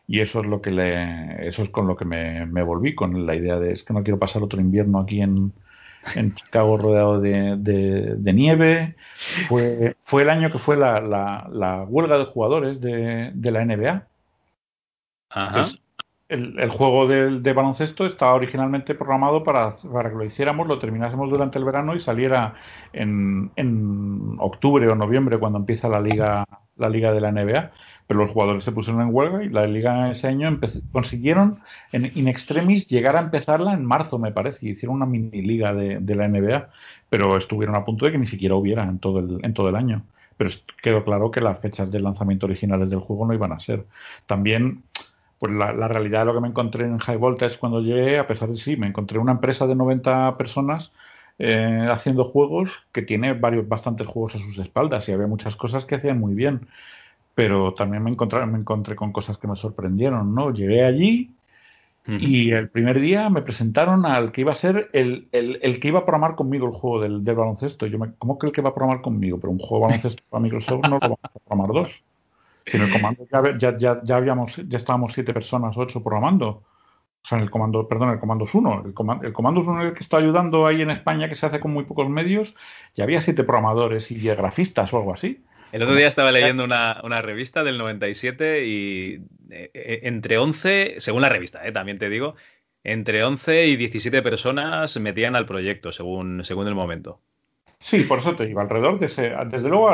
Y eso es lo que le, eso es con lo que me, me volví, con la idea de es que no quiero pasar otro invierno aquí en, en Chicago rodeado de, de, de, nieve. Fue, fue el año que fue la, la, la huelga de jugadores de, de la NBA. Ajá. Entonces, el, el, juego de, de, baloncesto estaba originalmente programado para, para, que lo hiciéramos, lo terminásemos durante el verano y saliera en, en octubre o noviembre cuando empieza la liga, la liga de la NBA pero los jugadores se pusieron en huelga y la liga ese año consiguieron en in extremis llegar a empezarla en marzo, me parece, y hicieron una mini liga de, de, la NBA, pero estuvieron a punto de que ni siquiera hubiera en todo el, en todo el año. Pero quedó claro que las fechas de lanzamiento originales del juego no iban a ser. También, pues la, la realidad de lo que me encontré en High Voltage cuando llegué, a pesar de sí, me encontré una empresa de 90 personas eh, haciendo juegos que tiene varios, bastantes juegos a sus espaldas y había muchas cosas que hacían muy bien pero también me encontré, me encontré con cosas que me sorprendieron, ¿no? Llegué allí uh -huh. y el primer día me presentaron al que iba a ser el, el, el que iba a programar conmigo el juego del, del baloncesto. Yo me, ¿Cómo que el que va a programar conmigo? Pero un juego de baloncesto para Microsoft no lo vamos a programar dos. Si en el comando ya, ya, ya, habíamos, ya estábamos siete personas, ocho programando. O sea, en el comando, perdón, el comando 1. El, comando, el comando 1 el que está ayudando ahí en España, que se hace con muy pocos medios, ya había siete programadores y grafistas o algo así. El otro día estaba leyendo una, una revista del 97 y eh, entre 11, según la revista, eh, también te digo, entre 11 y 17 personas metían al proyecto según, según el momento. Sí, por eso te digo, alrededor de ese. Desde luego,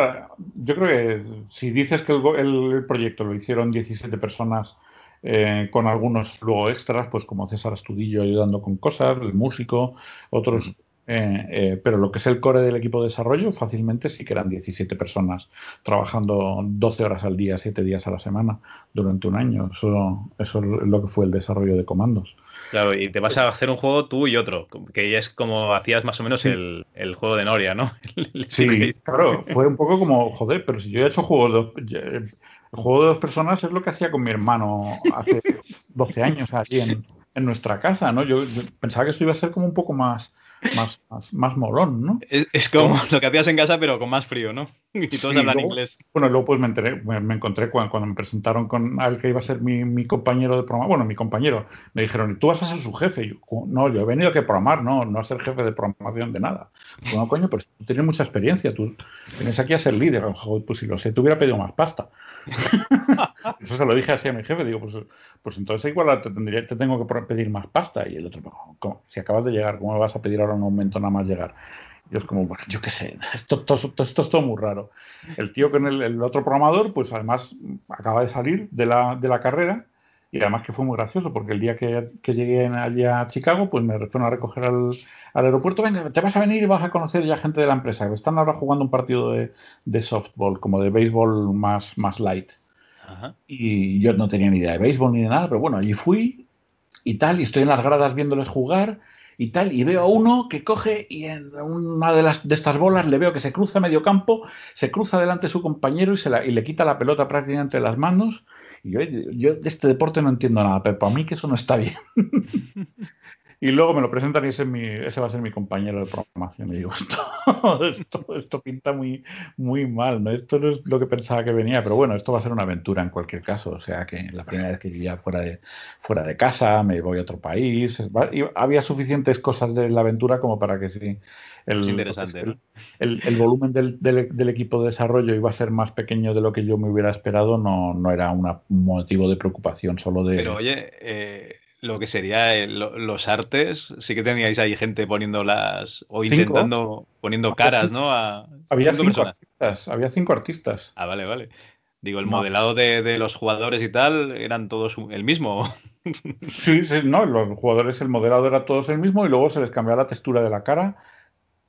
yo creo que si dices que el, proyecto lo hicieron 17 personas eh, con algunos luego extras, pues como César Astudillo ayudando con cosas, el músico, otros. Eh, eh, pero lo que es el core del equipo de desarrollo, fácilmente sí que eran 17 personas trabajando 12 horas al día, 7 días a la semana durante un año. Eso, eso es lo que fue el desarrollo de comandos. Claro, y te vas a hacer un juego tú y otro, que ya es como hacías más o menos el, juego de Noria, ¿no? sí, claro, fue un poco como, joder, pero si yo he hecho juego de el juego de dos personas es lo que hacía con mi hermano hace 12 años allí en, en nuestra casa, ¿no? yo, pensaba que esto iba a ser como un poco más más, más, molón, ¿no? Es, como lo que hacías en casa, pero con más frío, ¿no? Y todos hablan inglés. Bueno, luego pues me enteré, me, encontré cuando, me presentaron con al que iba a ser mi, compañero de programa, bueno, mi compañero, me dijeron, ¿tú vas a ser su jefe? Y yo, no, yo he venido a que programar, no, no a ser jefe de programación de nada. No, coño, pues tú tienes mucha experiencia, tú vienes aquí a ser líder. pues si lo sé, te hubiera pedido más pasta. Eso se lo dije así a mi jefe, digo, pues, pues entonces igual te, tendría, te tengo que pedir más pasta. Y el otro, si acabas de llegar, ¿cómo me vas a pedir ahora un aumento nada más llegar? Y es como, bueno, yo qué sé, esto, esto, es todo muy raro. El tío con el, el, otro programador, pues además acaba de salir de la, de la carrera y además que fue muy gracioso, porque el día que, llegué allá a Chicago, pues me fueron a recoger al, aeropuerto. Venga, te vas a venir y vas a conocer ya gente de la empresa. Que están ahora jugando un partido de, softball, como de béisbol más, más light. Y yo no tenía ni idea de béisbol ni de nada, pero bueno, allí fui y tal, y estoy en las gradas viéndoles jugar y tal, y veo a uno que coge y en una de, las, de estas bolas le veo que se cruza medio campo, se cruza delante de su compañero y, se y le quita la pelota prácticamente de las manos y yo, yo de este deporte no entiendo nada, pero para mí que eso no está bien. Y luego me lo presentan y ese, mi, ese, va a ser mi compañero de programación. Y digo, esto, esto, pinta muy, muy mal, ¿no? Esto no es lo que pensaba que venía, pero bueno, esto va a ser una aventura en cualquier caso. O sea que la primera vez que vivía fuera de, fuera de casa, me voy a otro país. había suficientes cosas de la aventura como para que sí. El, interesante, el, el, volumen del, del, equipo de desarrollo iba a ser más pequeño de lo que yo me hubiera esperado, no, no era un motivo de preocupación solo de... Pero oye, eh, lo que sería los artes, sí que teníais ahí gente poniendo las o intentando poniendo caras, ¿no? había cinco artistas, había cinco artistas. Ah, vale, vale. Digo, el modelado de, los jugadores y tal eran todos el mismo. Sí, sí, no, los jugadores, el modelado era todos el mismo y luego se les cambiaba la textura de la cara,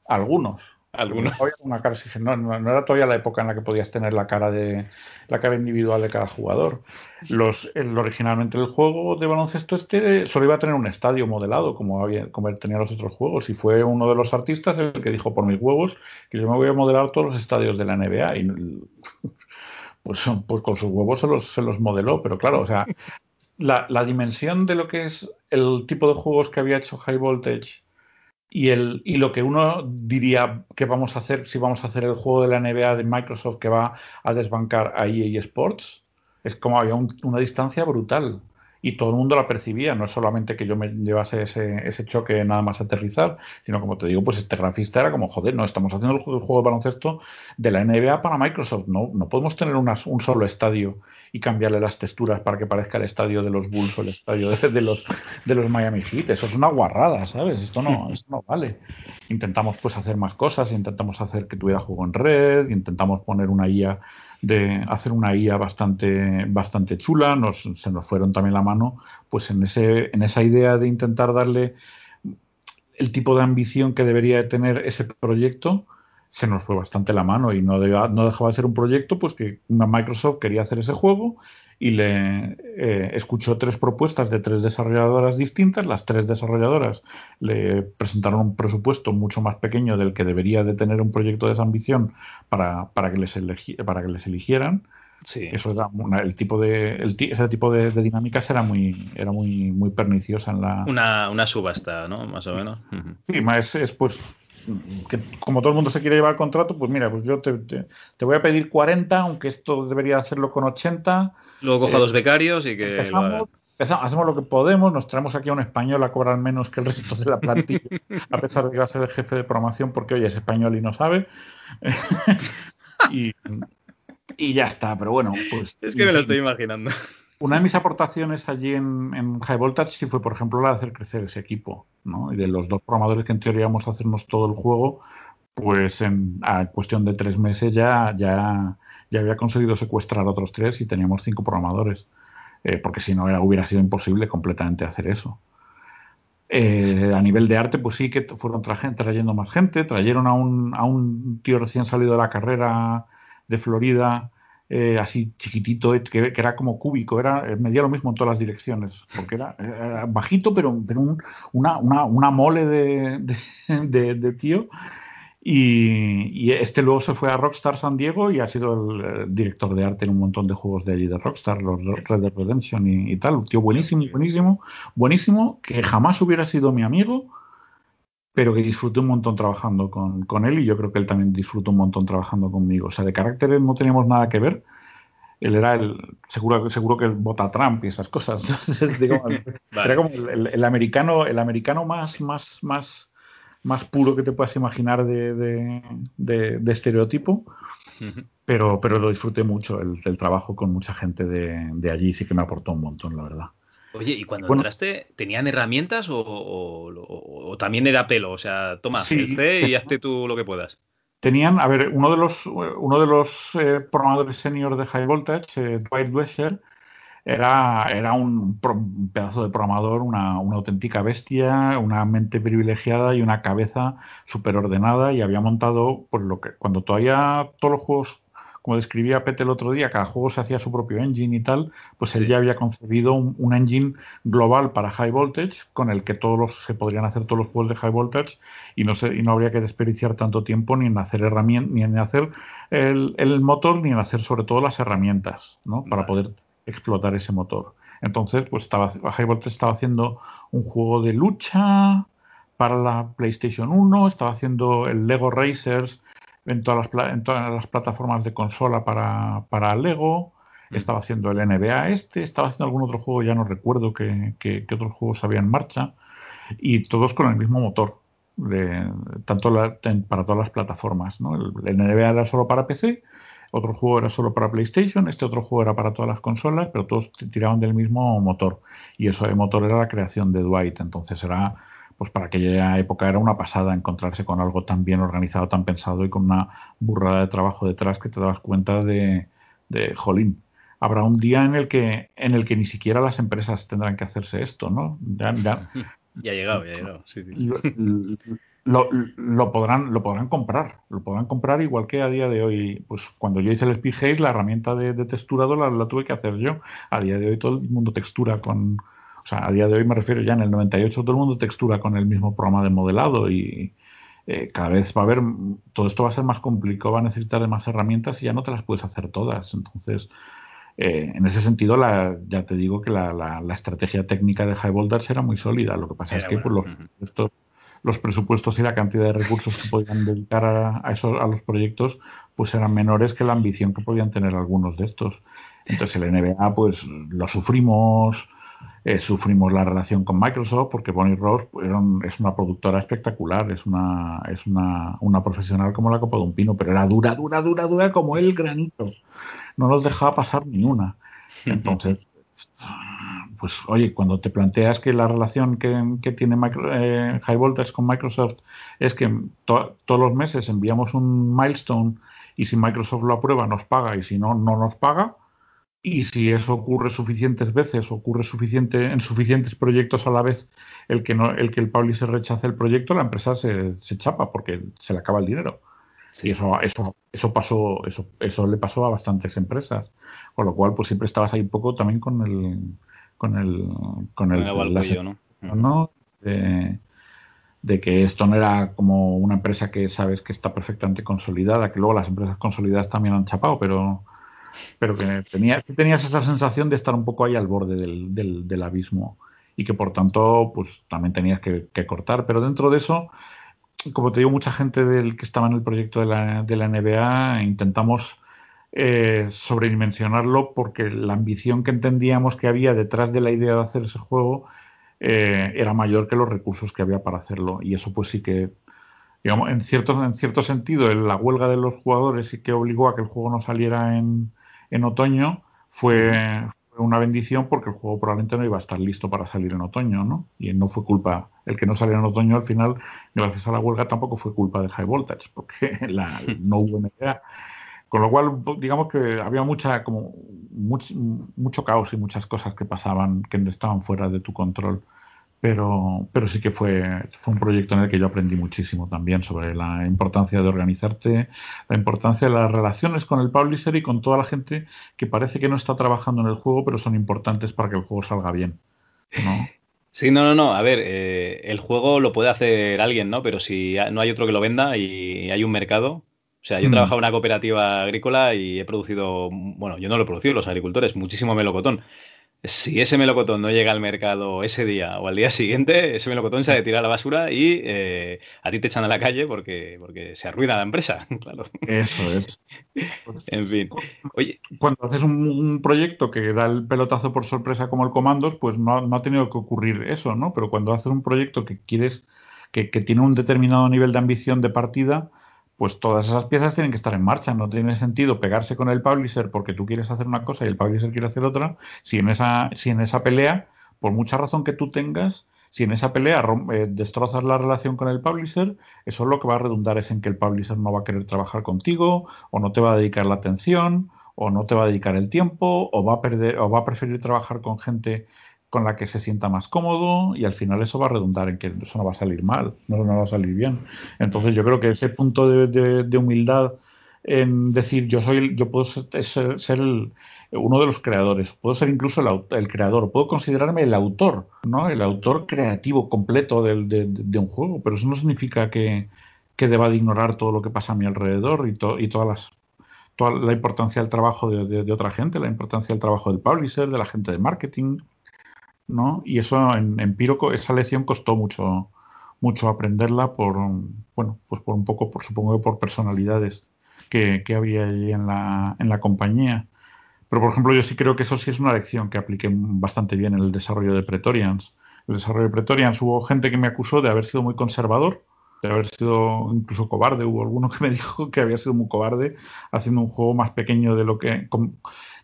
algunos. Algunos. Una cara, no, no, era todavía la época en la que podías tener la cara de la cara individual de cada jugador. Los, el, originalmente el juego de baloncesto este solo iba a tener un estadio modelado, como, había, como tenía los otros juegos. Y fue uno de los artistas el que dijo por mis huevos que yo me voy a modelar todos los estadios de la NBA. Y pues, pues con sus huevos se los, se los modeló. Pero claro, o sea, la, la dimensión de lo que es el tipo de juegos que había hecho High Voltage y, el, y lo que uno diría que vamos a hacer si vamos a hacer el juego de la NBA de Microsoft que va a desbancar a EA Sports, es como había una distancia brutal y todo el mundo la percibía, no es solamente que yo me llevase ese, ese choque nada más aterrizar, sino como te digo, pues este grafista era como, joder, no, estamos haciendo el juego, de baloncesto de la NBA para Microsoft, no, no podemos tener un solo estadio y cambiarle las texturas para que parezca el estadio de los Bulls o el estadio de, los, de los Miami Heat, eso es una guarrada, ¿sabes? Esto no, esto no vale. Intentamos pues hacer más cosas, intentamos hacer que tuviera juego en red, intentamos poner una IA de hacer una IA bastante, bastante chula, nos, se nos fueron también la mano pues en, ese, en esa idea de intentar darle el tipo de ambición que debería tener ese proyecto, se nos fue bastante la mano y no, dejaba de ser un proyecto pues que Microsoft quería hacer ese juego y le eh, escuchó tres propuestas de tres desarrolladoras distintas. Las tres desarrolladoras le presentaron un presupuesto mucho más pequeño del que debería de tener un proyecto de esa ambición para, para, que, les para que les eligieran. Sí. Eso era el tipo de el, ese tipo de, dinámicas era muy era muy muy perniciosa en la una, una subasta, ¿no? Más o menos. Sí, más es pues que como todo el mundo se quiere llevar el contrato, pues mira, pues yo te, te, voy a pedir 40, aunque esto debería hacerlo con 80. Luego cojo a dos becarios y que... hacemos lo que podemos, nos traemos aquí a un español a cobrar menos que el resto de la plantilla, a pesar de que va a ser el jefe de promoción porque hoy es español y no sabe. y, y, ya está, pero bueno, pues... Es que me lo estoy imaginando. Una de mis aportaciones allí en, High Voltage sí fue, por ejemplo, la de hacer crecer ese equipo. Y de los dos programadores que en teoría íbamos a hacernos todo el juego, pues en a cuestión de tres meses ya, ya, ya había conseguido secuestrar otros tres y teníamos cinco programadores, eh, porque si no era, hubiera sido imposible completamente hacer eso. Eh, a nivel de arte, pues sí que fueron trayendo más gente, trajeron a un, a un tío recién salido de la carrera de Florida, eh, así chiquitito, que, era como cúbico, era, medía lo mismo en todas las direcciones, porque era, bajito, pero, pero una, una, una, mole de, de tío y, este luego se fue a Rockstar San Diego y ha sido el, eh, director de arte en un montón de juegos de allí de Rockstar, los Red Dead Redemption y, tal. Un tío buenísimo, buenísimo, buenísimo, que jamás hubiera sido mi amigo, pero que disfruté un montón trabajando con, con él y yo creo que él también disfrutó un montón trabajando conmigo. O sea, de carácter no teníamos nada que ver. Él era el, seguro, seguro que el vota Trump y esas cosas. Era como el, el, americano, el americano más, más, más más puro que te puedas imaginar de, de, estereotipo. Pero, pero lo disfruté mucho, el, trabajo con mucha gente de, allí sí que me aportó un montón, la verdad. Oye, ¿y cuando entraste, tenían herramientas o, también era pelo? O sea, toma el C y hazte tú lo que puedas. Tenían, a ver, uno de los, uno de los eh, programadores senior de High Voltage, eh, Dwight Wesher, era, era un, pedazo de programador, una, una, auténtica bestia, una mente privilegiada y una cabeza súper ordenada y había montado, pues lo que cuando todavía todos los juegos, como describía Pete el otro día, cada juego se hacía su propio engine y tal, pues él ya había concebido un, engine global para High Voltage con el que todos los, se podrían hacer todos los juegos de High Voltage y no, se, y no habría que desperdiciar tanto tiempo ni en hacer herramientas, ni en hacer el, el, motor, ni en hacer sobre todo las herramientas, ¿no? Para poder explotar ese motor. Entonces, pues estaba, Voltage estaba haciendo un juego de lucha para la PlayStation 1, estaba haciendo el Lego Racers en todas las, en todas las plataformas de consola para, para Lego, mm. estaba haciendo el NBA este, estaba haciendo algún otro juego, ya no recuerdo qué, qué, otros juegos había en marcha, y todos con el mismo motor, de, tanto para todas las plataformas. ¿no? El, el NBA era solo para PC otro juego era solo para PlayStation, este otro juego era para todas las consolas, pero todos tiraban del mismo motor. Y eso de motor era la creación de Dwight. Entonces era, pues para aquella época era una pasada encontrarse con algo tan bien organizado, tan pensado y con una burrada de trabajo detrás que te dabas cuenta de, de jolín. Habrá un día en el que en el que ni siquiera las empresas tendrán que hacerse esto, ¿no? Ya, ya, ya ha llegado, ya ha llegado. Sí, sí lo, lo, podrán, lo podrán comprar, lo podrán comprar igual que a día de hoy, pues cuando yo hice el Speed Haze, la herramienta de, de texturado la, tuve que hacer yo. A día de hoy todo el mundo textura con, o sea, a día de hoy me refiero ya en el 98 todo el mundo textura con el mismo programa de modelado y eh, cada vez va a haber, todo esto va a ser más complicado, va a necesitar de más herramientas y ya no te las puedes hacer todas. Entonces, eh, en ese sentido, la, ya te digo que la, la, estrategia técnica de High Voltage era muy sólida. Lo que pasa es que por pues, los, los presupuestos y la cantidad de recursos que podían dedicar a, a, a los proyectos pues eran menores que la ambición que podían tener algunos de estos. Entonces el NBA pues lo sufrimos, eh, sufrimos la relación con Microsoft porque Bonnie Ross es una productora espectacular, es una, es una, una profesional como la copa de un pino, pero era dura, dura, dura, dura como el granito. No nos dejaba pasar ni una. Entonces, pues oye, cuando te planteas que la relación que, tiene eh, High Voltage con Microsoft es que todos los meses enviamos un milestone y si Microsoft lo aprueba nos paga y si no, no nos paga. Y si eso ocurre suficientes veces, ocurre suficiente, en suficientes proyectos a la vez, el que, no, el, que el publisher rechace el proyecto, la empresa se, se chapa porque se le acaba el dinero. Y eso, eso, eso pasó, eso, eso le pasó a bastantes empresas. Con lo cual, pues siempre estabas ahí un poco también con el, con el con el, ¿no? De, que esto no era como una empresa que sabes que está perfectamente consolidada, que luego las empresas consolidadas también han chapado, pero pero que tenías, tenías esa sensación de estar un poco ahí al borde del, del, abismo y que por tanto pues también tenías que, cortar, pero dentro de eso como te digo, mucha gente del que estaba en el proyecto de la, de la NBA intentamos eh, sobredimensionarlo porque la ambición que entendíamos que había detrás de la idea de hacer ese juego eh, era mayor que los recursos que había para hacerlo. Y eso pues sí que, digamos, en cierto, en cierto sentido, la huelga de los jugadores y que obligó a que el juego no saliera en, en otoño fue, una bendición porque el juego probablemente no iba a estar listo para salir en otoño, ¿no? Y no fue culpa, el que no saliera en otoño al final, gracias a la huelga, tampoco fue culpa de High Voltage, porque la, no hubo idea. Con lo cual, digamos que había mucha, como, mucho, mucho caos y muchas cosas que pasaban que estaban fuera de tu control pero, pero sí que fue, fue un proyecto en el que yo aprendí muchísimo también sobre la importancia de organizarte, la importancia de las relaciones con el publisher y con toda la gente que parece que no está trabajando en el juego, pero son importantes para que el juego salga bien. ¿no? Sí, no, no, no. A ver, eh, el juego lo puede hacer alguien, ¿no? Pero si no hay otro que lo venda y hay un mercado. O sea, yo he hmm. trabajado en una cooperativa agrícola y he producido, bueno, yo no lo he producido, los agricultores, muchísimo melocotón si ese melocotón no llega al mercado ese día o al día siguiente, ese melocotón se ha de tirar a la basura y eh, a ti te echan a la calle porque, porque se arruina la empresa, claro. Eso es. en fin. Oye. Cuando haces un, proyecto que da el pelotazo por sorpresa como el Comandos, pues no, no, ha tenido que ocurrir eso, ¿no? Pero cuando haces un proyecto que quieres, que, que tiene un determinado nivel de ambición de partida, pues todas esas piezas tienen que estar en marcha. No tiene sentido pegarse con el publisher porque tú quieres hacer una cosa y el publisher quiere hacer otra. Si en esa, si en esa pelea, por mucha razón que tú tengas, si en esa pelea eh, destrozas la relación con el publisher, eso lo que va a redundar es en que el publisher no va a querer trabajar contigo, o no te va a dedicar la atención, o no te va a dedicar el tiempo, o va a perder, o va a preferir trabajar con gente con la que se sienta más cómodo y al final eso va a redundar en que eso no va a salir mal, no, no va a salir bien. Entonces yo creo que ese punto de, humildad en decir yo soy yo puedo ser, uno de los creadores, puedo ser incluso el, creador, puedo considerarme el autor, ¿no? El autor creativo completo de, de un juego, pero eso no significa que, que, deba de ignorar todo lo que pasa a mi alrededor y, y todas las toda la importancia del trabajo de, otra gente, la importancia del trabajo del publisher, de la gente de marketing, ¿no? Y eso en, en esa lección costó mucho, mucho aprenderla por, bueno, pues por un poco, por supongo que por personalidades que, que había allí en la, en la compañía. Pero, por ejemplo, yo sí creo que eso sí es una lección que apliqué bastante bien en el desarrollo de Pretorians. El desarrollo de Pretorians hubo gente que me acusó de haber sido muy conservador, de haber sido incluso cobarde. Hubo alguno que me dijo que había sido muy cobarde haciendo un juego más pequeño de lo que...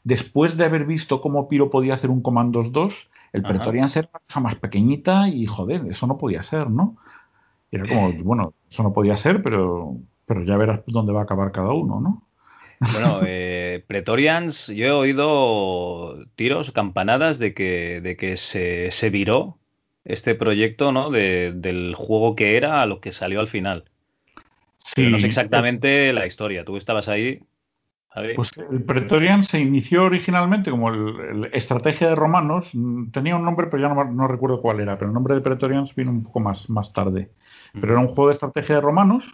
Después de haber visto cómo Piro podía hacer un Commandos 2, el Pretorian ser una cosa más pequeñita y joder, eso no podía ser, ¿no? era como, bueno, eso no podía ser, pero, pero ya verás dónde va a acabar cada uno, ¿no? Bueno, eh, Pretorians, yo he oído tiros, campanadas de que, de que se, se viró este proyecto, ¿no? De, del juego que era a lo que salió al final. Sí. no sé exactamente la historia. Tú estabas ahí. Pues el Pretorian se inició originalmente como el, estrategia de romanos. Tenía un nombre, pero ya no, recuerdo cuál era. Pero el nombre de Pretorians vino un poco más, más tarde. Pero era un juego de estrategia de romanos.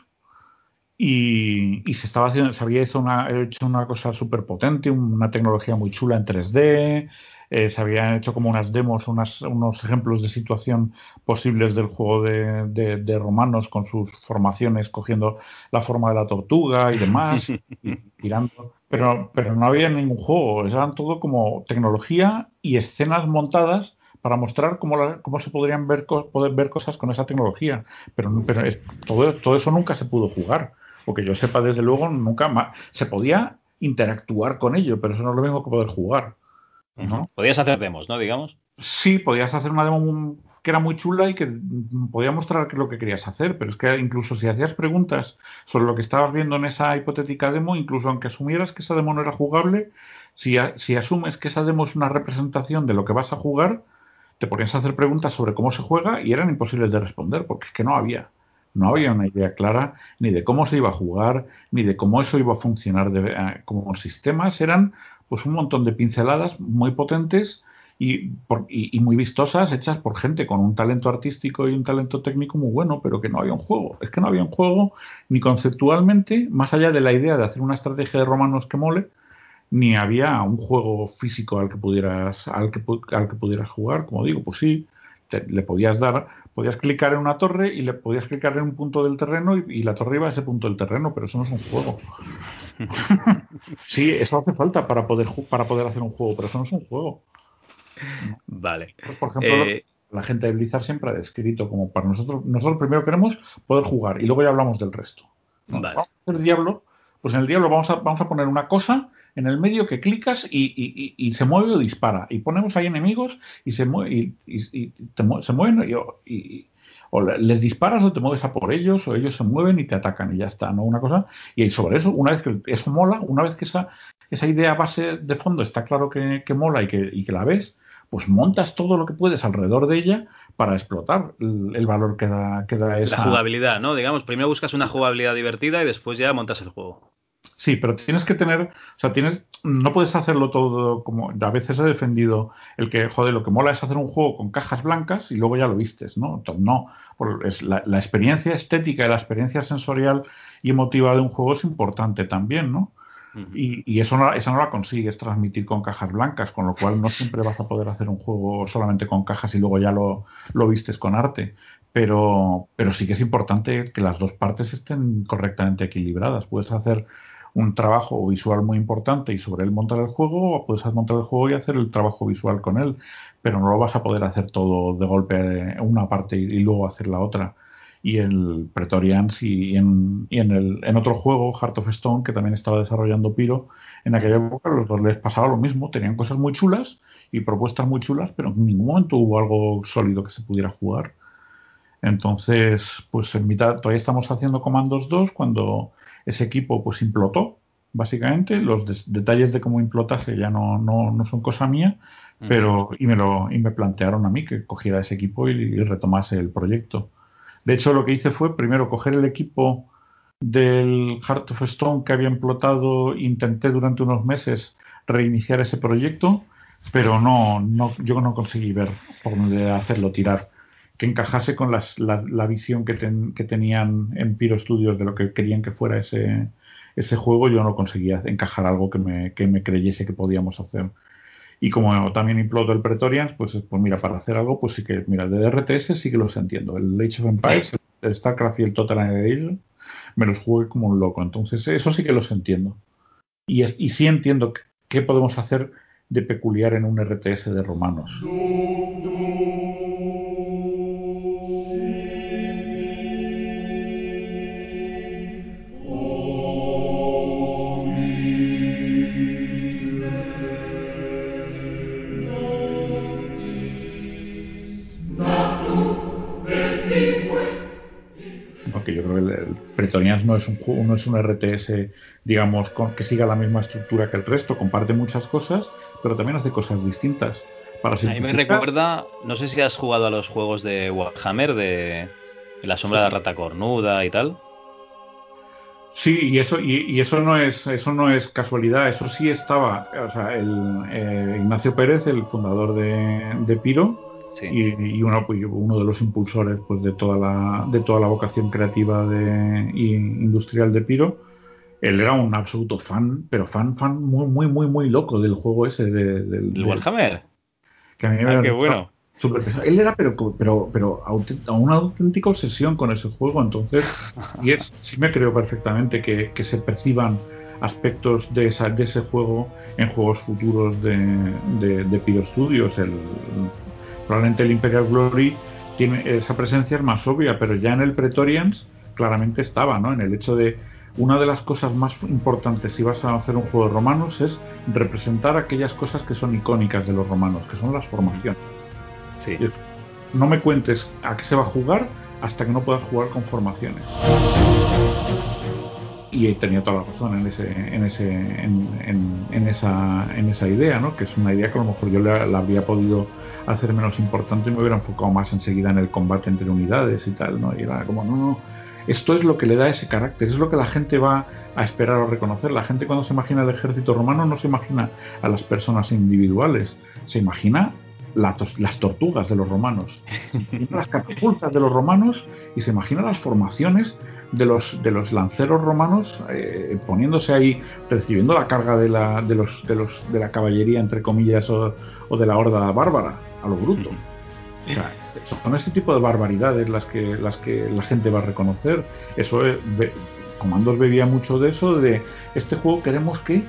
Y, se estaba haciendo, se había hecho una, hecho una cosa súper potente, una tecnología muy chula en 3D. Eh, se habían hecho como unas demos, unos ejemplos de situación posibles del juego de, romanos con sus formaciones, cogiendo la forma de la tortuga y demás, y tirando. Pero, pero no había ningún juego, eran todo como tecnología y escenas montadas para mostrar cómo, cómo se podrían ver, poder ver cosas con esa tecnología. Pero, pero todo, todo eso nunca se pudo jugar. Porque yo sepa, desde luego, nunca más. Se podía interactuar con ello, pero eso no es lo mismo que poder jugar. Podías hacer demos, ¿no? Digamos. Sí, podías hacer una demo que era muy chula y que podía mostrar lo que querías hacer, pero es que incluso si hacías preguntas sobre lo que estabas viendo en esa hipotética demo, incluso aunque asumieras que esa demo no era jugable, si, si asumes que esa demo es una representación de lo que vas a jugar, te ponías a hacer preguntas sobre cómo se juega y eran imposibles de responder, porque es que no había. No había una idea clara ni de cómo se iba a jugar, ni de cómo eso iba a funcionar de, eh, como sistemas. Eran pues un montón de pinceladas muy potentes y, muy vistosas, hechas por gente con un talento artístico y un talento técnico muy bueno, pero que no había un juego. Es que no había un juego ni conceptualmente, más allá de la idea de hacer una estrategia de romanos que mole, ni había un juego físico al que pudieras, al que, al que pudieras jugar. Como digo, pues sí, le podías dar, podías clicar en una torre y le podías clicar en un punto del terreno y, la torre iba a ese punto del terreno, pero eso no es un juego. sí, eso hace falta para poder, para poder hacer un juego, pero eso no es un juego. Vale. Por ejemplo, eh, la gente de Blizzard siempre ha descrito como para nosotros, nosotros primero queremos poder jugar y luego ya hablamos del resto. Vale. Vamos a hacer Diablo pues en el diablo vamos a, vamos a poner una cosa en el medio que clicas y, se mueve o dispara. Y ponemos ahí enemigos y se, mueve, y, se mueven y, o les disparas o te mueves a por ellos o ellos se mueven y te atacan y ya está, ¿no? Una cosa. Y sobre eso, una vez que eso mola, una vez que esa, esa idea base de fondo está claro que, mola y que, y que la ves, pues montas todo lo que puedes alrededor de ella para explotar el, valor que da, que da esa. La jugabilidad, ¿no? Digamos, primero buscas una jugabilidad divertida y después ya montas el juego. Sí, pero tienes que tener, o sea, tienes, no puedes hacerlo todo como, a veces he defendido el que, joder, lo que mola es hacer un juego con cajas blancas y luego ya lo vistes, ¿no? Entonces, no, es la, experiencia estética y la experiencia sensorial y emotiva de un juego es importante también, ¿no? Y, eso no, esa no la consigues transmitir con cajas blancas, con lo cual no siempre vas a poder hacer un juego solamente con cajas y luego ya lo, lo vistes con arte. Pero, pero sí que es importante que las dos partes estén correctamente equilibradas. Puedes hacer un trabajo visual muy importante y sobre él montar el juego, puedes montar el juego y hacer el trabajo visual con él, pero no lo vas a poder hacer todo de golpe en una parte y, luego hacer la otra. Y el Pretorians y en, en, el, en otro juego, Heart of Stone, que también estaba desarrollando Piro, en aquella época los dos les pasaba lo mismo, tenían cosas muy chulas y propuestas muy chulas, pero en ningún momento hubo algo sólido que se pudiera jugar. Entonces, pues en mitad, todavía estamos haciendo Comandos 2 cuando ese equipo pues implotó, básicamente. Los detalles de cómo implotase ya no, no, son cosa mía, pero y me, lo, y me plantearon a mí que cogiera ese equipo y, retomase el proyecto. De hecho, lo que hice fue primero coger el equipo del Heart of Stone que había implotado, intenté durante unos meses reiniciar ese proyecto, pero no, no yo no conseguí ver por dónde hacerlo tirar que encajase con las, la, visión que, que, tenían en Piro Studios de lo que querían que fuera ese, ese juego, yo no conseguía encajar algo que me, que me creyese que podíamos hacer. Y como también imploto el Pretorians, pues, pues mira, para hacer algo, pues sí que, mira, de RTS sí que los entiendo. El Age of Empires, el StarCraft y el Total Annihilation, me los jugué como un loco. Entonces, eso sí que los entiendo. Y, es, y sí entiendo qué podemos hacer de peculiar en un RTS de romanos. Pretorians no es un juego, no es un RTS, digamos, con, que siga la misma estructura que el resto, comparte muchas cosas, pero también hace cosas distintas. Para a mí me recuerda, no sé si has jugado a los juegos de Warhammer, de, la sombra de la rata cornuda y tal. Sí, y eso, y, eso no es, eso no es casualidad, eso sí estaba, o sea, el, eh, Ignacio Pérez, el fundador de Piro, y, uno, pues, uno, de los impulsores pues, de, toda la, de toda la vocación creativa de, industrial de Piro. Él era un absoluto fan, pero fan, fan muy, muy, muy, muy loco del juego ese de, del, Warhammer. Que a mí me ah, qué bueno. Él era, pero, pero, pero una auténtica obsesión con ese juego. Entonces, y es, sí me creo perfectamente que, que se perciban aspectos de, esa, de ese juego en juegos futuros de, de, de Piro Studios. El, Probablemente el Imperial Glory tiene esa presencia es más obvia, pero ya en el Pretorians claramente estaba, ¿no? En el hecho de una de las cosas más importantes si vas a hacer un juego de romanos es representar aquellas cosas que son icónicas de los romanos, que son las formaciones. Sí. No me cuentes a qué se va a jugar hasta que no puedas jugar con formaciones y tenía toda la razón en ese en ese en, esa en esa idea no que es una idea que a lo mejor yo la, habría podido hacer menos importante y me hubiera enfocado más enseguida en el combate entre unidades y tal no y era como no no esto es lo que le da ese carácter es lo que la gente va a esperar o reconocer. La gente cuando se imagina el ejército romano no se imagina a las personas individuales se imagina las tortugas de los romanos, se imagina las catapultas de los romanos y se imagina las formaciones de los, de los lanceros romanos eh, poniéndose ahí, recibiendo la carga de la, de los, de los, de la caballería, entre comillas, o, de la horda bárbara, a lo bruto. son ese tipo de barbaridades las que, las que la gente va a reconocer. Eso Comandos bebía mucho de eso, de este juego queremos que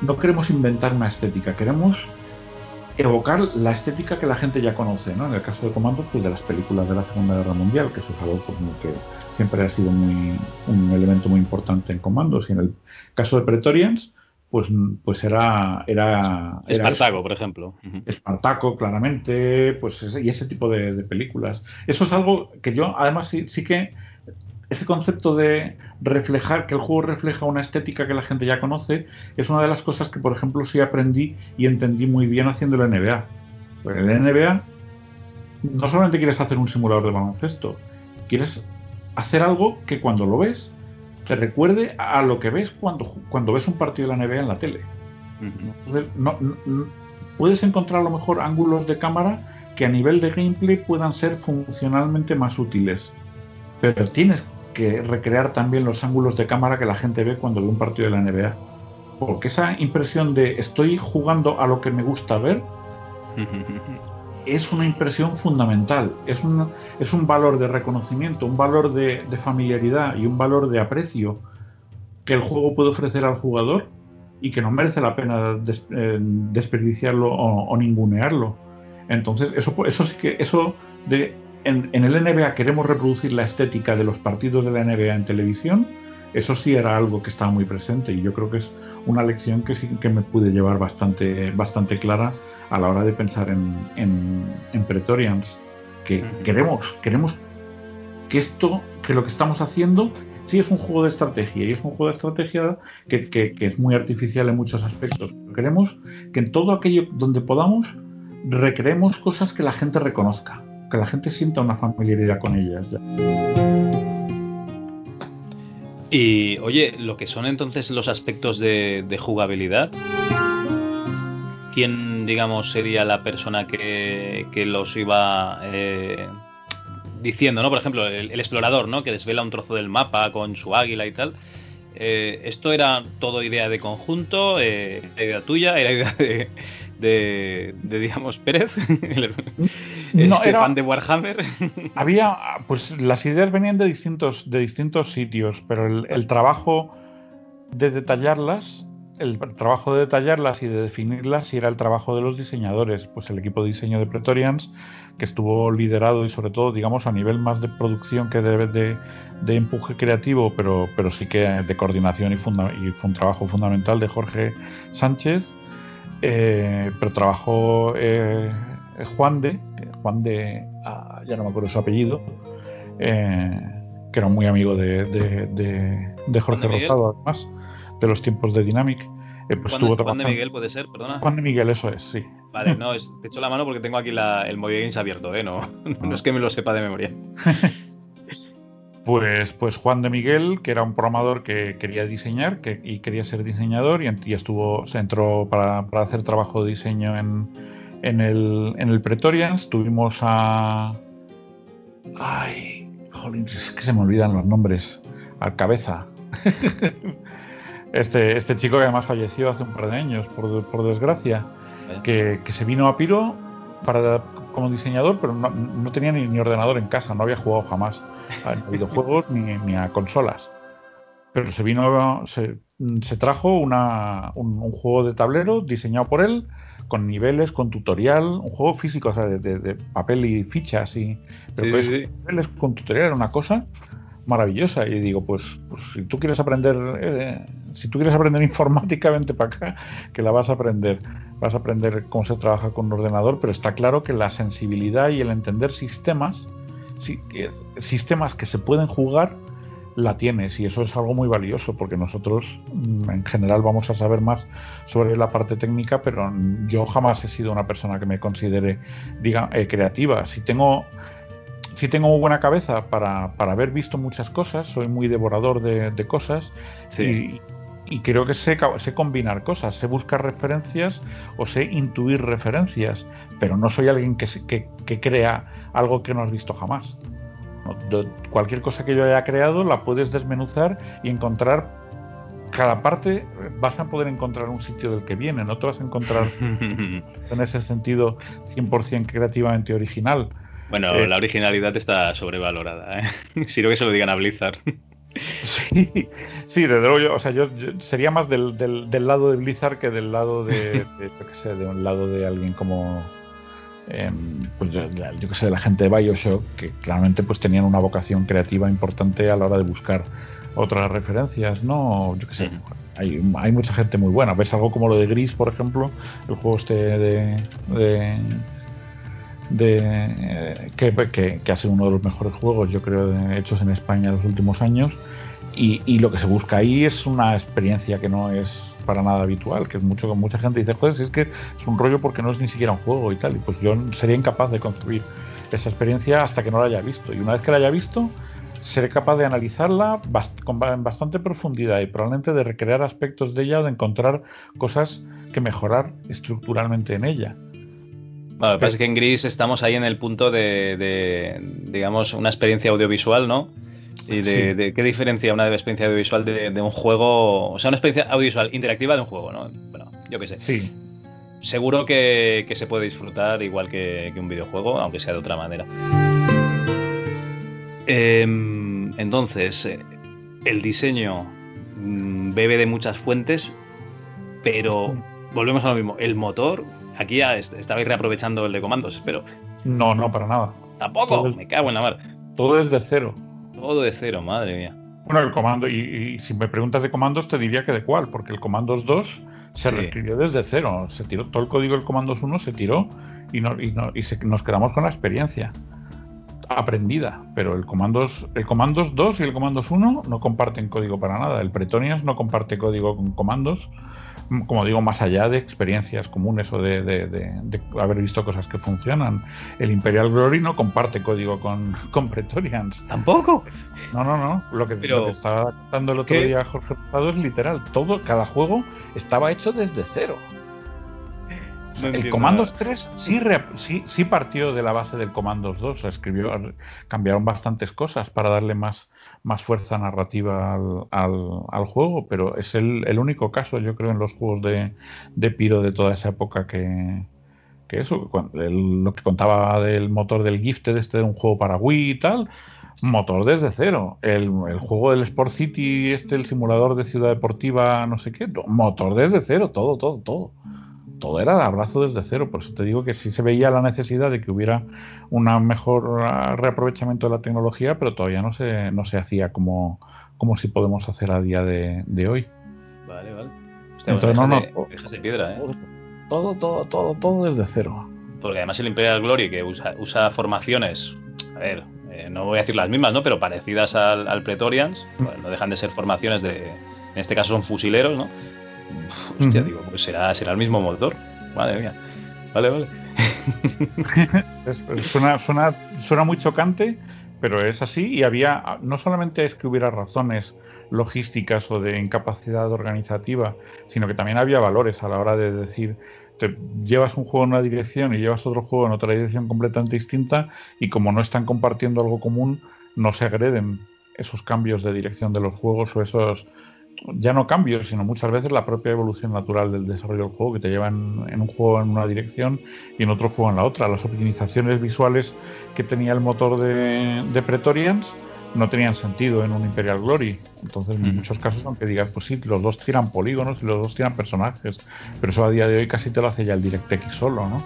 no queremos inventar una estética, queremos evocar la estética que la gente ya conoce, ¿no? En el caso de Comando, pues de las películas de la Segunda Guerra Mundial, que eso es algo que siempre ha sido muy, un elemento muy importante en Comandos. Y en el caso de Pretorians, pues, pues era, era, Espartaco, por ejemplo. Espartaco, claramente, pues y ese tipo de, películas. Eso es algo que yo, además, sí, sí, que ese concepto de reflejar, que el juego refleja una estética que la gente ya conoce, es una de las cosas que, por ejemplo, sí aprendí y entendí muy bien haciendo el NBA. Pues en el NBA no solamente quieres hacer un simulador de baloncesto, quieres hacer algo que cuando lo ves te recuerde a lo que ves cuando, cuando ves un partido de la NBA en la tele. no, puedes encontrar a lo mejor ángulos de cámara que a nivel de gameplay puedan ser funcionalmente más útiles. Pero tienes que recrear también los ángulos de cámara que la gente ve cuando ve un partido de la NBA. Porque esa impresión de estoy jugando a lo que me gusta ver es una impresión fundamental, es un, es un valor de reconocimiento, un valor de, familiaridad y un valor de aprecio que el juego puede ofrecer al jugador y que no merece la pena eh, desperdiciarlo o, ningunearlo. Entonces, eso, eso sí que, eso de en, en, el NBA queremos reproducir la estética de los partidos de la NBA en televisión, eso sí era algo que estaba muy presente y yo creo que es una lección que sí que me pude llevar bastante, bastante clara a la hora de pensar en, en, Pretorians, que queremos, queremos que esto, que lo que estamos haciendo, sí es un juego de estrategia y es un juego de estrategia que, que, es muy artificial en muchos aspectos. Queremos que en todo aquello donde podamos recreemos cosas que la gente reconozca, que la gente sienta una familiaridad con ellas. Y oye, lo que son entonces los aspectos de, jugabilidad, ¿quién, digamos, sería la persona que, los iba eh, diciendo, ¿no? Por ejemplo, el, explorador, ¿no? Que desvela un trozo del mapa con su águila y tal. Eh, ¿Esto era todo idea de conjunto? Eh, ¿Idea tuya? ¿Era idea de, digamos, Pérez? no, este era, fan de Warhammer. había, pues las ideas venían de distintos, de distintos sitios, pero el trabajo de detallarlas el trabajo de detallarlas y de definirlas era el trabajo de los diseñadores, pues el equipo de diseño de Pretorians, que estuvo liderado y sobre todo, digamos, a nivel más de producción que de, de, empuje creativo, pero, pero sí que de coordinación y, y fue un trabajo fundamental de Jorge Sánchez, eh, pero trabajó eh, Juan de, Juan de, ah, ya no me acuerdo su apellido, eh, que era muy amigo de, de Jorge Rosado, además de los tiempos de Dynamic. Pues Juan, Juan de Miguel puede ser, perdona. Juan de Miguel, eso es, sí. Vale, no, es, te echo la mano porque tengo aquí el Movie Games abierto, ¿eh? No, no es que me lo sepa de memoria. Pues, pues Juan de Miguel, que era un programador que quería diseñar que, y quería ser diseñador y, estuvo, se entró para, para, hacer trabajo de diseño en, en, el, en el Pretorians. Tuvimos a... Ay, jolín, es que se me olvidan los nombres. Al cabeza. Este, este chico que además falleció hace un par de años, por, desgracia, que, se vino a Piro para, como diseñador, pero no, tenía ni, ordenador en casa, no había jugado jamás a videojuegos ni, a consolas. Pero se vino, se, trajo una, un, juego de tablero diseñado por él, con niveles, con tutorial, un juego físico, o sea, de, papel y fichas, y, pero niveles con tutorial era una cosa maravillosa. Y digo, pues, pues si tú quieres aprender, eh, si tú quieres aprender informáticamente para acá, que la vas a aprender. Vas a aprender cómo se trabaja con un ordenador, pero está claro que la sensibilidad y el entender sistemas, sistemas que se pueden jugar, la tienes y eso es algo muy valioso porque nosotros mm, en general vamos a saber más sobre la parte técnica pero yo jamás he sido una persona que me considere diga, eh, creativa si tengo sí tengo muy buena cabeza para, haber visto muchas cosas, soy muy devorador de, cosas y, creo que sé, sé, combinar cosas, sé buscar referencias o sé intuir referencias, pero no soy alguien que, que, crea algo que no has visto jamás. cualquier cosa que yo haya creado la puedes desmenuzar y encontrar cada parte vas a poder encontrar un sitio del que viene, no te vas a encontrar en ese sentido 100% creativamente original. Bueno, eh, la originalidad está sobrevalorada. ¿eh? Si no que se lo digan a Blizzard. Sí, sí, desde luego yo, o sea, yo, sería más del, del, lado de Blizzard que del lado de, yo qué sé, de un lado de alguien como, em, pues yo, qué sé, la gente de Bioshock, que claramente pues tenían una vocación creativa importante a la hora de buscar otras referencias, ¿no? Yo qué sé, hay, hay, mucha gente muy buena. Ves algo como lo de Gris, por ejemplo, el juego este de, de de que, que, que, ha sido uno de los mejores juegos, yo creo, hechos en España en los últimos años. Y, y, lo que se busca ahí es una experiencia que no es para nada habitual, que es mucho que mucha gente dice, joder, si es que es un rollo porque no es ni siquiera un juego y tal. Y pues yo sería incapaz de concebir esa experiencia hasta que no la haya visto. Y una vez que la haya visto, seré capaz de analizarla con bastante profundidad y probablemente de recrear aspectos de ella o de encontrar cosas que mejorar estructuralmente en ella. Bueno, lo que pasa es que en Gris estamos ahí en el punto de, digamos, una experiencia audiovisual, ¿no? Y de, qué diferencia una experiencia audiovisual de, un juego, o sea, una experiencia audiovisual interactiva de un juego, ¿no? Bueno, yo qué sé. Sí. Seguro que, se puede disfrutar igual que, un videojuego, aunque sea de otra manera. Em, entonces, eh, el diseño mm, bebe de muchas fuentes, pero volvemos a lo mismo. El motor Aquí ya estabais reaprovechando el de comandos, pero. No, no, para nada. Tampoco, me cago en la mar. Todo es de cero. Todo de cero, madre mía. Bueno, el comando, y, si me preguntas de comandos, te diría que de cuál, porque el comandos 2 se reescribió desde cero. Se tiró todo el código del comandos 1 se tiró y, no, y, no, y nos quedamos con la experiencia aprendida, pero el comandos, el comandos 2 y el comandos 1 no comparten código para nada. El Pretonians no comparte código con comandos como digo, más allá de experiencias comunes o de, haber visto cosas que funcionan. El Imperial Glory no comparte código con, con Pretorians. ¿Tampoco? No, no, no. Lo que, estaba contando el otro día Jorge Rosado es literal. Todo, cada juego estaba hecho desde cero el Commandos 3 sí, sí, sí, partió de la base del Commandos 2. Escribió, cambiaron bastantes cosas para darle más, más fuerza narrativa al, al, juego, pero es el, el, único caso, yo creo, en los juegos de, de Piro de toda esa época que, que eso, lo que contaba del motor del Gifted, este de un juego para Wii y tal, motor desde cero. El, el, juego del Sport City, este, el simulador de ciudad deportiva, no sé qué, motor desde cero, todo, todo, todo todo era de abrazo desde cero. Por eso te digo que sí se veía la necesidad de que hubiera un mejor ah, reaprovechamiento de la tecnología, pero todavía no se, no se hacía como, como si podemos hacer a día de, hoy. Vale, vale. Entonces, no, no, de piedra, ¿eh? Todo, todo, todo, todo desde cero. Porque además el Imperial Glory, que usa, usa formaciones, a ver, eh, no voy a decir las mismas, ¿no? Pero parecidas al, al Pretorians, mm. no dejan de ser formaciones de, en este caso son fusileros, ¿no? Hostia, digo, pues será, será el mismo motor. Madre mía. Vale, vale. suena, suena, suena muy chocante, pero es así y había, no solamente es que hubiera razones logísticas o de incapacidad organizativa, sino que también había valores a la hora de decir, te llevas un juego en una dirección y llevas otro juego en otra dirección completamente distinta y como no están compartiendo algo común, no se agreden esos cambios de dirección de los juegos o esos ya no cambios, sino muchas veces la propia evolución natural del desarrollo del juego, que te lleva en, un juego en una dirección y en otro juego en la otra. Las optimizaciones visuales que tenía el motor de, de Pretorians no tenían sentido en un Imperial Glory. Entonces, en muchos casos, aunque digas, pues sí, los dos tiran polígonos y los dos tiran personajes, pero eso a día de hoy casi te lo hace ya el DirectX solo, ¿no?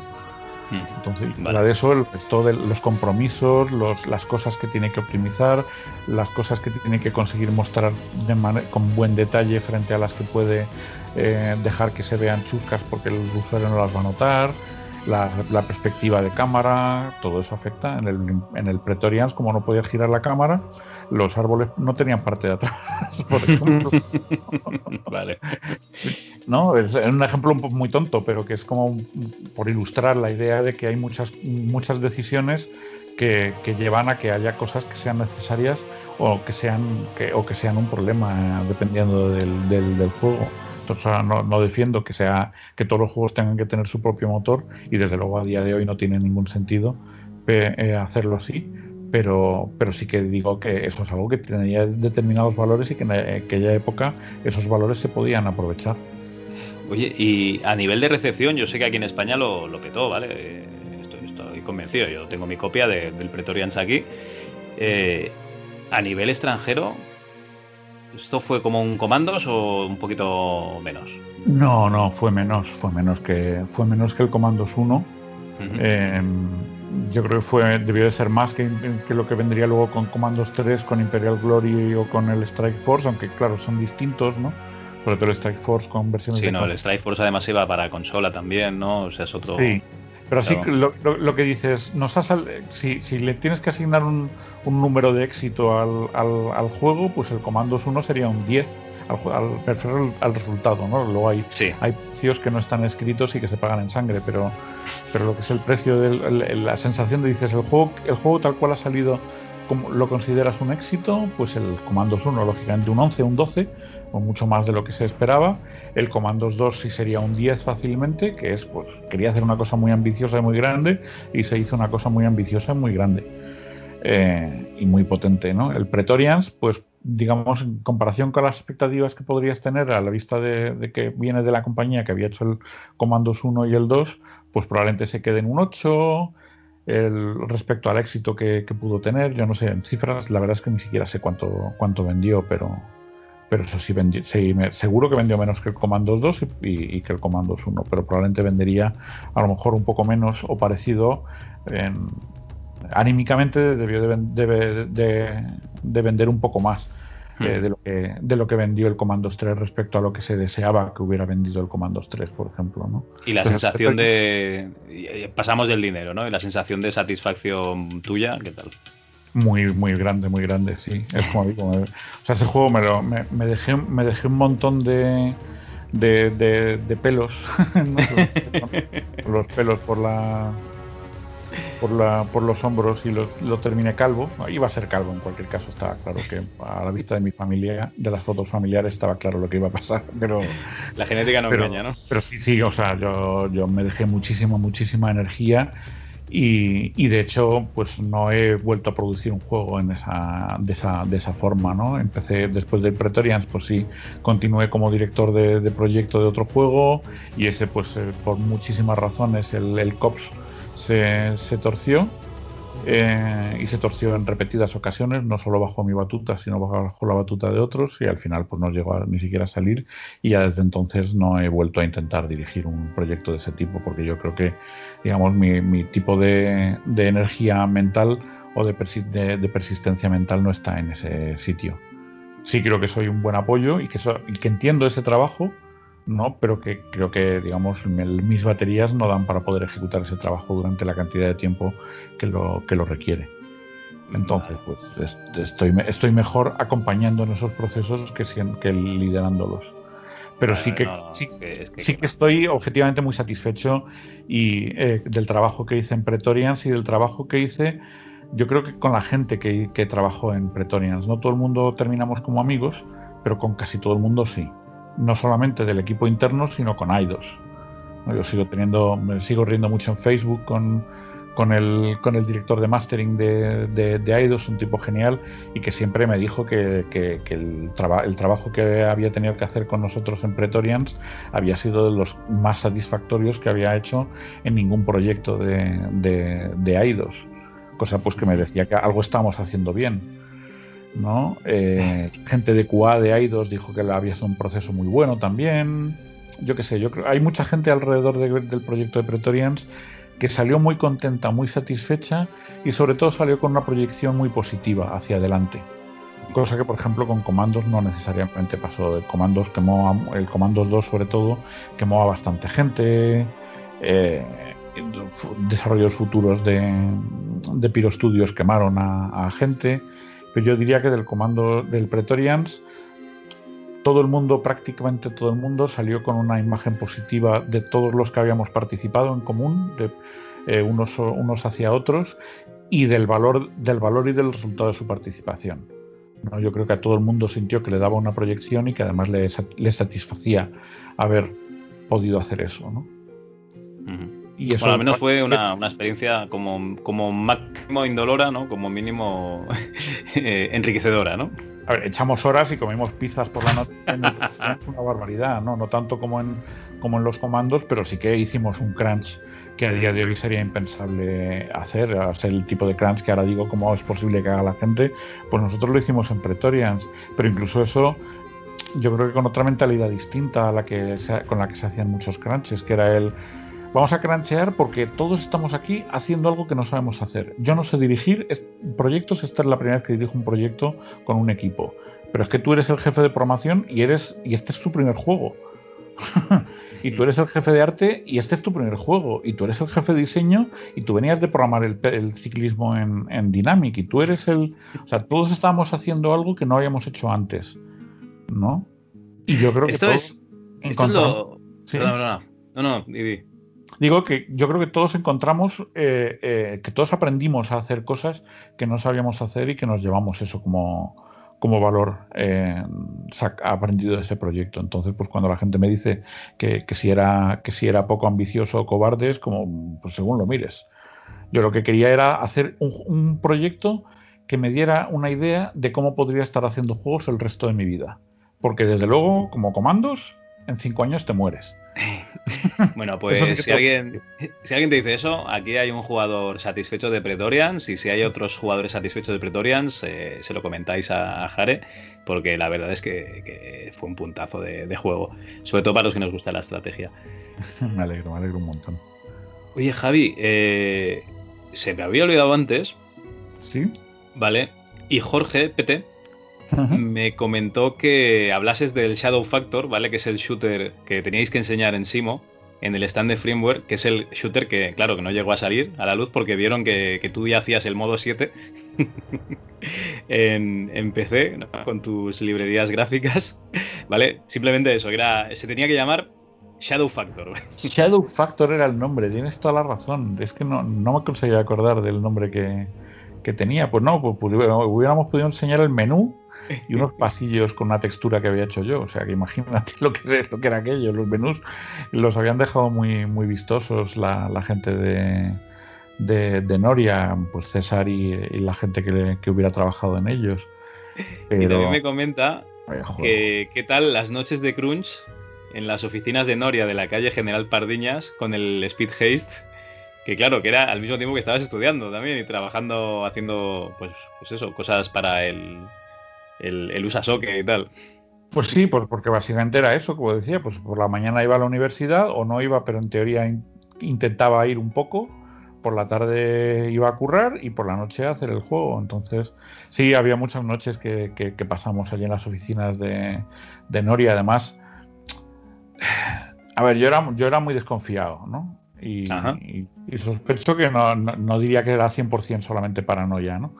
Entonces, vale. de eso, el resto de los compromisos, las cosas que tiene que optimizar, las cosas que tiene que conseguir mostrar con buen detalle frente a las que puede eh, dejar que se vean chuscas porque el usuario no las va a notar, la, perspectiva de cámara, todo eso afecta. En el, en el Pretorians, como no podía girar la cámara, los árboles no tenían parte de atrás, por ejemplo. vale. ¿No? Es un ejemplo muy tonto, pero que es como por ilustrar la idea de que hay muchas, muchas decisiones que, llevan a que haya cosas que sean necesarias o que sean, que, o que sean un problema dependiendo del, del juego no, defiendo que sea que todos los juegos tengan que tener su propio motor y desde luego a día de hoy no tiene ningún sentido eh, hacerlo así. Pero, pero sí que digo que eso es algo que tenía determinados valores y que en aquella época esos valores se podían aprovechar. Oye, y a nivel de recepción, yo sé que aquí en España lo, lo petó, ¿vale? Estoy, convencido, yo tengo mi copia del Pretorians aquí. Eh, a nivel extranjero, ¿Esto fue como un comandos o un poquito menos? No, no, fue menos, fue menos que, fue menos que el comandos 1. Em, yo creo que fue, debió de ser más que, lo que vendría luego con comandos 3, con Imperial Glory o con el Strike Force, aunque claro, son distintos, ¿no? Sobre todo el Strike Force con versiones sí, no, el Strike Force además iba para consola también, ¿no? O sea, es otro. Sí. Pero así lo, lo, que dices, nos si, si, le tienes que asignar un, un número de éxito al, al, al, juego, pues el Commandos 1 sería un 10 al, al, al resultado, ¿no? Luego hay, hay precios que no están escritos y que se pagan en sangre, pero, pero lo que es el precio, de la sensación de dices, el juego, el juego tal cual ha salido como lo consideras un éxito, pues el Commandos 1, lógicamente un 11, un 12, o mucho más de lo que se esperaba. El Commandos 2 sí sería un 10 fácilmente, que es, pues, quería hacer una cosa muy ambiciosa y muy grande, y se hizo una cosa muy ambiciosa y muy grande. Eh, y muy potente, ¿no? El Pretorians, pues, digamos, en comparación con las expectativas que podrías tener a la vista de, de que viene de la compañía que había hecho el Commandos 1 y el 2, pues probablemente se quede en un 8, el, respecto al éxito que, pudo tener. Yo no sé, en cifras, la verdad es que ni siquiera sé cuánto, cuánto vendió, pero, pero eso sí, vendió, seguro que vendió menos que el Commandos 2 y, que el Commandos 1, pero probablemente vendería a lo mejor un poco menos o parecido. anímicamente debió de vender un poco más. Eh, hmm. de, lo que, de lo que vendió el Commandos 3 respecto a lo que se deseaba que hubiera vendido el Commandos 3, por ejemplo. ¿no? Y la sensación de... Pasamos del dinero, ¿no? Y la sensación de satisfacción tuya, ¿qué tal? Muy, muy grande, muy grande, sí. Es como digo, o sea, ese juego me, lo, me, dejé, me dejé un montón de, de, de, pelos, los pelos por la por, la, por los hombros y lo, lo, terminé calvo. Iba a ser calvo en cualquier caso, estaba claro que a la vista de mi familia, de las fotos familiares, estaba claro lo que iba a pasar. Pero la genética no engaña, ¿no? Pero sí, sí, o sea, yo, yo me dejé muchísima, muchísima energía. Y, y, de hecho, pues no he vuelto a producir un juego en esa, de, esa, de esa forma, ¿no? Empecé después del Pretorians, pues sí, continué como director de, de proyecto de otro juego y ese, pues eh, por muchísimas razones, el, el COPS se, torció eh, y se torció en repetidas ocasiones, no solo bajo mi batuta, sino bajo la batuta de otros y al final pues no llegó a, ni siquiera a salir y ya desde entonces no he vuelto a intentar dirigir un proyecto de ese tipo porque yo creo que digamos mi, tipo de, energía mental o de, de, persistencia mental no está en ese sitio. Sí creo que soy un buen apoyo y que entiendo ese trabajo, ¿no? Pero que creo que, digamos, mis baterías no dan para poder ejecutar ese trabajo durante la cantidad de tiempo que lo, que lo requiere. Entonces, pues estoy, estoy mejor acompañando en esos procesos que, que liderándolos. Pero sí que, sí, que, estoy objetivamente muy satisfecho y, eh, del trabajo que hice en Pretorians y del trabajo que hice, yo creo que con la gente que, que trabajó en Pretorians. No todo el mundo terminamos como amigos, pero con casi todo el mundo sí no solamente del equipo interno, sino con IDOS. Yo sigo teniendo, me sigo riendo mucho en Facebook con, con, el, con el director de mastering de, de, IDOS, un tipo genial, y que siempre me dijo que, que, el, el trabajo que había tenido que hacer con nosotros en Pretorians había sido de los más satisfactorios que había hecho en ningún proyecto de, de, de IDOS. Cosa pues que me decía que algo estamos haciendo bien. ¿No? Eh, gente de QA de AIDOS dijo que había sido un proceso muy bueno también. Yo qué sé, yo creo hay mucha gente alrededor del proyecto de Pretorians que salió muy contenta, muy satisfecha y sobre todo salió con una proyección muy positiva hacia adelante. Cosa que, por ejemplo, con Comandos no necesariamente pasó. El Comandos quemó, el Comandos 2 sobre todo, quemó a bastante gente. Eh, desarrollos futuros de, de Piro Studios quemaron a gente. Pero yo diría que del comando del Pretorians, todo el mundo, prácticamente todo el mundo, salió con una imagen positiva de todos los que habíamos participado en común, eh, unos, hacia otros, y del valor, del valor y del resultado de su participación. ¿no? Yo creo que a todo el mundo sintió que le daba una proyección y que además le, le satisfacía haber podido hacer eso. ¿no? Y eso al menos fue una, una, experiencia como, como máximo indolora, ¿no? Como mínimo eh, enriquecedora, ¿no? a ver, echamos horas y comemos pizzas por la noche. es una barbaridad, ¿no? No tanto como en, como en los comandos, pero sí que hicimos un crunch que a día de hoy sería impensable hacer, hacer el tipo de crunch que ahora digo cómo es posible que haga la gente, pues nosotros lo hicimos en Pretorians, pero incluso eso yo creo que con otra mentalidad distinta a la que con la que se hacían muchos crunches, que era el vamos a crunchear porque todos estamos aquí haciendo algo que no sabemos hacer. Yo no sé dirigir proyectos, esta es la primera vez que dirijo un proyecto con un equipo, pero es que tú eres el jefe de programación y eres y este es tu primer juego. y tú eres el jefe de arte y este es tu primer juego. Y tú eres el jefe de diseño y tú venías de programar el, ciclismo en, en, Dynamic. Y tú eres el. O sea, todos estábamos haciendo algo que no habíamos hecho antes. ¿No? Y yo creo que. Esto es. Esto es lo. No, no, no. no, Digo que yo creo que todos encontramos, eh, eh, que todos aprendimos a hacer cosas que no sabíamos hacer y que nos llevamos eso como, como valor eh, aprendido de ese proyecto. Entonces, pues cuando la gente me dice que, si, era, que si era poco ambicioso o cobarde, es como, pues según lo mires. Yo lo que quería era hacer un proyecto que me diera una idea de cómo podría estar haciendo juegos el resto de mi vida. Porque desde luego, como comandos, en cinco años te mueres. bueno, pues si, alguien, si alguien te dice eso, aquí hay un jugador satisfecho de Pretorians y si hay otros jugadores satisfechos de Pretorians, eh, se lo comentáis a, Jare, porque la verdad es que, fue un puntazo de, juego, sobre todo para los que nos gusta la estrategia. me alegro, me alegro un montón. Oye, Javi, eh, se me había olvidado antes. Sí. Vale. Y Jorge, PT, me comentó que hablases del Shadow Factor, ¿vale? Que es el shooter que teníais que enseñar en Simo, en el stand de Framework, que es el shooter que, claro, que no llegó a salir a la luz porque vieron que, tú ya hacías el modo 7 en, PC, con tus librerías gráficas, ¿vale? Simplemente eso, era, se tenía que llamar Shadow Factor. Shadow Factor era el nombre, tienes toda la razón. Es que no, no me conseguía acordar del nombre que, que tenía. Pues no, pues, pues hubiéramos podido enseñar el menú y unos pasillos con una textura que había hecho yo. O sea, que imagínate lo que, lo que era aquello. Los menús los habían dejado muy, muy vistosos la, gente de, de, Noria, pues César y, la gente que, hubiera trabajado en ellos. Pero... Y también me comenta que qué tal las noches de crunch en las oficinas de Noria de la calle General Pardiñas con el Speed Haste que claro, que era al mismo tiempo que estabas estudiando también y trabajando, haciendo, pues, pues eso, cosas para el, el, el Usasoke y tal. Pues sí, pues porque básicamente era eso, como decía, pues por la mañana iba a la universidad o no iba, pero en teoría intentaba ir un poco, por la tarde iba a currar y por la noche a hacer el juego. Entonces, sí, había muchas noches que, pasamos allí en las oficinas de, de Nori. Además, a ver, yo era, yo era muy desconfiado, ¿no? Y, sospecho que no, diría que era 100% solamente paranoia, ¿no?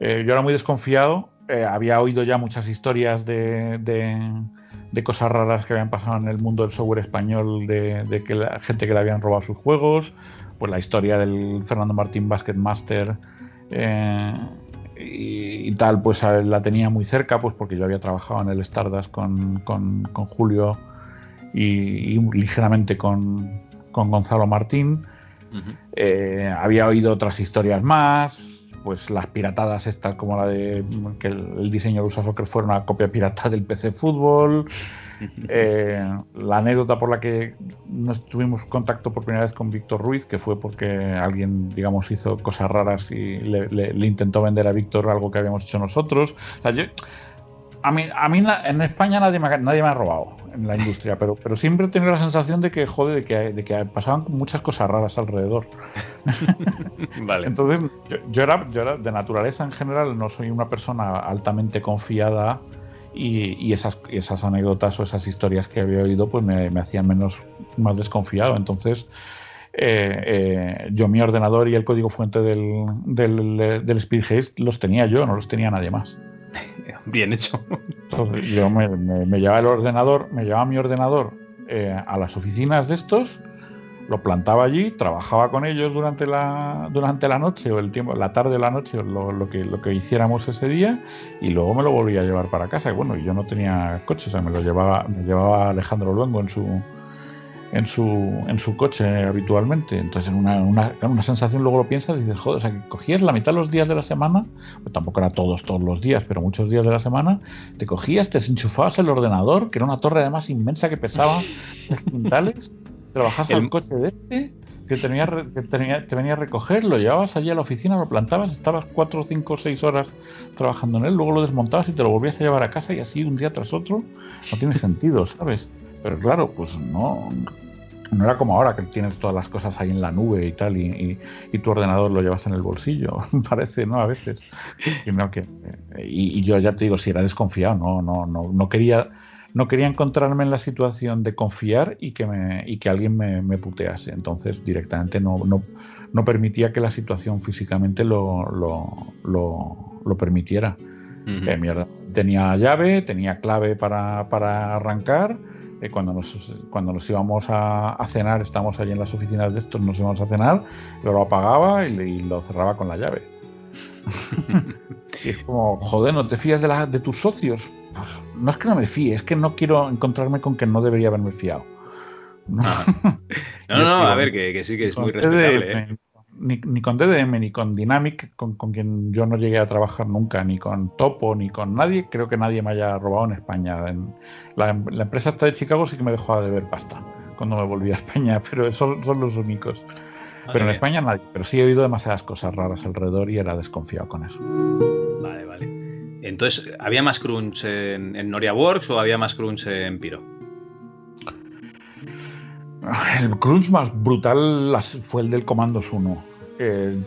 Eh, yo era muy desconfiado eh, había oído ya muchas historias de, de, cosas raras que habían pasado en el mundo del software español, de, que la gente que le habían robado sus juegos, pues la historia del Fernando Martín Basket Master eh, y, tal, pues la tenía muy cerca, pues porque yo había trabajado en el Stardust con, con, Julio y, ligeramente con, con, Gonzalo Martín. Eh, había oído otras historias más, pues las piratadas estas como la de que el, diseño de USA Soccer fuera una copia pirata del PC Fútbol. Eh, la anécdota por la que nos tuvimos contacto por primera vez con Víctor Ruiz, que fue porque alguien, digamos, hizo cosas raras y le, intentó vender a Víctor algo que habíamos hecho nosotros. a mí, a mí en España nadie nadie me ha robado en la industria, pero, pero siempre he tenido la sensación de que, joder, de que, de que pasaban muchas cosas raras alrededor. vale. Entonces, yo, era, yo era de naturaleza en general, no soy una persona altamente confiada y, esas, esas anécdotas o esas historias que había oído pues me, hacían menos, más desconfiado. Entonces, eh, eh, yo mi ordenador y el código fuente del, del, del Speed Haste los tenía yo, no los tenía nadie más. Bien hecho. yo me, llevaba el ordenador, me llevaba mi ordenador eh, a las oficinas de estos, lo plantaba allí, trabajaba con ellos durante la, durante la noche o el tiempo, la tarde o la noche, lo, que, lo que hiciéramos ese día, y luego me lo volvía a llevar para casa. Y bueno, yo no tenía coche, o sea, me lo llevaba, me llevaba Alejandro Luengo en su en su, en su coche habitualmente. Entonces, una, una, una sensación, luego lo piensas y dices, joder, o sea, que cogías la mitad de los días de la semana, pues tampoco era todos, todos los días, pero muchos días de la semana, te cogías, te desenchufabas el ordenador, que era una torre además inmensa que pesaba quintales, trabajas el coche de este, que, tenía, que tenía, te venía a recoger, lo llevabas allí a la oficina, lo plantabas, estabas cuatro, cinco, seis horas trabajando en él, luego lo desmontabas y te lo volvías a llevar a casa y así un día tras otro, no tiene sentido, ¿sabes? Pero claro, pues no, no era como ahora que tienes todas las cosas ahí en la nube y tal, y, tu ordenador lo llevas en el bolsillo, parece, ¿no? A veces. Y, yo ya te digo, si era desconfiado, no, no, no, no quería. No quería encontrarme en la situación de confiar y que, me, y que alguien me, putease. Entonces, directamente no, no, no, permitía que la situación físicamente lo, lo, permitiera. Eh, tenía llave, tenía clave para, para arrancar eh, cuando, nos, cuando nos íbamos a, cenar, estamos allí en las oficinas de estos, nos íbamos a cenar, lo apagaba y, lo cerraba con la llave. y es como, joder, ¿no te fías de, la, de tus socios? No es que no me fíe, es que no quiero encontrarme con que no debería haberme fiado. No, no, no, a ver, que, que, sí que es muy respetable. ¿eh? Ni, ni, con DDM, ni con Dynamic, con, con, quien yo no llegué a trabajar nunca, ni con Topo, ni con nadie, creo que nadie me haya robado en España. En, la, empresa está de Chicago sí que me dejó de ver pasta cuando me volví a España, pero son, son los únicos. pero en España nadie. Pero sí he oído demasiadas cosas raras alrededor y era desconfiado con eso. Vale, vale. Entonces, ¿había más crunch en, en Noria Works o había más crunch en Piro? El crunch más brutal fue el del Comandos 1,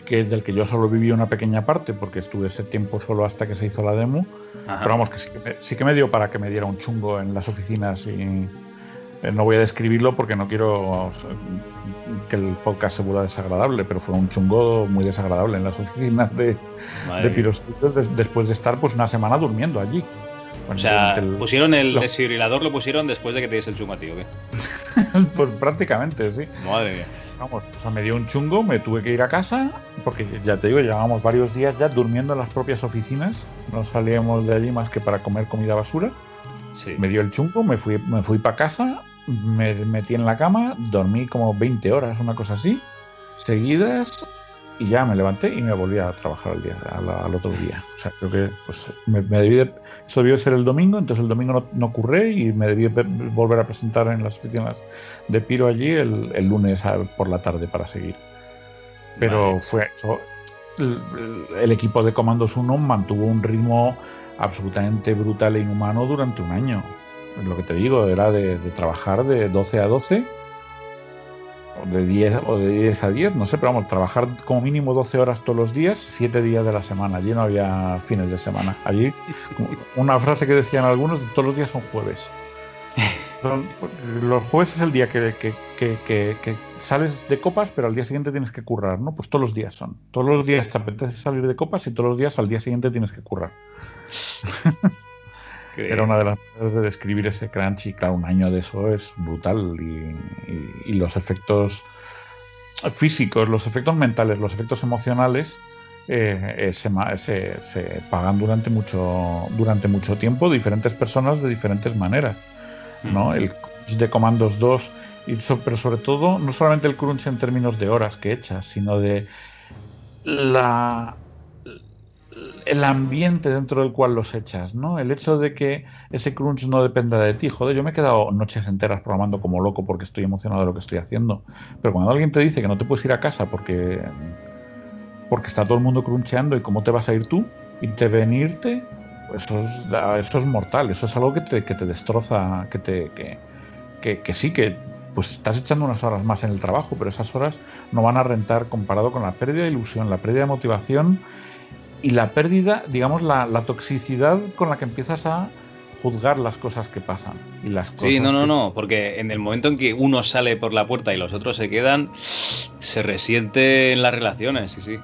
que del que yo solo viví una pequeña parte porque estuve ese tiempo solo hasta que se hizo la demo. Pero vamos, que sí, que me, dio para que me diera un chungo en las oficinas y eh, no voy a describirlo porque no quiero que el podcast se vuelva desagradable, pero fue un chungo muy desagradable en las oficinas de, de después de estar pues una semana durmiendo allí. O sea, pusieron el desfibrilador, lo pusieron después de que te diese el chungo a ti, ¿o qué? pues prácticamente, sí. Madre mía. Vamos, o sea, me dio un chungo, me tuve que ir a casa, porque ya te digo, llevábamos varios días ya durmiendo en las propias oficinas. No salíamos de allí más que para comer comida basura. Sí. Me dio el chungo, me fui, me fui para casa, me metí en la cama, dormí como 20 horas, una cosa así, seguidas, y ya me levanté y me volví a trabajar al, día, al, otro día. O sea, creo que pues, me, debí de, eso debió ser el domingo, entonces el domingo no, no ocurre y me debí volver a presentar en las oficinas de Piro allí el, el lunes por la tarde para seguir. Pero fue eso. El, equipo de Comandos 1 mantuvo un ritmo absolutamente brutal e inhumano durante un año. Lo que te digo, era de, de trabajar de 12 a 12 de 10 o de 10 a 10, no sé, pero vamos, trabajar como mínimo 12 horas todos los días, 7 días de la semana. Allí no había fines de semana. Allí, una frase que decían algunos, todos los días son jueves. los jueves es el día que, que, que, que, sales de copas, pero al día siguiente tienes que currar, ¿no? Pues todos los días son. Todos los días te apetece salir de copas y todos los días al día siguiente tienes que currar. Era una de las maneras de describir ese crunch y claro, un año de eso es brutal y, los efectos físicos, los efectos mentales, los efectos emocionales eh, eh, se, se, pagan durante mucho, durante mucho tiempo diferentes personas de diferentes maneras. ¿no? Mm. El crunch de Comandos 2, y pero sobre todo, no solamente el crunch en términos de horas que echas, sino de la, el ambiente dentro del cual los echas, ¿no? El hecho de que ese crunch no dependa de ti. Joder, yo me he quedado noches enteras programando como loco porque estoy emocionado de lo que estoy haciendo. Pero cuando alguien te dice que no te puedes ir a casa porque, porque está todo el mundo cruncheando y cómo te vas a ir tú y te ven irte, pues eso es, eso es mortal. Eso es algo que te, que te destroza, que te... Que, que, sí, que pues estás echando unas horas más en el trabajo, pero esas horas no van a rentar comparado con la pérdida de ilusión, la pérdida de motivación y la pérdida, digamos, la, toxicidad con la que empiezas a juzgar las cosas que pasan. Y las sí, no, no, no, porque en el momento en que uno sale por la puerta y los otros se quedan, se resiente en las relaciones, sí, sí.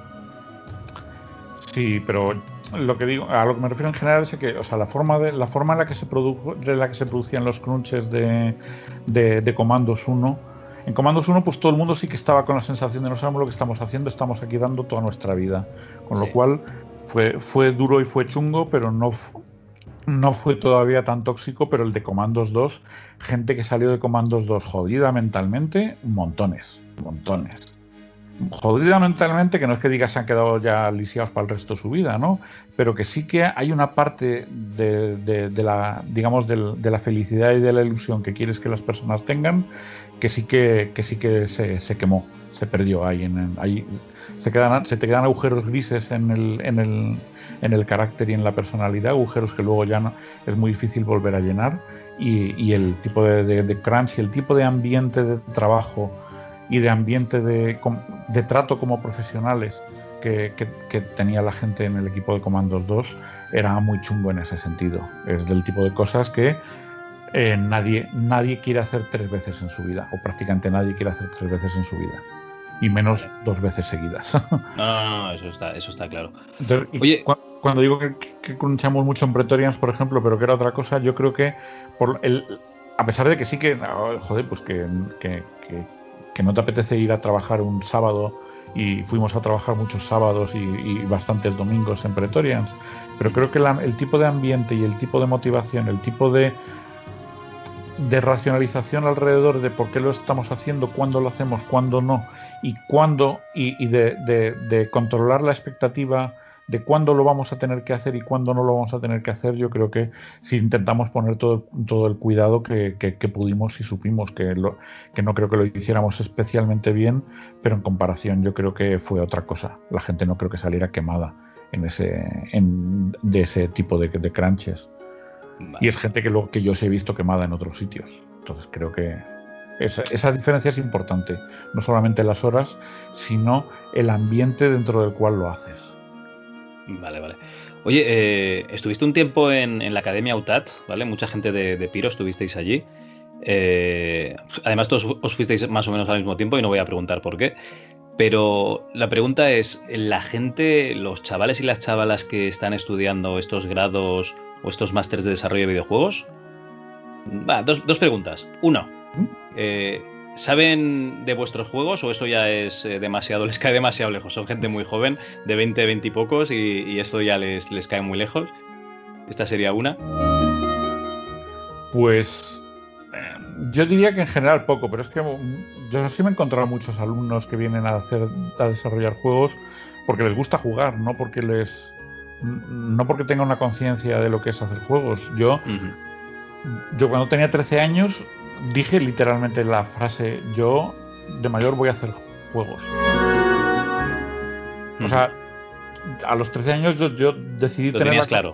Sí, pero lo que digo, a lo que me refiero en general es que, o sea, la forma de la forma en la que se produjo, de la que se producían los crunches de, de, de Comandos 1 en Comandos 1, pues todo el mundo sí que estaba con la sensación de no sabemos lo que estamos haciendo, estamos aquí dando toda nuestra vida. Con lo cual fue, fue duro y fue chungo, pero no, no fue todavía tan tóxico, pero el de Comandos 2, gente que salió de Comandos 2 jodida mentalmente, montones, montones. Jodida mentalmente, que no es que digas se han quedado ya lisiados para el resto de su vida, ¿no? Pero que sí que hay una parte de, la, digamos, de, la felicidad y de la ilusión que quieres que las personas tengan, que sí que, que sí que se, se quemó se perdió ahí. En, ahí se, quedan, se te quedan agujeros grises en el, en, el, en el carácter y en la personalidad, agujeros que luego ya es muy difícil volver a llenar. Y, y el tipo de, de, crunch y el tipo de ambiente de trabajo y de ambiente de, de trato como profesionales que, que, tenía la gente en el equipo de Comandos 2 era muy chungo en ese sentido. Es del tipo de cosas que eh, nadie, nadie quiere hacer tres veces en su vida, o prácticamente nadie quiere hacer tres veces en su vida y menos dos veces seguidas. No, no, eso está, eso está claro. Oye, cuando digo que, que crunchamos mucho en Pretorians, por ejemplo, pero que era otra cosa, yo creo que por el, a pesar de que sí que, joder, pues que, que, que, no te apetece ir a trabajar un sábado y fuimos a trabajar muchos sábados y, bastantes domingos en Pretorians, pero creo que el tipo de ambiente y el tipo de motivación, el tipo de de racionalización alrededor de por qué lo estamos haciendo, cuándo lo hacemos, cuándo no, y cuándo, y, de, controlar la expectativa de cuándo lo vamos a tener que hacer y cuándo no lo vamos a tener que hacer, yo creo que si intentamos poner todo, todo el cuidado que, pudimos y supimos que, lo, que no creo que lo hiciéramos especialmente bien, pero en comparación yo creo que fue otra cosa. La gente no creo que saliera quemada en ese, en, de ese tipo de, de crunches. Y es gente que, lo, que yo os he visto quemada en otros sitios. Entonces creo que esa, esa, diferencia es importante. No solamente las horas, sino el ambiente dentro del cual lo haces. Vale, vale. Oye, eh, estuviste un tiempo en, la Academia UTAT, ¿vale? Mucha gente de, Piro estuvisteis allí. Eh, además, todos os fuisteis más o menos al mismo tiempo y no voy a preguntar por qué. Pero la pregunta es, ¿la gente, los chavales y las chavalas que están estudiando estos grados o estos másteres de desarrollo de videojuegos? Dos, preguntas. Uno, ¿Mm? eh, ¿saben de vuestros juegos o eso ya es eh, demasiado, les cae demasiado lejos? Son gente muy joven, de 20, 20 y pocos, y, esto ya les, les cae muy lejos. Esta sería una. Pues yo diría que en general poco, pero es que yo sí me he encontrado muchos alumnos que vienen a hacer a desarrollar juegos porque les gusta jugar, no porque les no porque tenga una conciencia de lo que es hacer juegos. Yo, yo cuando tenía 13 años dije literalmente la frase, yo de mayor voy a hacer juegos. O sea, a los 13 años yo, decidí tener la claro,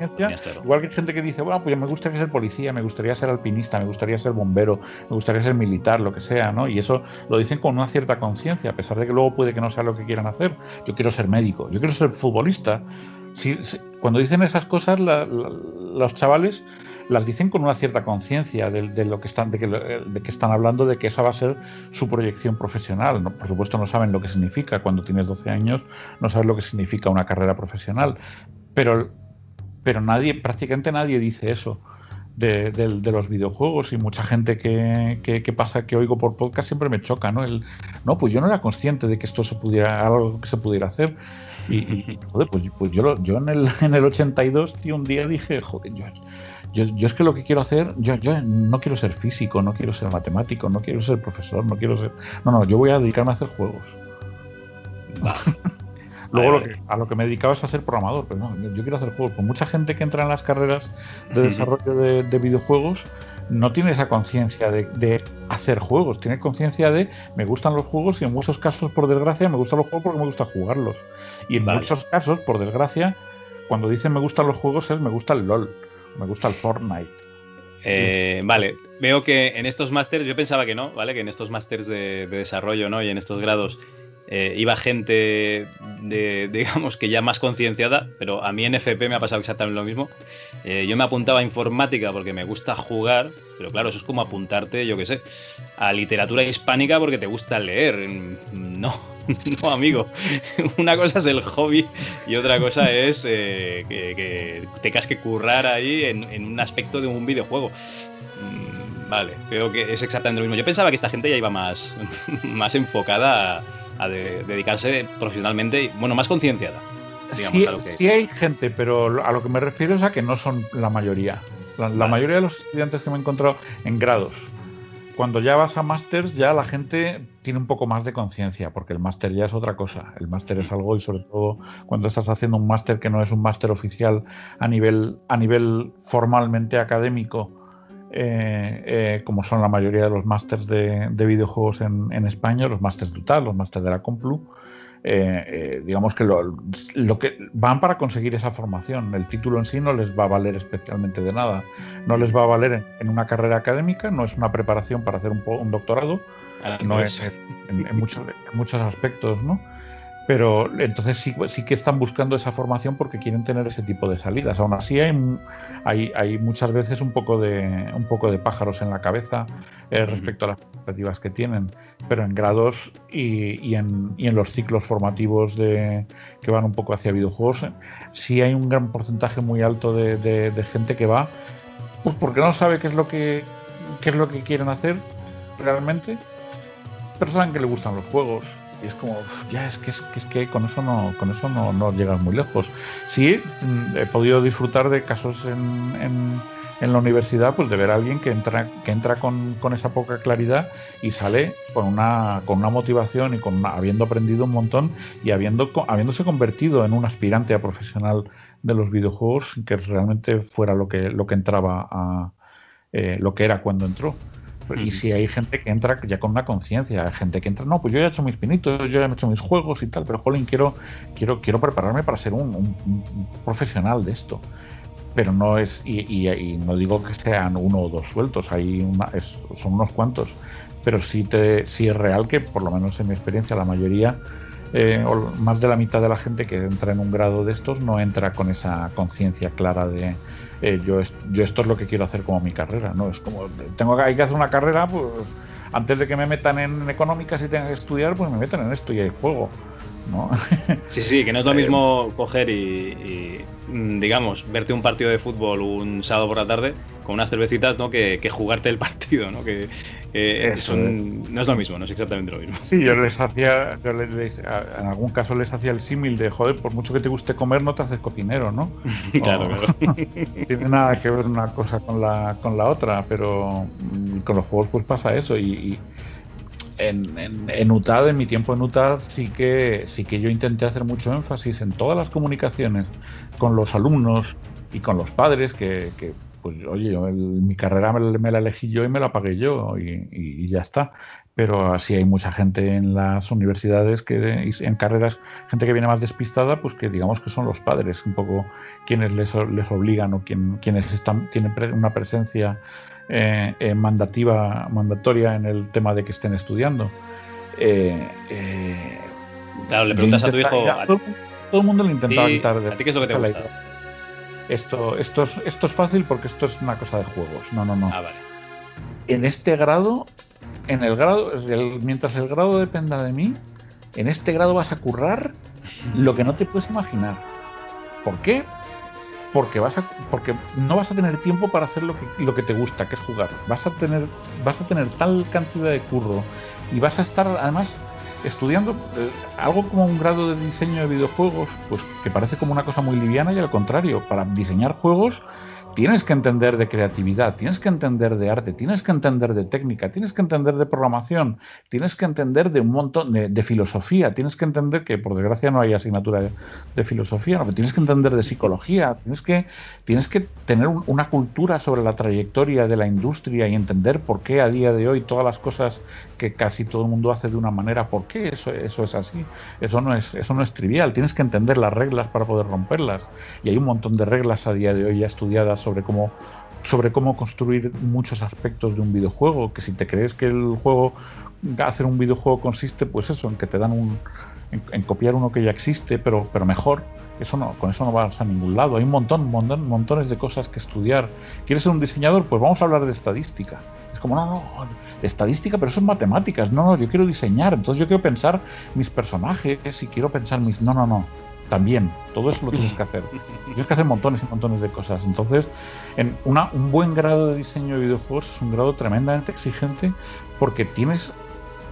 Igual que hay gente que dice, bueno, pues me gustaría ser policía, me gustaría ser alpinista, me gustaría ser bombero, me gustaría ser militar, lo que sea, ¿no? Y eso lo dicen con una cierta conciencia, a pesar de que luego puede que no sea lo que quieran hacer. Yo quiero ser médico, yo quiero ser futbolista cuando dicen esas cosas, los chavales las dicen con una cierta conciencia de, lo que están, de que, están hablando, de que esa va a ser su proyección profesional. Por supuesto, no saben lo que significa. Cuando tienes 12 años, no sabes lo que significa una carrera profesional. Pero, pero nadie, prácticamente nadie dice eso. De, los videojuegos y mucha gente que, pasa que oigo por podcast siempre me choca, ¿no? El, no, pues yo no era consciente de que esto se pudiera, algo que se pudiera hacer. Y, joder, pues, pues yo, yo en, el, en el 82, tío, un día dije, joder, yo, yo, es que lo que quiero hacer, yo, yo no quiero ser físico, no quiero ser matemático, no quiero ser profesor, no quiero ser... No, no, yo voy a dedicarme a hacer juegos. Luego a lo que me dedicaba es a ser programador, pero no, yo, quiero hacer juegos. Con mucha gente que entra en las carreras de desarrollo de, de videojuegos, no tiene esa conciencia de, hacer juegos, tiene conciencia de me gustan los juegos y en muchos casos, por desgracia, me gustan los juegos porque me gusta jugarlos. Y en muchos casos, por desgracia, cuando dicen me gustan los juegos es me gusta el LOL, me gusta el Fortnite. Eh, vale, veo que en estos másteres, yo pensaba que no, ¿vale? Que en estos másteres de, de, desarrollo, ¿no? Y en estos grados eh, iba gente, de, digamos, que ya más concienciada, pero a mí en FP me ha pasado exactamente lo mismo. Eh, yo me apuntaba a informática porque me gusta jugar, pero claro, eso es como apuntarte, yo qué sé, a literatura hispánica porque te gusta leer. No, no, amigo. Una cosa es el hobby y otra cosa es eh, que, tengas que currar ahí en, en un aspecto de un videojuego. Mm, vale, creo que es exactamente lo mismo. Yo pensaba que esta gente ya iba más, más enfocada a a dedicarse profesionalmente, y, bueno, más concienciada. Digamos, sí, hay gente, pero a lo que me refiero es a que no son la mayoría. La, mayoría de los estudiantes que me he encontrado en grados, cuando ya vas a másters, ya la gente tiene un poco más de conciencia, porque el máster ya es otra cosa. El máster es algo, y sobre todo cuando estás haciendo un máster que no es un máster oficial a nivel, a nivel formalmente académico, eh, eh, como son la mayoría de los másters de, videojuegos en, en, España, los másters de los másters de la Complu, eh, eh, digamos que lo, que van para conseguir esa formación. El título en sí no les va a valer especialmente de nada. No les va a valer en, una carrera académica, no es una preparación para hacer un, un doctorado, no es en, muchos, en muchos aspectos, ¿no? Pero entonces sí, sí, que están buscando esa formación porque quieren tener ese tipo de salidas. Aún así hay, hay, muchas veces un poco, de, un poco de pájaros en la cabeza eh, respecto a las expectativas que tienen, pero en grados y, en, y en, los ciclos formativos de, que van un poco hacia videojuegos, sí hay un gran porcentaje muy alto de, de, gente que va pues porque no sabe qué es lo que, qué es lo que quieren hacer realmente, pero saben que le gustan los juegos y es como, ya es que, es que, con eso no con eso no, no, llegas muy lejos. Sí, mm, he podido disfrutar de casos en, en, la universidad, pues de ver a alguien que entra, que entra con, con, esa poca claridad y sale con una, con una motivación y con habiendo aprendido un montón y habiendo, habiéndose convertido en un aspirante a profesional de los videojuegos que realmente fuera lo que, lo que entraba a eh, lo que era cuando entró. Y si hay gente que entra ya con una conciencia, hay gente que entra, no, pues yo ya he hecho mis pinitos, yo ya he hecho mis juegos y tal, pero jolín, quiero, quiero, quiero prepararme para ser un, profesional de esto. Pero no es, y, no digo que sean uno o dos sueltos, hay una, son unos cuantos, pero sí, te, sí es real que, por lo menos en mi experiencia, la mayoría eh, o más de la mitad de la gente que entra en un grado de estos no entra con esa conciencia clara de eh, yo, yo esto es lo que quiero hacer como mi carrera, ¿no? Es como, tengo hay que hacer una carrera, pues antes de que me metan en económicas y tenga que estudiar, pues me metan en esto y hay juego. ¿No? Sí, sí, que no es lo eh, mismo coger y, mm, digamos, verte un partido de fútbol un sábado por la tarde con unas cervecitas, ¿no? Que, que jugarte el partido, ¿no? Que, no es lo mismo, no es exactamente lo mismo. Sí, yo les hacía, en algún caso les hacía el símil de, joder, por mucho que te guste comer, no te haces cocinero, ¿no? claro, claro. tiene nada que ver una cosa con la, con la otra, pero mm, con los juegos pues pasa eso y, en, en, en, UTAD, en mi tiempo en UTAD, sí que, sí que yo intenté hacer mucho énfasis en todas las comunicaciones con los alumnos y con los padres que, que pues oye, mi carrera me, la elegí yo y me la pagué yo y, ya está. Pero así hay mucha gente en las universidades que en carreras, gente que viene más despistada, pues que digamos que son los padres un poco quienes les, les obligan o quien, quienes están, tienen una presencia eh, eh, mandativa, mandatoria en el tema de que estén estudiando. Eh, claro, le preguntas a tu hijo. todo, el mundo le intentaba quitar de. ¿A ti qué es lo que te gusta? esto, esto, es, esto es fácil porque esto es una cosa de juegos. No, no, no. Ah, vale. En este grado, en el grado, mientras el grado dependa de mí, en este grado vas a currar lo que no te puedes imaginar. ¿Por qué? Porque vas a, porque no vas a tener tiempo para hacer lo que, lo que te gusta, que es jugar. Vas a tener, vas a tener tal cantidad de curro y vas a estar además estudiando eh, algo como un grado de diseño de videojuegos, pues que parece como una cosa muy liviana y al contrario, para diseñar juegos tienes que entender de creatividad, tienes que entender de arte, tienes que entender de técnica, tienes que entender de programación, tienes que entender de un montón de, filosofía, tienes que entender que por desgracia no hay asignatura de, filosofía, pero tienes que entender de psicología, tienes que, tienes que tener una cultura sobre la trayectoria de la industria y entender por qué a día de hoy todas las cosas que casi todo el mundo hace de una manera, por qué eso, eso es así. Eso no es, eso no es trivial, tienes que entender las reglas para poder romperlas. Y hay un montón de reglas a día de hoy ya estudiadas sobre cómo sobre cómo construir muchos aspectos de un videojuego, que si te crees que el juego hacer un videojuego consiste pues eso, en que te dan un en, copiar uno que ya existe, pero pero mejor, eso no, con eso no vas a ningún lado. Hay un montón, montón, montones de cosas que estudiar. ¿Quieres ser un diseñador? Pues vamos a hablar de estadística. Como, no, no, estadística, pero eso es matemáticas. No, no, yo quiero diseñar. Entonces yo quiero pensar mis personajes y quiero pensar mis. No, no, no también. Todo eso lo tienes que hacer. Tienes que hacer montones y montones de cosas. Entonces, en una, un buen grado de diseño de videojuegos es un grado tremendamente exigente porque tienes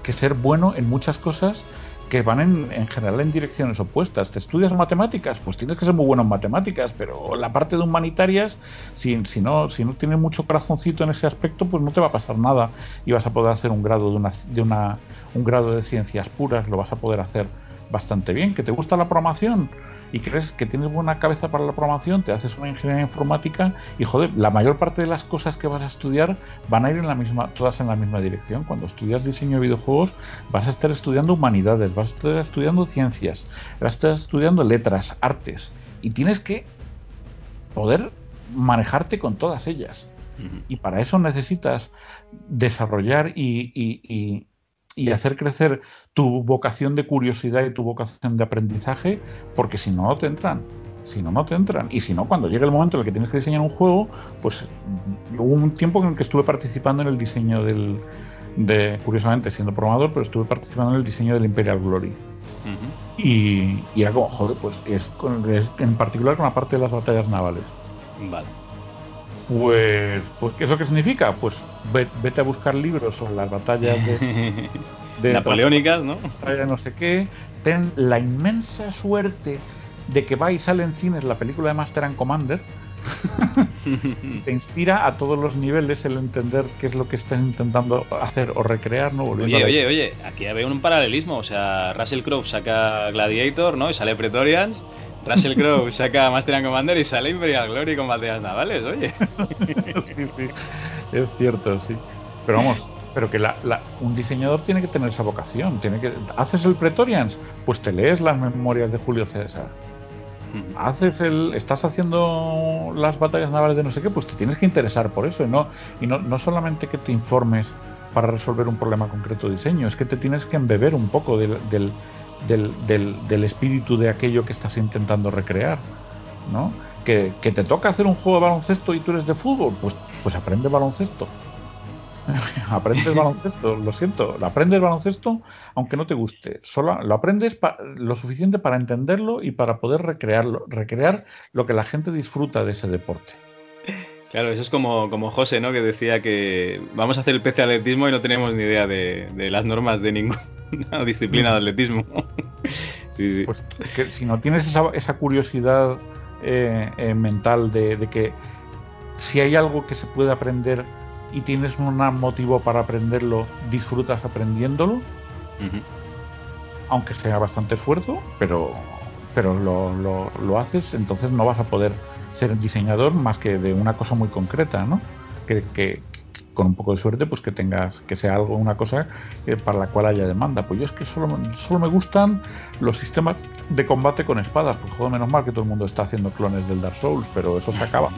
que ser bueno en muchas cosas que van en, general en direcciones opuestas. ¿Te estudias matemáticas? Pues tienes que ser muy bueno en matemáticas, pero la parte de humanitarias, si, si, no, si no tienes mucho corazoncito en ese aspecto, pues no te va a pasar nada y vas a poder hacer un grado de una, de una un grado de ciencias puras, lo vas a poder hacer bastante bien. ¿Que te gusta la programación? Y crees que tienes buena cabeza para la programación, te haces una ingeniería informática y joder, la mayor parte de las cosas que vas a estudiar van a ir en la misma, todas en la misma dirección. Cuando estudias diseño de videojuegos, vas a estar estudiando humanidades, vas a estar estudiando ciencias, vas a estar estudiando letras, artes, y tienes que poder manejarte con todas ellas. Y para eso necesitas desarrollar y, y hacer crecer tu vocación de curiosidad y tu vocación de aprendizaje, porque si no, no te entran. Si no, no te entran. Y si no, cuando llegue el momento en el que tienes que diseñar un juego, pues hubo un tiempo en el que estuve participando en el diseño del. De, curiosamente, siendo programador, pero estuve participando en el diseño del Imperial Glory. y, y, era como, joder, pues es, en particular con la parte de las batallas navales. Vale. Pues, pues, ¿eso qué significa? Pues vete a buscar libros sobre las batallas de, napoleónicas, ¿no? No sé qué. Ten la inmensa suerte de que va y sale en cines la película de Master and Commander. te inspira a todos los niveles el entender qué es lo que estás intentando hacer o recrear, ¿no? oye, oye, oye, aquí había un paralelismo. O sea, Russell Crowe saca Gladiator, ¿no? Y sale Pretorians Russell Crowe saca Master and Commander y sale Imperial Glory con batallas navales, oye. sí, sí. Es cierto, sí. Pero vamos, pero que la, un diseñador tiene que tener esa vocación. Tiene que, ¿Haces el Pretorians? Pues te lees las memorias de Julio César. Haces el, estás haciendo las batallas navales de no sé qué, pues te tienes que interesar por eso y no, y no, no solamente que te informes para resolver un problema concreto de diseño, es que te tienes que embeber un poco del, del, del, espíritu de aquello que estás intentando recrear, ¿no? Que, que, te toca hacer un juego de baloncesto y tú eres de fútbol, pues, pues aprende baloncesto. aprendes baloncesto, lo siento, aprendes baloncesto aunque no te guste. Solo lo aprendes lo suficiente para entenderlo y para poder recrearlo, recrear lo que la gente disfruta de ese deporte. Claro, eso es como, como José, ¿no? Que decía que vamos a hacer el PC y no tenemos ni idea de, de las normas de ningún, una disciplina de atletismo. Pues que si no tienes esa, esa curiosidad eh, eh, mental de, que si hay algo que se puede aprender y tienes un motivo para aprenderlo, disfrutas aprendiéndolo, aunque sea bastante esfuerzo, pero, pero lo, lo, lo, haces, entonces no vas a poder ser diseñador más que de una cosa muy concreta, ¿no? Que, que, con un poco de suerte, pues que tengas, que sea algo, una cosa eh, para la cual haya demanda. Pues yo es que solo, solo me gustan los sistemas de combate con espadas, pues joder, menos mal que todo el mundo está haciendo clones del Dark Souls, pero eso se acaba.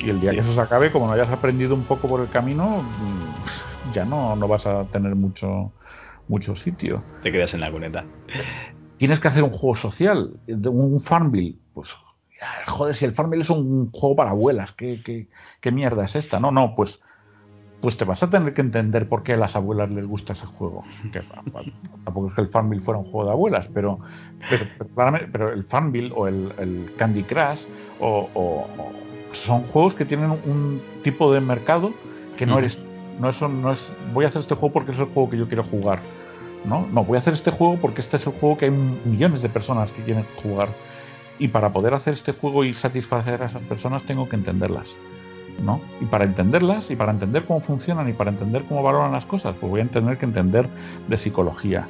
Y el día que eso se acabe, como no hayas aprendido un poco por el camino, mm, ya no, no vas a tener mucho, mucho sitio. Te quedas en la cuneta. Tienes que hacer un juego social, un Farmville. Pues joder, si el Farmville es un juego para abuelas, ¿qué, qué, qué mierda es esta? No, no, pues pues te vas a tener que entender por qué a las abuelas les gusta ese juego. Que, tampoco es que el Farmville fuera un juego de abuelas, pero, pero, el Farmville o el, Candy Crush o, son juegos que tienen un tipo de mercado que no eres, no es, no es, voy a hacer este juego porque es el juego que yo quiero jugar. No, no, voy a hacer este juego porque este es el juego que hay millones de personas que quieren jugar. Y para poder hacer este juego y satisfacer a esas personas tengo que entenderlas. ¿No? Y para entenderlas, y para entender cómo funcionan, y para entender cómo valoran las cosas, pues voy a tener que entender de psicología.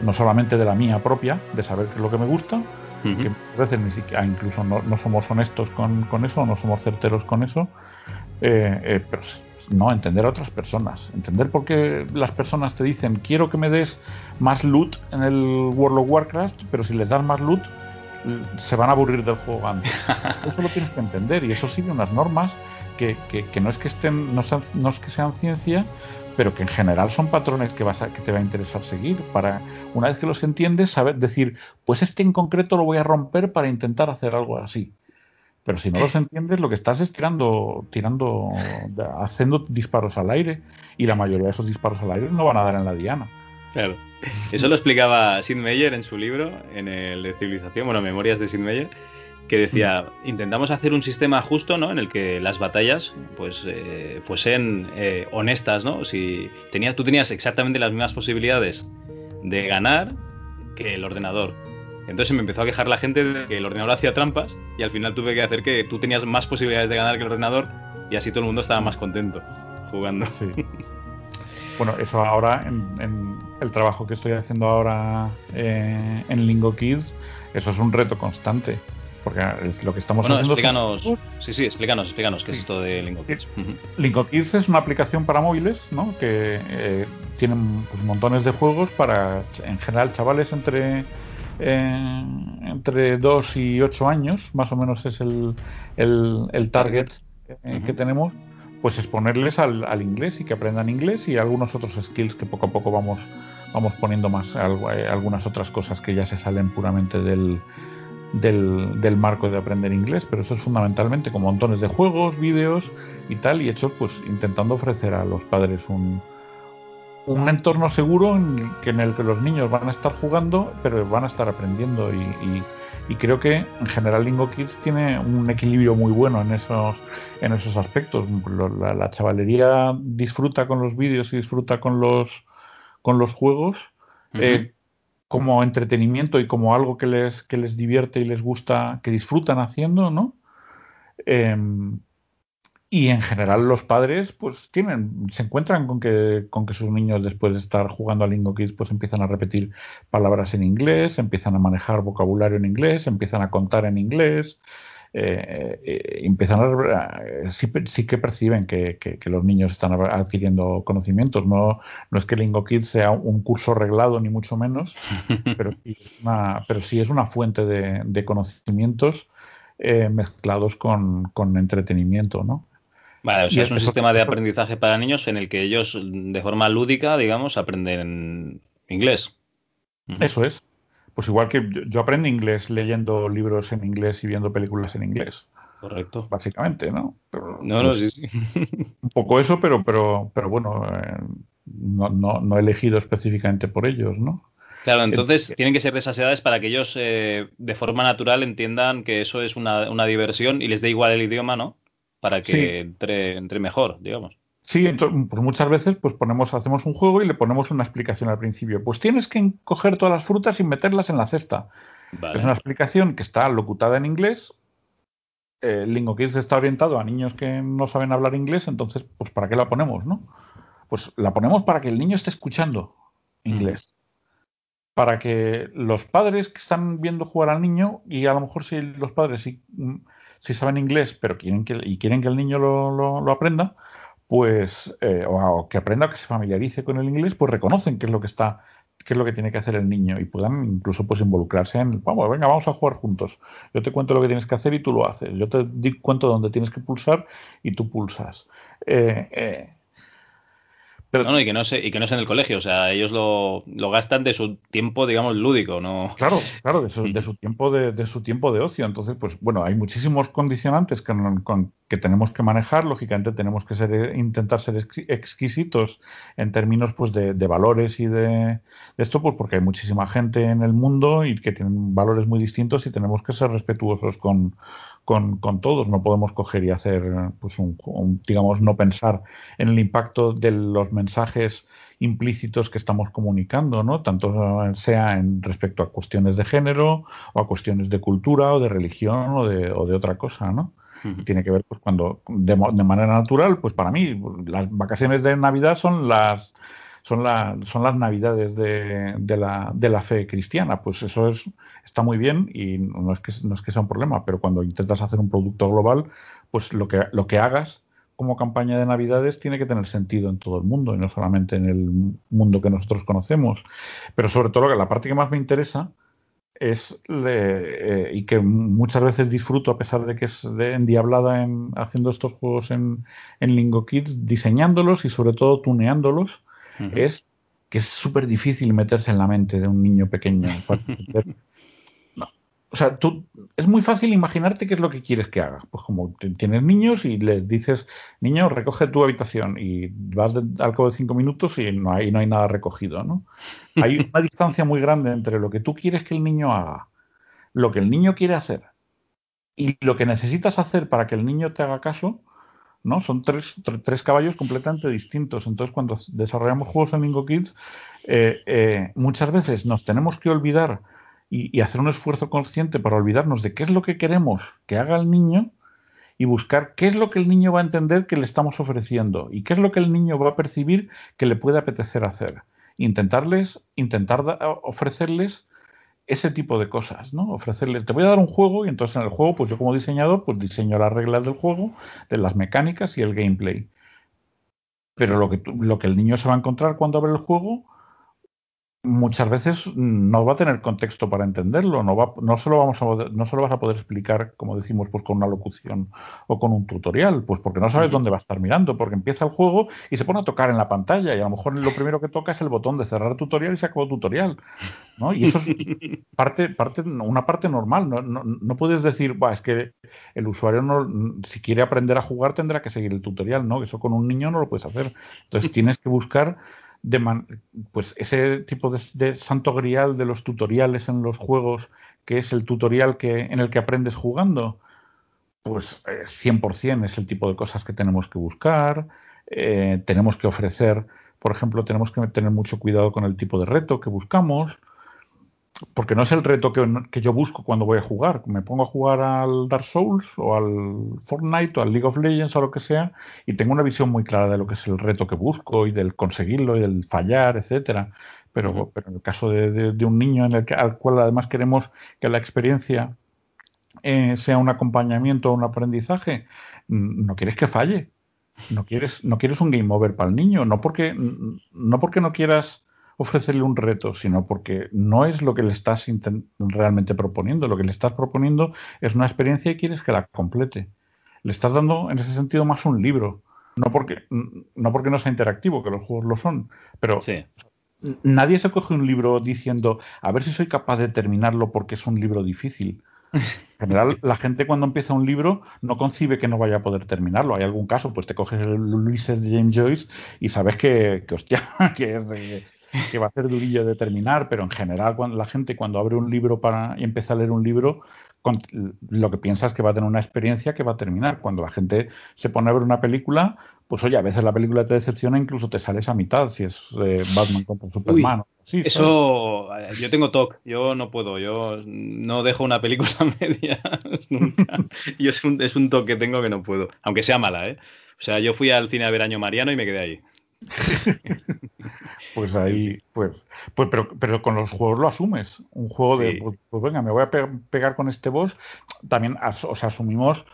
No solamente de la mía propia, de saber qué es lo que me gusta, que a veces ni siquiera, incluso no, somos honestos con, eso, no somos certeros con eso, eh, eh, pero no, entender a otras personas, entender por qué las personas te dicen quiero que me des más loot en el World of Warcraft, pero si les das más loot, se van a aburrir del juego antes. Eso lo tienes que entender y eso sigue unas normas que, que, no es que estén, no, no, es que sean ciencia, pero que en general son patrones que, vas a, que te va a interesar seguir. Para una vez que los entiendes, saber decir, pues este en concreto lo voy a romper para intentar hacer algo así. Pero si no los entiendes, lo que estás es tirando, tirando, haciendo disparos al aire y la mayoría de esos disparos al aire no van a dar en la diana. Claro. Eso lo explicaba Sid Meier en su libro, en el de Civilización, bueno, Memorias de Sid Meier, que decía, intentamos hacer un sistema justo, ¿no? En el que las batallas, pues, eh, fuesen eh, honestas, ¿no? Si tenías, tú tenías exactamente las mismas posibilidades de ganar, que el ordenador. Entonces me empezó a quejar la gente de que el ordenador hacía trampas y al final tuve que hacer que tú tenías más posibilidades de ganar que el ordenador y así todo el mundo estaba más contento jugando. Sí. Bueno, eso ahora en, el trabajo que estoy haciendo ahora eh, en Lingo Kids, eso es un reto constante. Porque es lo que estamos bueno, haciendo. Explícanos, Sí, sí, explícanos, explícanos qué es esto de Lingo Kids. Lingo Kids es una aplicación para móviles, ¿no? Que eh, tienen pues, montones de juegos para, en general, chavales entre eh, entre 2 y 8 años, más o menos es el, el, target eh, que tenemos, pues exponerles al, al, inglés y que aprendan inglés y algunos otros skills que poco a poco vamos, vamos poniendo más, eh, algunas otras cosas que ya se salen puramente del, del, marco de aprender inglés, pero eso es fundamentalmente con montones de juegos, vídeos y tal, y hechos pues intentando ofrecer a los padres un, un entorno seguro en el, que, en el que los niños van a estar jugando, pero van a estar aprendiendo. Y, creo que en general Lingo Kids tiene un equilibrio muy bueno en esos, en esos aspectos. La, chavalería disfruta con los vídeos y disfruta con los, con los juegos. Eh, como entretenimiento y como algo que les, que les divierte y les gusta, que disfrutan haciendo, ¿no? Em, y en general los padres pues tienen, se encuentran con que, con que sus niños después de estar jugando a Lingo Kids pues empiezan a repetir palabras en inglés, empiezan a manejar vocabulario en inglés, empiezan a contar en inglés, eh, eh, empiezan a, sí, que perciben que, los niños están adquiriendo conocimientos. No, no es que Lingo Kids sea un curso reglado ni mucho menos, pero sí es una, pero sí es una fuente de, conocimientos eh, mezclados con, con entretenimiento, ¿no? Vale, o sea, es un sistema de aprendizaje para niños en el que ellos, de forma lúdica, digamos, aprenden inglés. Eso es. Pues igual que yo aprendo inglés leyendo libros en inglés y viendo películas en inglés. Correcto. Básicamente, ¿no? no, no, sí, sí. Un poco eso, pero, pero, pero bueno, eh, no, no, he elegido específicamente por ellos, ¿no? Claro, entonces tienen que ser de esas edades para que ellos eh, de forma natural entiendan que eso es una, una diversión y les dé igual el idioma, ¿no? Para que entre, entre, mejor, digamos. Sí, entonces, pues muchas veces pues ponemos, hacemos un juego y le ponemos una explicación al principio. Pues tienes que coger todas las frutas y meterlas en la cesta. Es una explicación que está locutada en inglés. Eh, Lingo Kids está orientado a niños que no saben hablar inglés, entonces, pues ¿para qué la ponemos, no? Pues la ponemos para que el niño esté escuchando inglés. Para que los padres que están viendo jugar al niño, y a lo mejor si los padres sí si saben inglés, pero quieren que, y quieren que el niño lo, aprenda, pues, eh, o, que aprenda o que se familiarice con el inglés, pues reconocen qué es lo que está, qué es lo que tiene que hacer el niño y puedan incluso pues involucrarse en, vamos, venga, vamos a jugar juntos. Yo te cuento lo que tienes que hacer y tú lo haces. Yo te cuento dónde tienes que pulsar y tú pulsas. Eh, eh, no, y que no sé, y que no es en el colegio, o sea, ellos lo, gastan de su tiempo, digamos, lúdico, ¿no? Claro, claro, de su, de su tiempo de, de, su tiempo de ocio. Entonces, pues bueno, hay muchísimos condicionantes que, con, que tenemos que manejar. Lógicamente, tenemos que ser, intentar ser exquisitos en términos pues de, valores y de, esto, pues porque hay muchísima gente en el mundo y que tienen valores muy distintos y tenemos que ser respetuosos con, con, con todos. No podemos coger y hacer, pues, un, digamos, no pensar en el impacto de los mensajes implícitos que estamos comunicando, ¿no? Tanto sea en respecto a cuestiones de género o a cuestiones de cultura o de religión o de, o de otra cosa, ¿no? Tiene que ver, pues, cuando de, de, manera natural, pues para mí las vacaciones de Navidad son las son, la, son las navidades de, de, la, de la fe cristiana. Pues eso es, está muy bien y no es, que, no es que sea un problema, pero cuando intentas hacer un producto global, pues lo que, lo que hagas como campaña de navidades tiene que tener sentido en todo el mundo y no solamente en el mundo que nosotros conocemos. Pero sobre todo la parte que más me interesa es eh, y que muchas veces disfruto a pesar de que es de, endiablada en haciendo estos juegos en, en Lingo Kids, diseñándolos y sobre todo tuneándolos es que es súper difícil meterse en la mente de un niño pequeño. O sea, tú, es muy fácil imaginarte qué es lo que quieres que haga. Pues como tienes niños y le dices, niño, recoge tu habitación y vas al cabo de cinco minutos y no hay, no hay nada recogido, ¿no? Hay una distancia muy grande entre lo que tú quieres que el niño haga, lo que el niño quiere hacer y lo que necesitas hacer para que el niño te haga caso, ¿no? Son tres, tres caballos completamente distintos. Entonces, cuando desarrollamos juegos en Lingo Kids, eh, eh, muchas veces nos tenemos que olvidar y, hacer un esfuerzo consciente para olvidarnos de qué es lo que queremos que haga el niño y buscar qué es lo que el niño va a entender que le estamos ofreciendo y qué es lo que el niño va a percibir que le puede apetecer hacer. Intentarles, intentar ofrecerles ese tipo de cosas, ¿no? Ofrecerles, te voy a dar un juego y entonces en el juego, pues yo como diseñador, pues diseño las reglas del juego, de las mecánicas y el gameplay. Pero lo que, lo que el niño se va a encontrar cuando abre el juego muchas veces no va a tener contexto para entenderlo, no, va, no, se lo vamos a, no se lo vas a poder explicar, como decimos, pues con una locución o con un tutorial, pues porque no sabes dónde va a estar mirando, porque empieza el juego y se pone a tocar en la pantalla y a lo mejor lo primero que toca es el botón de cerrar tutorial y se acabó tutorial, ¿no? Y eso es parte, parte, una parte normal, no, no, puedes decir, es que el usuario no, si quiere aprender a jugar tendrá que seguir el tutorial, ¿no? Eso con un niño no lo puedes hacer. Entonces tienes que buscar pues ese tipo de, santo grial de los tutoriales en los juegos, que es el tutorial que, en el que aprendes jugando, pues 100% eh, es el tipo de cosas que tenemos que buscar, eh, tenemos que ofrecer, por ejemplo, tenemos que tener mucho cuidado con el tipo de reto que buscamos, porque no es el reto que, yo busco cuando voy a jugar. Me pongo a jugar al Dark Souls o al Fortnite o al League of Legends o lo que sea y tengo una visión muy clara de lo que es el reto que busco y del conseguirlo y del fallar, etcétera. Pero, pero en el caso de, un niño en el que, al cual además queremos que la experiencia eh, sea un acompañamiento o un aprendizaje, no quieres que falle. No quieres, no quieres un game over para el niño, no porque no, porque no quieras ofrecerle un reto, sino porque no es lo que le estás realmente proponiendo. Lo que le estás proponiendo es una experiencia y quieres que la complete. Le estás dando, en ese sentido, más un libro. No porque no, porque no sea interactivo, que los juegos lo son, pero nadie se coge un libro diciendo, a ver si soy capaz de terminarlo porque es un libro difícil. En general, la gente cuando empieza un libro no concibe que no vaya a poder terminarlo. Hay algún caso, pues te coges el Luises de James Joyce y sabes que, que hostia, que es, que va a ser durillo de terminar, pero en general cuando la gente cuando abre un libro para y empieza a leer un libro, lo que piensa es que va a tener una experiencia que va a terminar. Cuando la gente se pone a ver una película, pues oye, a veces la película te decepciona, incluso te sales a mitad, si es eh, Batman contra Superman. eso, eh, yo tengo TOC, yo no puedo, yo no dejo una película media nunca. Yo es un, es un TOC que tengo que no puedo, aunque sea mala, ¿eh? O sea, yo fui al cine a ver Año Mariano y me quedé ahí. pues ahí, pues, pues pero, pero con los juegos lo asumes. Un juego de, pues, pues, venga, me voy a pegar con este boss. También, o sea, asumimos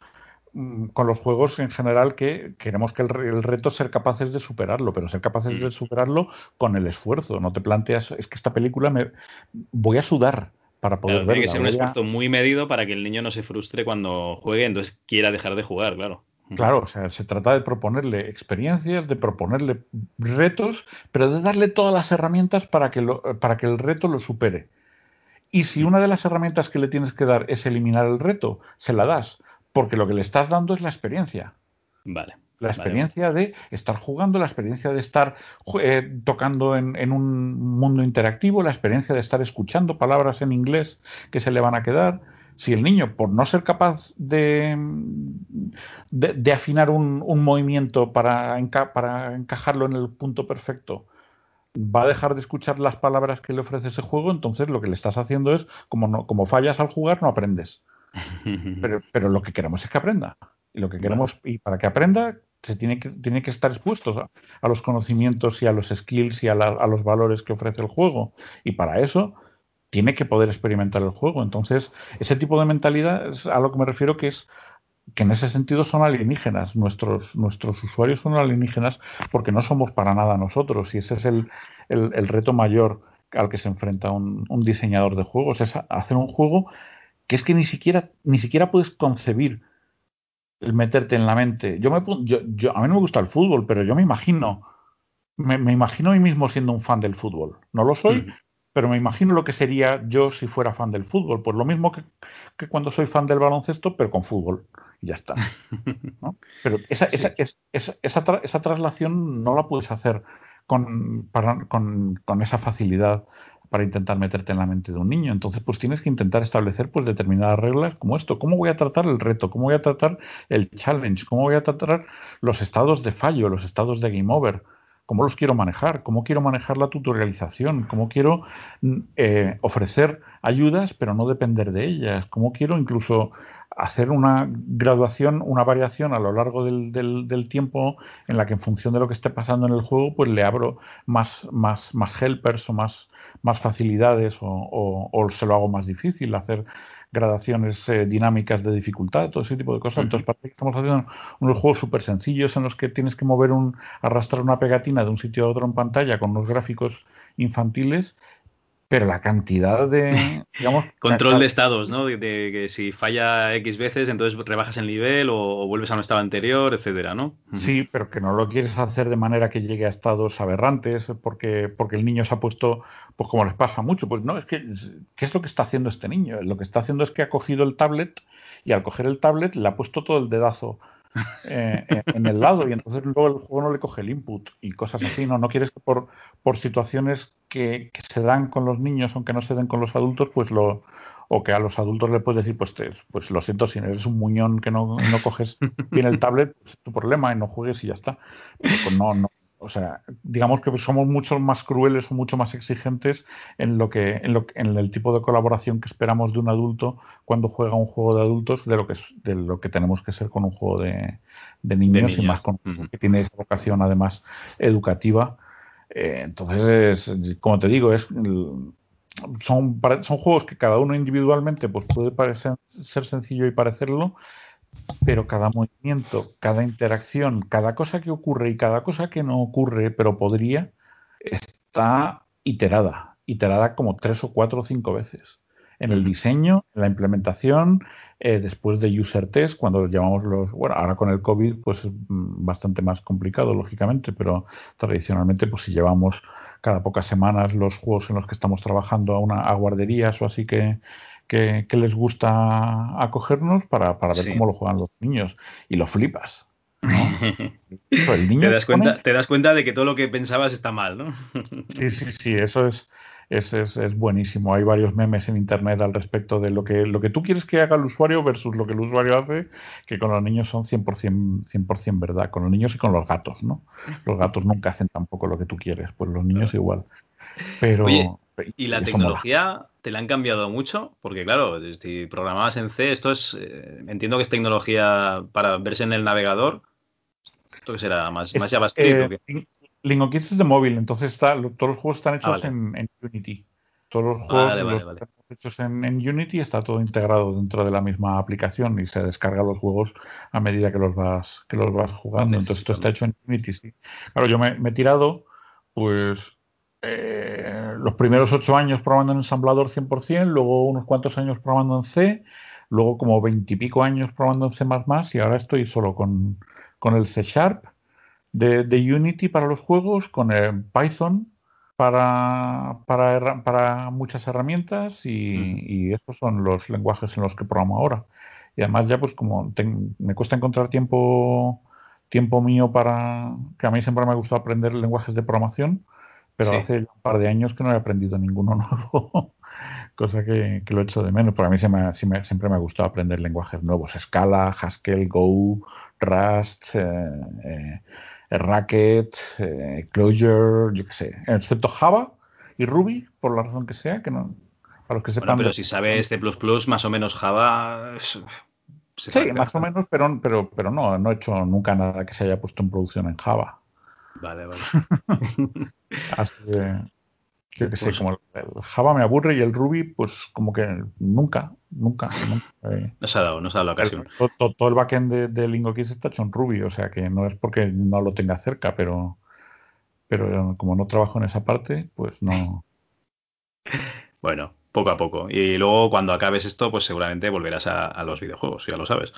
mm, con los juegos en general que queremos que el, reto es ser capaces de superarlo, pero ser capaces de mm. superarlo con el esfuerzo. No te planteas, es que esta película me voy a sudar para poder verla. Tiene que ser un esfuerzo muy medido para que el niño no se frustre cuando juegue, entonces quiera dejar de jugar, claro. Claro, o sea, se trata de proponerle experiencias, de proponerle retos, pero de darle todas las herramientas para que, lo, para que el reto lo supere. Y si una de las herramientas que le tienes que dar es eliminar el reto, se la das, porque lo que le estás dando es la experiencia. Vale. La experiencia de estar jugando, la experiencia de estar eh, tocando en, en, un mundo interactivo, la experiencia de estar escuchando palabras en inglés que se le van a quedar, si el niño, por no ser capaz de, de, afinar un, movimiento para, para encajarlo en el punto perfecto, va a dejar de escuchar las palabras que le ofrece ese juego, entonces lo que le estás haciendo es, como, no, como fallas al jugar, no aprendes. Pero, pero lo que queremos es que aprenda. Y lo que queremos, y para que aprenda, se tiene que, tiene que estar expuestos a, los conocimientos y a los skills y a, a, los valores que ofrece el juego. Y para eso tiene que poder experimentar el juego. Entonces, ese tipo de mentalidad es a lo que me refiero que es que en ese sentido son alienígenas. Nuestros, nuestros usuarios son alienígenas porque no somos para nada nosotros. Y ese es el, reto mayor al que se enfrenta un, diseñador de juegos. Es hacer un juego que es que ni siquiera, ni siquiera puedes concebir el meterte en la mente. Yo me, yo, a mí no me gusta el fútbol, pero yo me imagino, me, imagino a mí mismo siendo un fan del fútbol. No lo soy, pero me imagino lo que sería yo si fuera fan del fútbol. Pues lo mismo que, cuando soy fan del baloncesto, pero con fútbol. Y ya está. Pero esa, esa, esa, esa, traslación no la puedes hacer con, con, con, esa facilidad para intentar meterte en la mente de un niño. Entonces, pues tienes que intentar establecer pues determinadas reglas como esto. ¿Cómo voy a tratar el reto? ¿Cómo voy a tratar el challenge? ¿Cómo voy a tratar los estados de fallo, los estados de game over? ¿Cómo los quiero manejar? ¿Cómo quiero manejar la tutorialización? ¿Cómo quiero mm, eh, ofrecer ayudas pero no depender de ellas? ¿Cómo quiero incluso hacer una graduación, una variación a lo largo del, del, tiempo en la que en función de lo que esté pasando en el juego, pues le abro más, más, más helpers o más, más facilidades o, o, se lo hago más difícil, hacer gradaciones eh, dinámicas de dificultad, todo ese tipo de cosas. Entonces, parece que estamos haciendo unos juegos súper sencillos en los que tienes que mover un, arrastrar una pegatina de un sitio a otro en pantalla con unos gráficos infantiles pero la cantidad de. Digamos, Control de estados, ¿no? De, que si falla X veces, entonces rebajas el nivel o, vuelves a un estado anterior, etcétera, ¿no? Sí, pero que no lo quieres hacer de manera que llegue a estados aberrantes, porque, porque el niño se ha puesto, pues como les pasa mucho, pues no, es que, ¿qué es lo que está haciendo este niño? Lo que está haciendo es que ha cogido el tablet y al coger el tablet le ha puesto todo el dedazo eh, en el lado y entonces luego el juego no le coge el input y cosas así. No, no quieres que por, por situaciones que, se dan con los niños, aunque no se den con los adultos, pues lo o que a los adultos le puedes decir, pues, te, pues lo siento, si eres un muñón que no, no coges bien el tablet, pues es tu problema y no juegues y ya está. Pero no, no, o sea, digamos que somos mucho más crueles o mucho más exigentes en lo que, en lo en el tipo de colaboración que esperamos de un adulto cuando juega un juego de adultos de lo que de lo que tenemos que ser con un juego de, niños, y más con que tiene esa vocación además educativa. Eh, entonces, como te digo, es son, son juegos que cada uno individualmente pues puede parecer ser sencillo y parecerlo, pero cada movimiento, cada interacción, cada cosa que ocurre y cada cosa que no ocurre, pero podría, está iterada, iterada como tres o cuatro o cinco veces. En el diseño, en la implementación, eh, después de user test, cuando llamamos los, bueno, ahora con el COVID, pues es bastante más complicado, lógicamente, pero tradicionalmente, pues si llevamos cada pocas semanas los juegos en los que estamos trabajando a una a guarderías o así que, que, les gusta acogernos para, ver cómo lo juegan los niños. Y lo flipas. te, das cuenta, te das cuenta de que todo lo que pensabas está mal, ¿no? sí, sí, sí, eso es, es, es, buenísimo. Hay varios memes en internet al respecto de lo que, lo que tú quieres que haga el usuario versus lo que el usuario hace, que con los niños son 100%, 100 verdad, con los niños y con los gatos, ¿no? Los gatos nunca hacen tampoco lo que tú quieres, pues los niños igual. Pero... ¿Y la tecnología te la han cambiado mucho? Porque claro, si programabas en C, esto es, eh, entiendo que es tecnología para verse en el navegador. ¿Esto qué será? ¿Más, más JavaScript? Eh, es de móvil, entonces está, todos los juegos están hechos ah, en, Unity. Todos los juegos están hechos en, Unity está todo integrado dentro de la misma aplicación y se descarga los juegos a medida que los vas, que los vas jugando. Entonces esto está hecho en Unity, sí. Claro, yo me he tirado, pues eh, los primeros ocho años probando en ensamblador 100%, luego unos cuantos años probando en C, luego como veintipico años probando en C++ y ahora estoy solo con, el C Sharp de, Unity para los juegos, con el Python para, para, para muchas herramientas y, estos son los lenguajes en los que programo ahora. Y además ya pues como me cuesta encontrar tiempo tiempo mío para que a mí siempre me ha gustado aprender lenguajes de programación pero hace un par de años que no he aprendido ninguno nuevo, cosa que, lo he hecho de menos. Para mí siempre me ha gustado aprender lenguajes nuevos, Scala, Haskell, Go, Rust, eh, eh, Racket, eh, Clojure, yo qué sé, excepto Java y Ruby, por la razón que sea, que no, para los que sepan. Bueno, pero si sabes C++, más o menos Java... sí, más o menos, pero, pero, pero no, no he hecho nunca nada que se haya puesto en producción en Java. Vale, vale. Así que, yo que sé, pues como el Java me aburre y el Ruby, pues como que nunca, nunca. eh. No se ha dado, no se ha dado la ocasión. todo, el backend de, de LingoKeys está hecho en Ruby, o sea que no es porque no lo tenga cerca, pero, pero como no trabajo en esa parte, pues no. Bueno, poco a poco. Y luego cuando acabes esto, pues seguramente volverás a, a los videojuegos, ya lo sabes.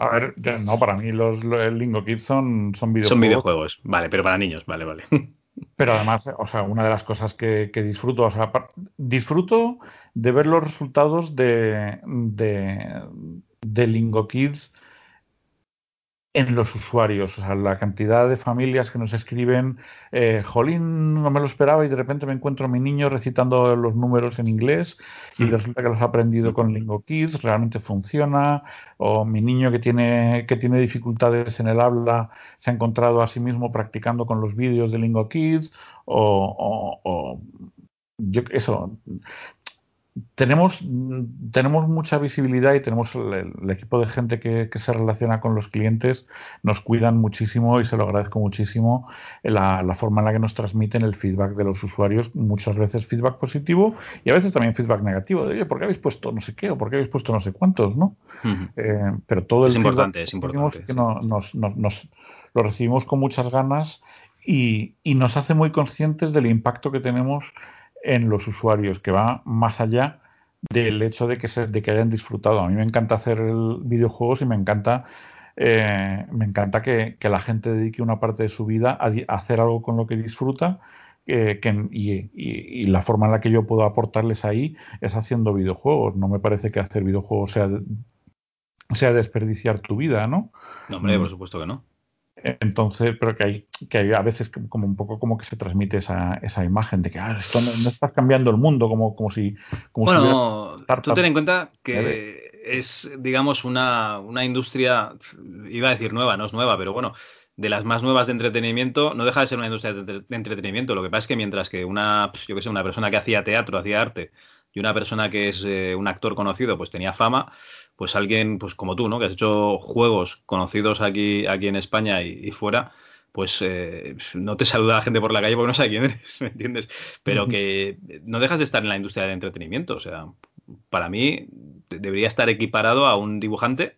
A ver, no, para mí los, el Lingo Kids son, son videojuegos. Son videojuegos, vale, pero para niños, vale, vale. Pero además, o sea, una de las cosas que, disfruto, o sea, disfruto de ver los resultados de, de, de Lingo Kids en los usuarios. O sea, la cantidad de familias que nos escriben, eh, jolín, no me lo esperaba y de repente me encuentro a mi niño recitando los números en inglés y mm. resulta que los ha aprendido con Lingo Kids, realmente funciona. O mi niño que tiene, que tiene dificultades en el habla se ha encontrado a sí mismo practicando con los vídeos de Lingo Kids. O, o yo, eso, tenemos, tenemos mucha visibilidad y tenemos el, equipo de gente que, se relaciona con los clientes, nos cuidan muchísimo y se lo agradezco muchísimo la, forma en la que nos transmiten el feedback de los usuarios, muchas veces feedback positivo y a veces también feedback negativo, de, oye, ¿por qué habéis puesto no sé qué o por qué habéis puesto no sé cuántos? ¿no? Eh, pero todo es importante, es importante. Que nos, lo recibimos con muchas ganas y, y nos hace muy conscientes del impacto que tenemos en los usuarios, que va más allá del hecho de que, se, de que hayan disfrutado. A mí me encanta hacer videojuegos y me encanta, eh, me encanta que, la gente dedique una parte de su vida a, hacer algo con lo que disfruta. Eh, que, y, la forma en la que yo puedo aportarles ahí es haciendo videojuegos. No me parece que hacer videojuegos sea, sea desperdiciar tu vida, ¿no? No, hombre, por supuesto que no. Entonces, pero que hay, que hay a veces como un poco como que se transmite esa, esa imagen de que ah, esto no, estás cambiando el mundo, como, como si. Como bueno, tú ten en cuenta que es, digamos, una, una industria, iba a decir nueva, no es nueva, pero bueno, de las más nuevas de entretenimiento, no deja de ser una industria de, entretenimiento. Lo que pasa es que mientras que una, yo que sé, una persona que hacía teatro, hacía arte, y una persona que es eh, un actor conocido, pues tenía fama, pues alguien pues como tú, ¿no? Que has hecho juegos conocidos aquí, aquí en España y, fuera, pues eh, no te saluda la gente por la calle porque no sabe quién eres, ¿me entiendes? Pero que no dejas de estar en la industria del entretenimiento. O sea, para mí debería estar equiparado a un dibujante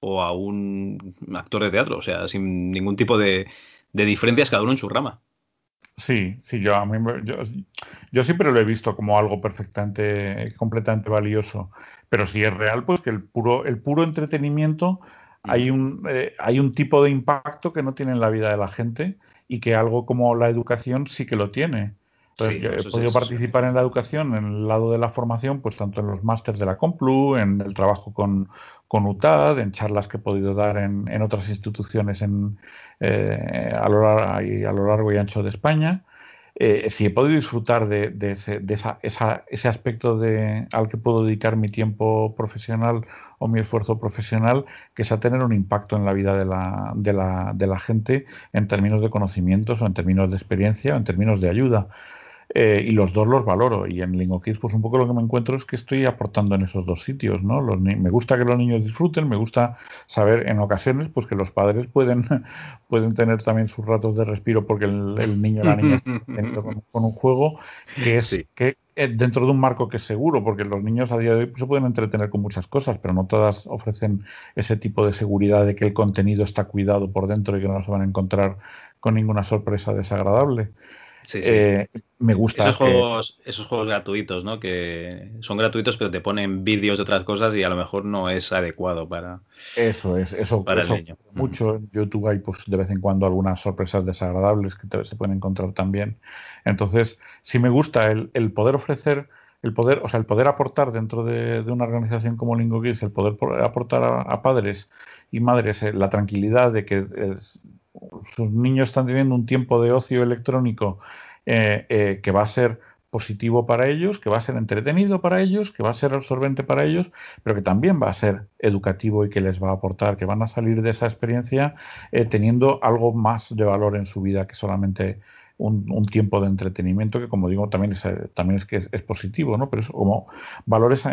o a un actor de teatro. O sea, sin ningún tipo de, de diferencias, cada uno en su rama. Sí, sí, yo, a mí, yo, yo, siempre lo he visto como algo perfectamente, completamente valioso. Pero si es real, pues que el puro, el puro entretenimiento hay un, eh, hay un tipo de impacto que no tiene en la vida de la gente y que algo como la educación sí que lo tiene he podido participar en la educación, en el lado de la formación, pues tanto en los másters de la Complu, en el trabajo con, con UTAD, en charlas que he podido dar en, en otras instituciones en, eh, a, lo, a, lo, largo y ancho de España eh, si he podido disfrutar de, ese, ese, aspecto de, al que puedo dedicar mi tiempo profesional o mi esfuerzo profesional, que es a tener un impacto en la vida de la, de la, de la gente en términos de conocimientos o en términos de experiencia o en términos de ayuda. Eh, y los dos los valoro. Y en LingoKids, pues un poco lo que me encuentro es que estoy aportando en esos dos sitios, ¿no? me gusta que los niños disfruten, me gusta saber en ocasiones pues que los padres pueden, pueden tener también sus ratos de respiro porque el, niño o la niña está con, con, un juego que es que eh, dentro de un marco que es seguro, porque los niños a día de hoy pues, se pueden entretener con muchas cosas, pero no todas ofrecen ese tipo de seguridad de que el contenido está cuidado por dentro y que no se van a encontrar con ninguna sorpresa desagradable. Eh, me gusta. Esos, juegos, esos juegos gratuitos, ¿no? Que son gratuitos, pero te ponen vídeos de otras cosas y a lo mejor no es adecuado para. Eso es, eso, para el niño. Mucho en YouTube hay, pues, de vez en cuando algunas sorpresas desagradables que se pueden encontrar también. Entonces, si me gusta el, poder ofrecer el poder, o sea, el poder aportar dentro de, una organización como LingoGeeks, el poder aportar a, padres y madres eh, la tranquilidad de que sus niños están teniendo un tiempo de ocio electrónico eh, eh, que va a ser positivo para ellos, que va a ser entretenido para ellos, que va a ser absorbente para ellos, pero que también va a ser educativo y que les va a aportar, que van a salir de esa experiencia eh, teniendo algo más de valor en su vida que solamente un, tiempo de entretenimiento, que como digo también es, también es que es, positivo, ¿no? Pero es como valores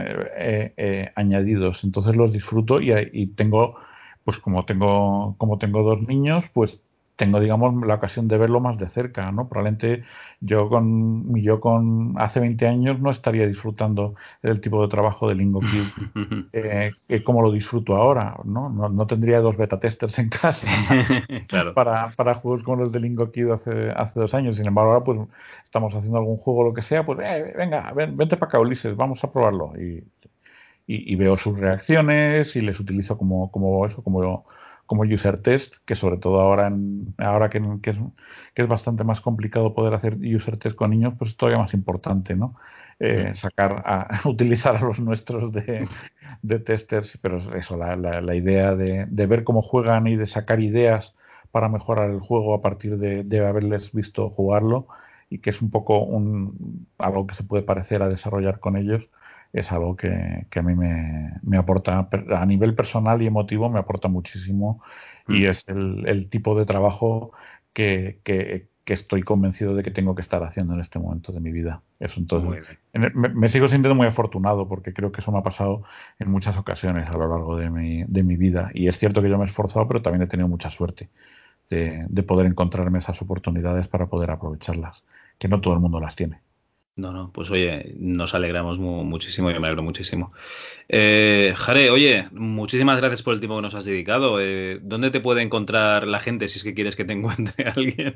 añadidos. Entonces los disfruto y, y tengo pues como tengo, como tengo dos niños, pues tengo, digamos, la ocasión de verlo más de cerca, ¿no? Probablemente yo con yo con hace 20 años no estaría disfrutando del tipo de trabajo de Lingo Kids eh, como lo disfruto ahora, ¿no? No, tendría dos beta testers en casa para, para, juegos como los de Lingo Kids hace, hace dos años. Sin embargo, ahora pues estamos haciendo algún juego o lo que sea, pues eh, venga, ven, vente para acá, Ulises, vamos a probarlo. Y y, veo sus reacciones y les utilizo como, como eso, como, como user test, que sobre todo ahora, en, ahora que, que, es, que, es, bastante más complicado poder hacer user test con niños, pues es todavía más importante, ¿no? Eh, sacar, a, utilizar a los nuestros de, de testers, pero eso, la, la, idea de, de, ver cómo juegan y de sacar ideas para mejorar el juego a partir de, de haberles visto jugarlo y que es un poco un, algo que se puede parecer a desarrollar con ellos, es algo que, que a mí me, me, aporta, a nivel personal y emotivo, me aporta muchísimo y mm. es el, el, tipo de trabajo que, que, que, estoy convencido de que tengo que estar haciendo en este momento de mi vida. Eso entonces, me, me, sigo sintiendo muy afortunado porque creo que eso me ha pasado en muchas ocasiones a lo largo de mi, de mi vida y es cierto que yo me he esforzado, pero también he tenido mucha suerte. De, de poder encontrarme esas oportunidades para poder aprovecharlas, que no todo el mundo las tiene. No, no, pues oye, nos alegramos muchísimo y me alegro muchísimo. Eh, Jare, oye, muchísimas gracias por el tiempo que nos has dedicado. Eh, ¿Dónde te puede encontrar la gente si es que quieres que te encuentre alguien?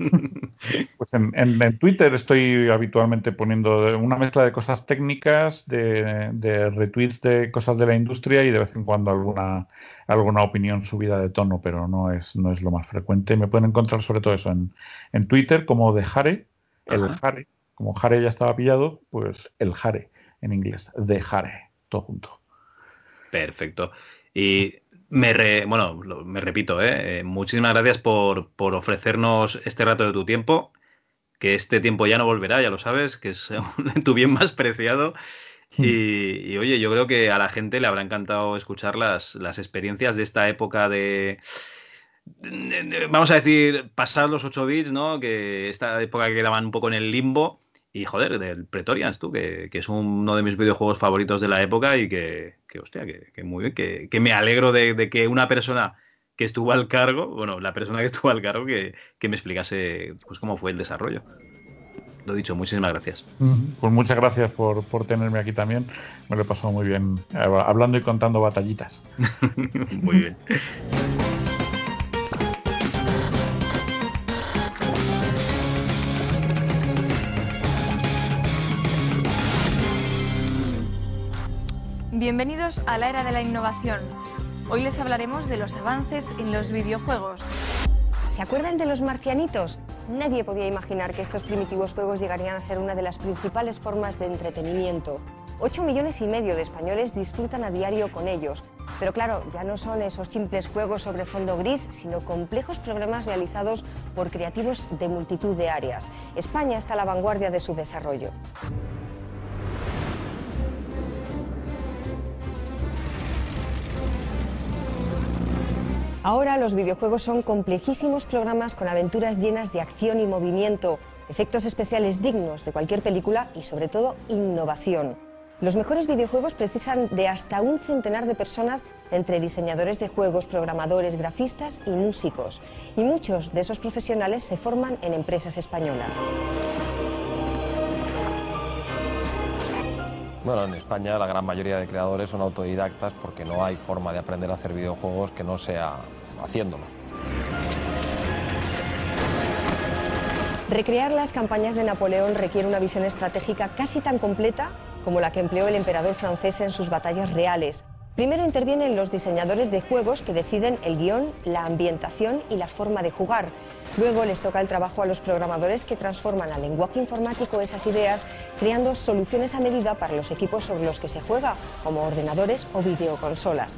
Pues en, en, Twitter estoy habitualmente poniendo una mezcla de cosas técnicas, de, de, retweets de cosas de la industria y de vez en cuando alguna, alguna opinión subida de tono, pero no es, no es lo más frecuente. Me pueden encontrar sobre todo eso en, en Twitter como de Jare, el Jare como Jare ya estaba pillado, pues el Jare en inglés, de Jare, todo junto. Perfecto. Y me, bueno, me repito, ¿eh? ¿eh? muchísimas gracias por, por, ofrecernos este rato de tu tiempo, que este tiempo ya no volverá, ya lo sabes, que es tu bien más preciado. Y, y, oye, yo creo que a la gente le habrá encantado escuchar las, las experiencias de esta época de, vamos a decir, pasar los 8 bits, ¿no? Que esta época que quedaban un poco en el limbo y joder, del Pretorians, tú, que, que, es uno de mis videojuegos favoritos de la época y que, que hostia, que, que muy bien, que, que me alegro de, de, que una persona que estuvo al cargo, bueno, la persona que estuvo al cargo, que, que me explicase pues cómo fue el desarrollo. Lo dicho, muchísimas gracias. Pues muchas gracias por, por tenerme aquí también. Me lo he pasado muy bien eh, hablando y contando batallitas. muy bien. Bienvenidos a la era de la innovación. Hoy les hablaremos de los avances en los videojuegos. ¿Se acuerdan de los marcianitos? Nadie podía imaginar que estos primitivos juegos llegarían a ser una de las principales formas de entretenimiento. 8 millones y medio de españoles disfrutan a diario con ellos. Pero claro, ya no son esos simples juegos sobre fondo gris, sino complejos programas realizados por creativos de multitud de áreas. España está a la vanguardia de su desarrollo. Ahora los videojuegos son complejísimos programas con aventuras llenas de acción y movimiento, efectos especiales dignos de cualquier película y sobre todo innovación. Los mejores videojuegos precisan de hasta un centenar de personas entre diseñadores de juegos, programadores, grafistas y músicos. Y muchos de esos profesionales se forman en empresas españolas. Bueno, en España la gran mayoría de creadores son autodidactas porque no hay forma de aprender a hacer videojuegos que no sea haciéndolo. Recrear las campañas de Napoleón requiere una visión estratégica casi tan completa como la que empleó el emperador francés en sus batallas reales. Primero intervienen los diseñadores de juegos que deciden el guion, la ambientación y la forma de jugar. Luego les toca el trabajo a los programadores que transforman al lenguaje informático esas ideas, creando soluciones a medida para los equipos sobre los que se juega, como ordenadores o videoconsolas.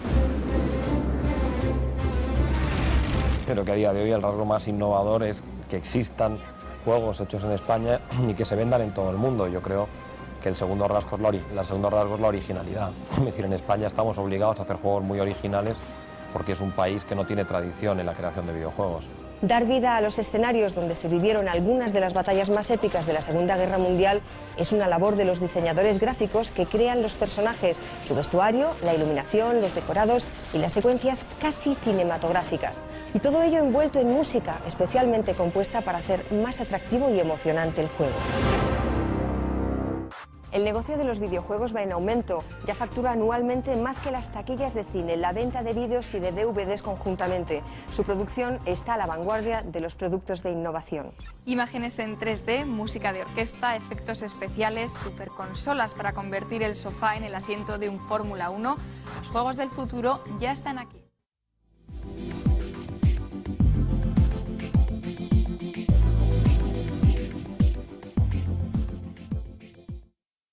Creo que a día de hoy el rasgo más innovador es que existan juegos hechos en España y que se vendan en todo el mundo. Yo creo que el segundo rasgo es la, segundo rasgo es la originalidad. Es decir, en España estamos obligados a hacer juegos muy originales porque es un país que no tiene tradición en la creación de videojuegos. Dar vida a los escenarios donde se vivieron algunas de las batallas más épicas de la Segunda Guerra Mundial es una labor de los diseñadores gráficos que crean los personajes, su vestuario, la iluminación, los decorados y las secuencias casi cinematográficas. Y todo ello envuelto en música especialmente compuesta para hacer más atractivo y emocionante el juego. El negocio de los videojuegos va en aumento, ya factura anualmente más que las taquillas de cine, la venta de vídeos y de DVDs conjuntamente. Su producción está a la vanguardia de los productos de innovación. Imágenes en 3D, música de orquesta, efectos especiales, superconsolas para convertir el sofá en el asiento de un Fórmula 1. Los juegos del futuro ya están aquí.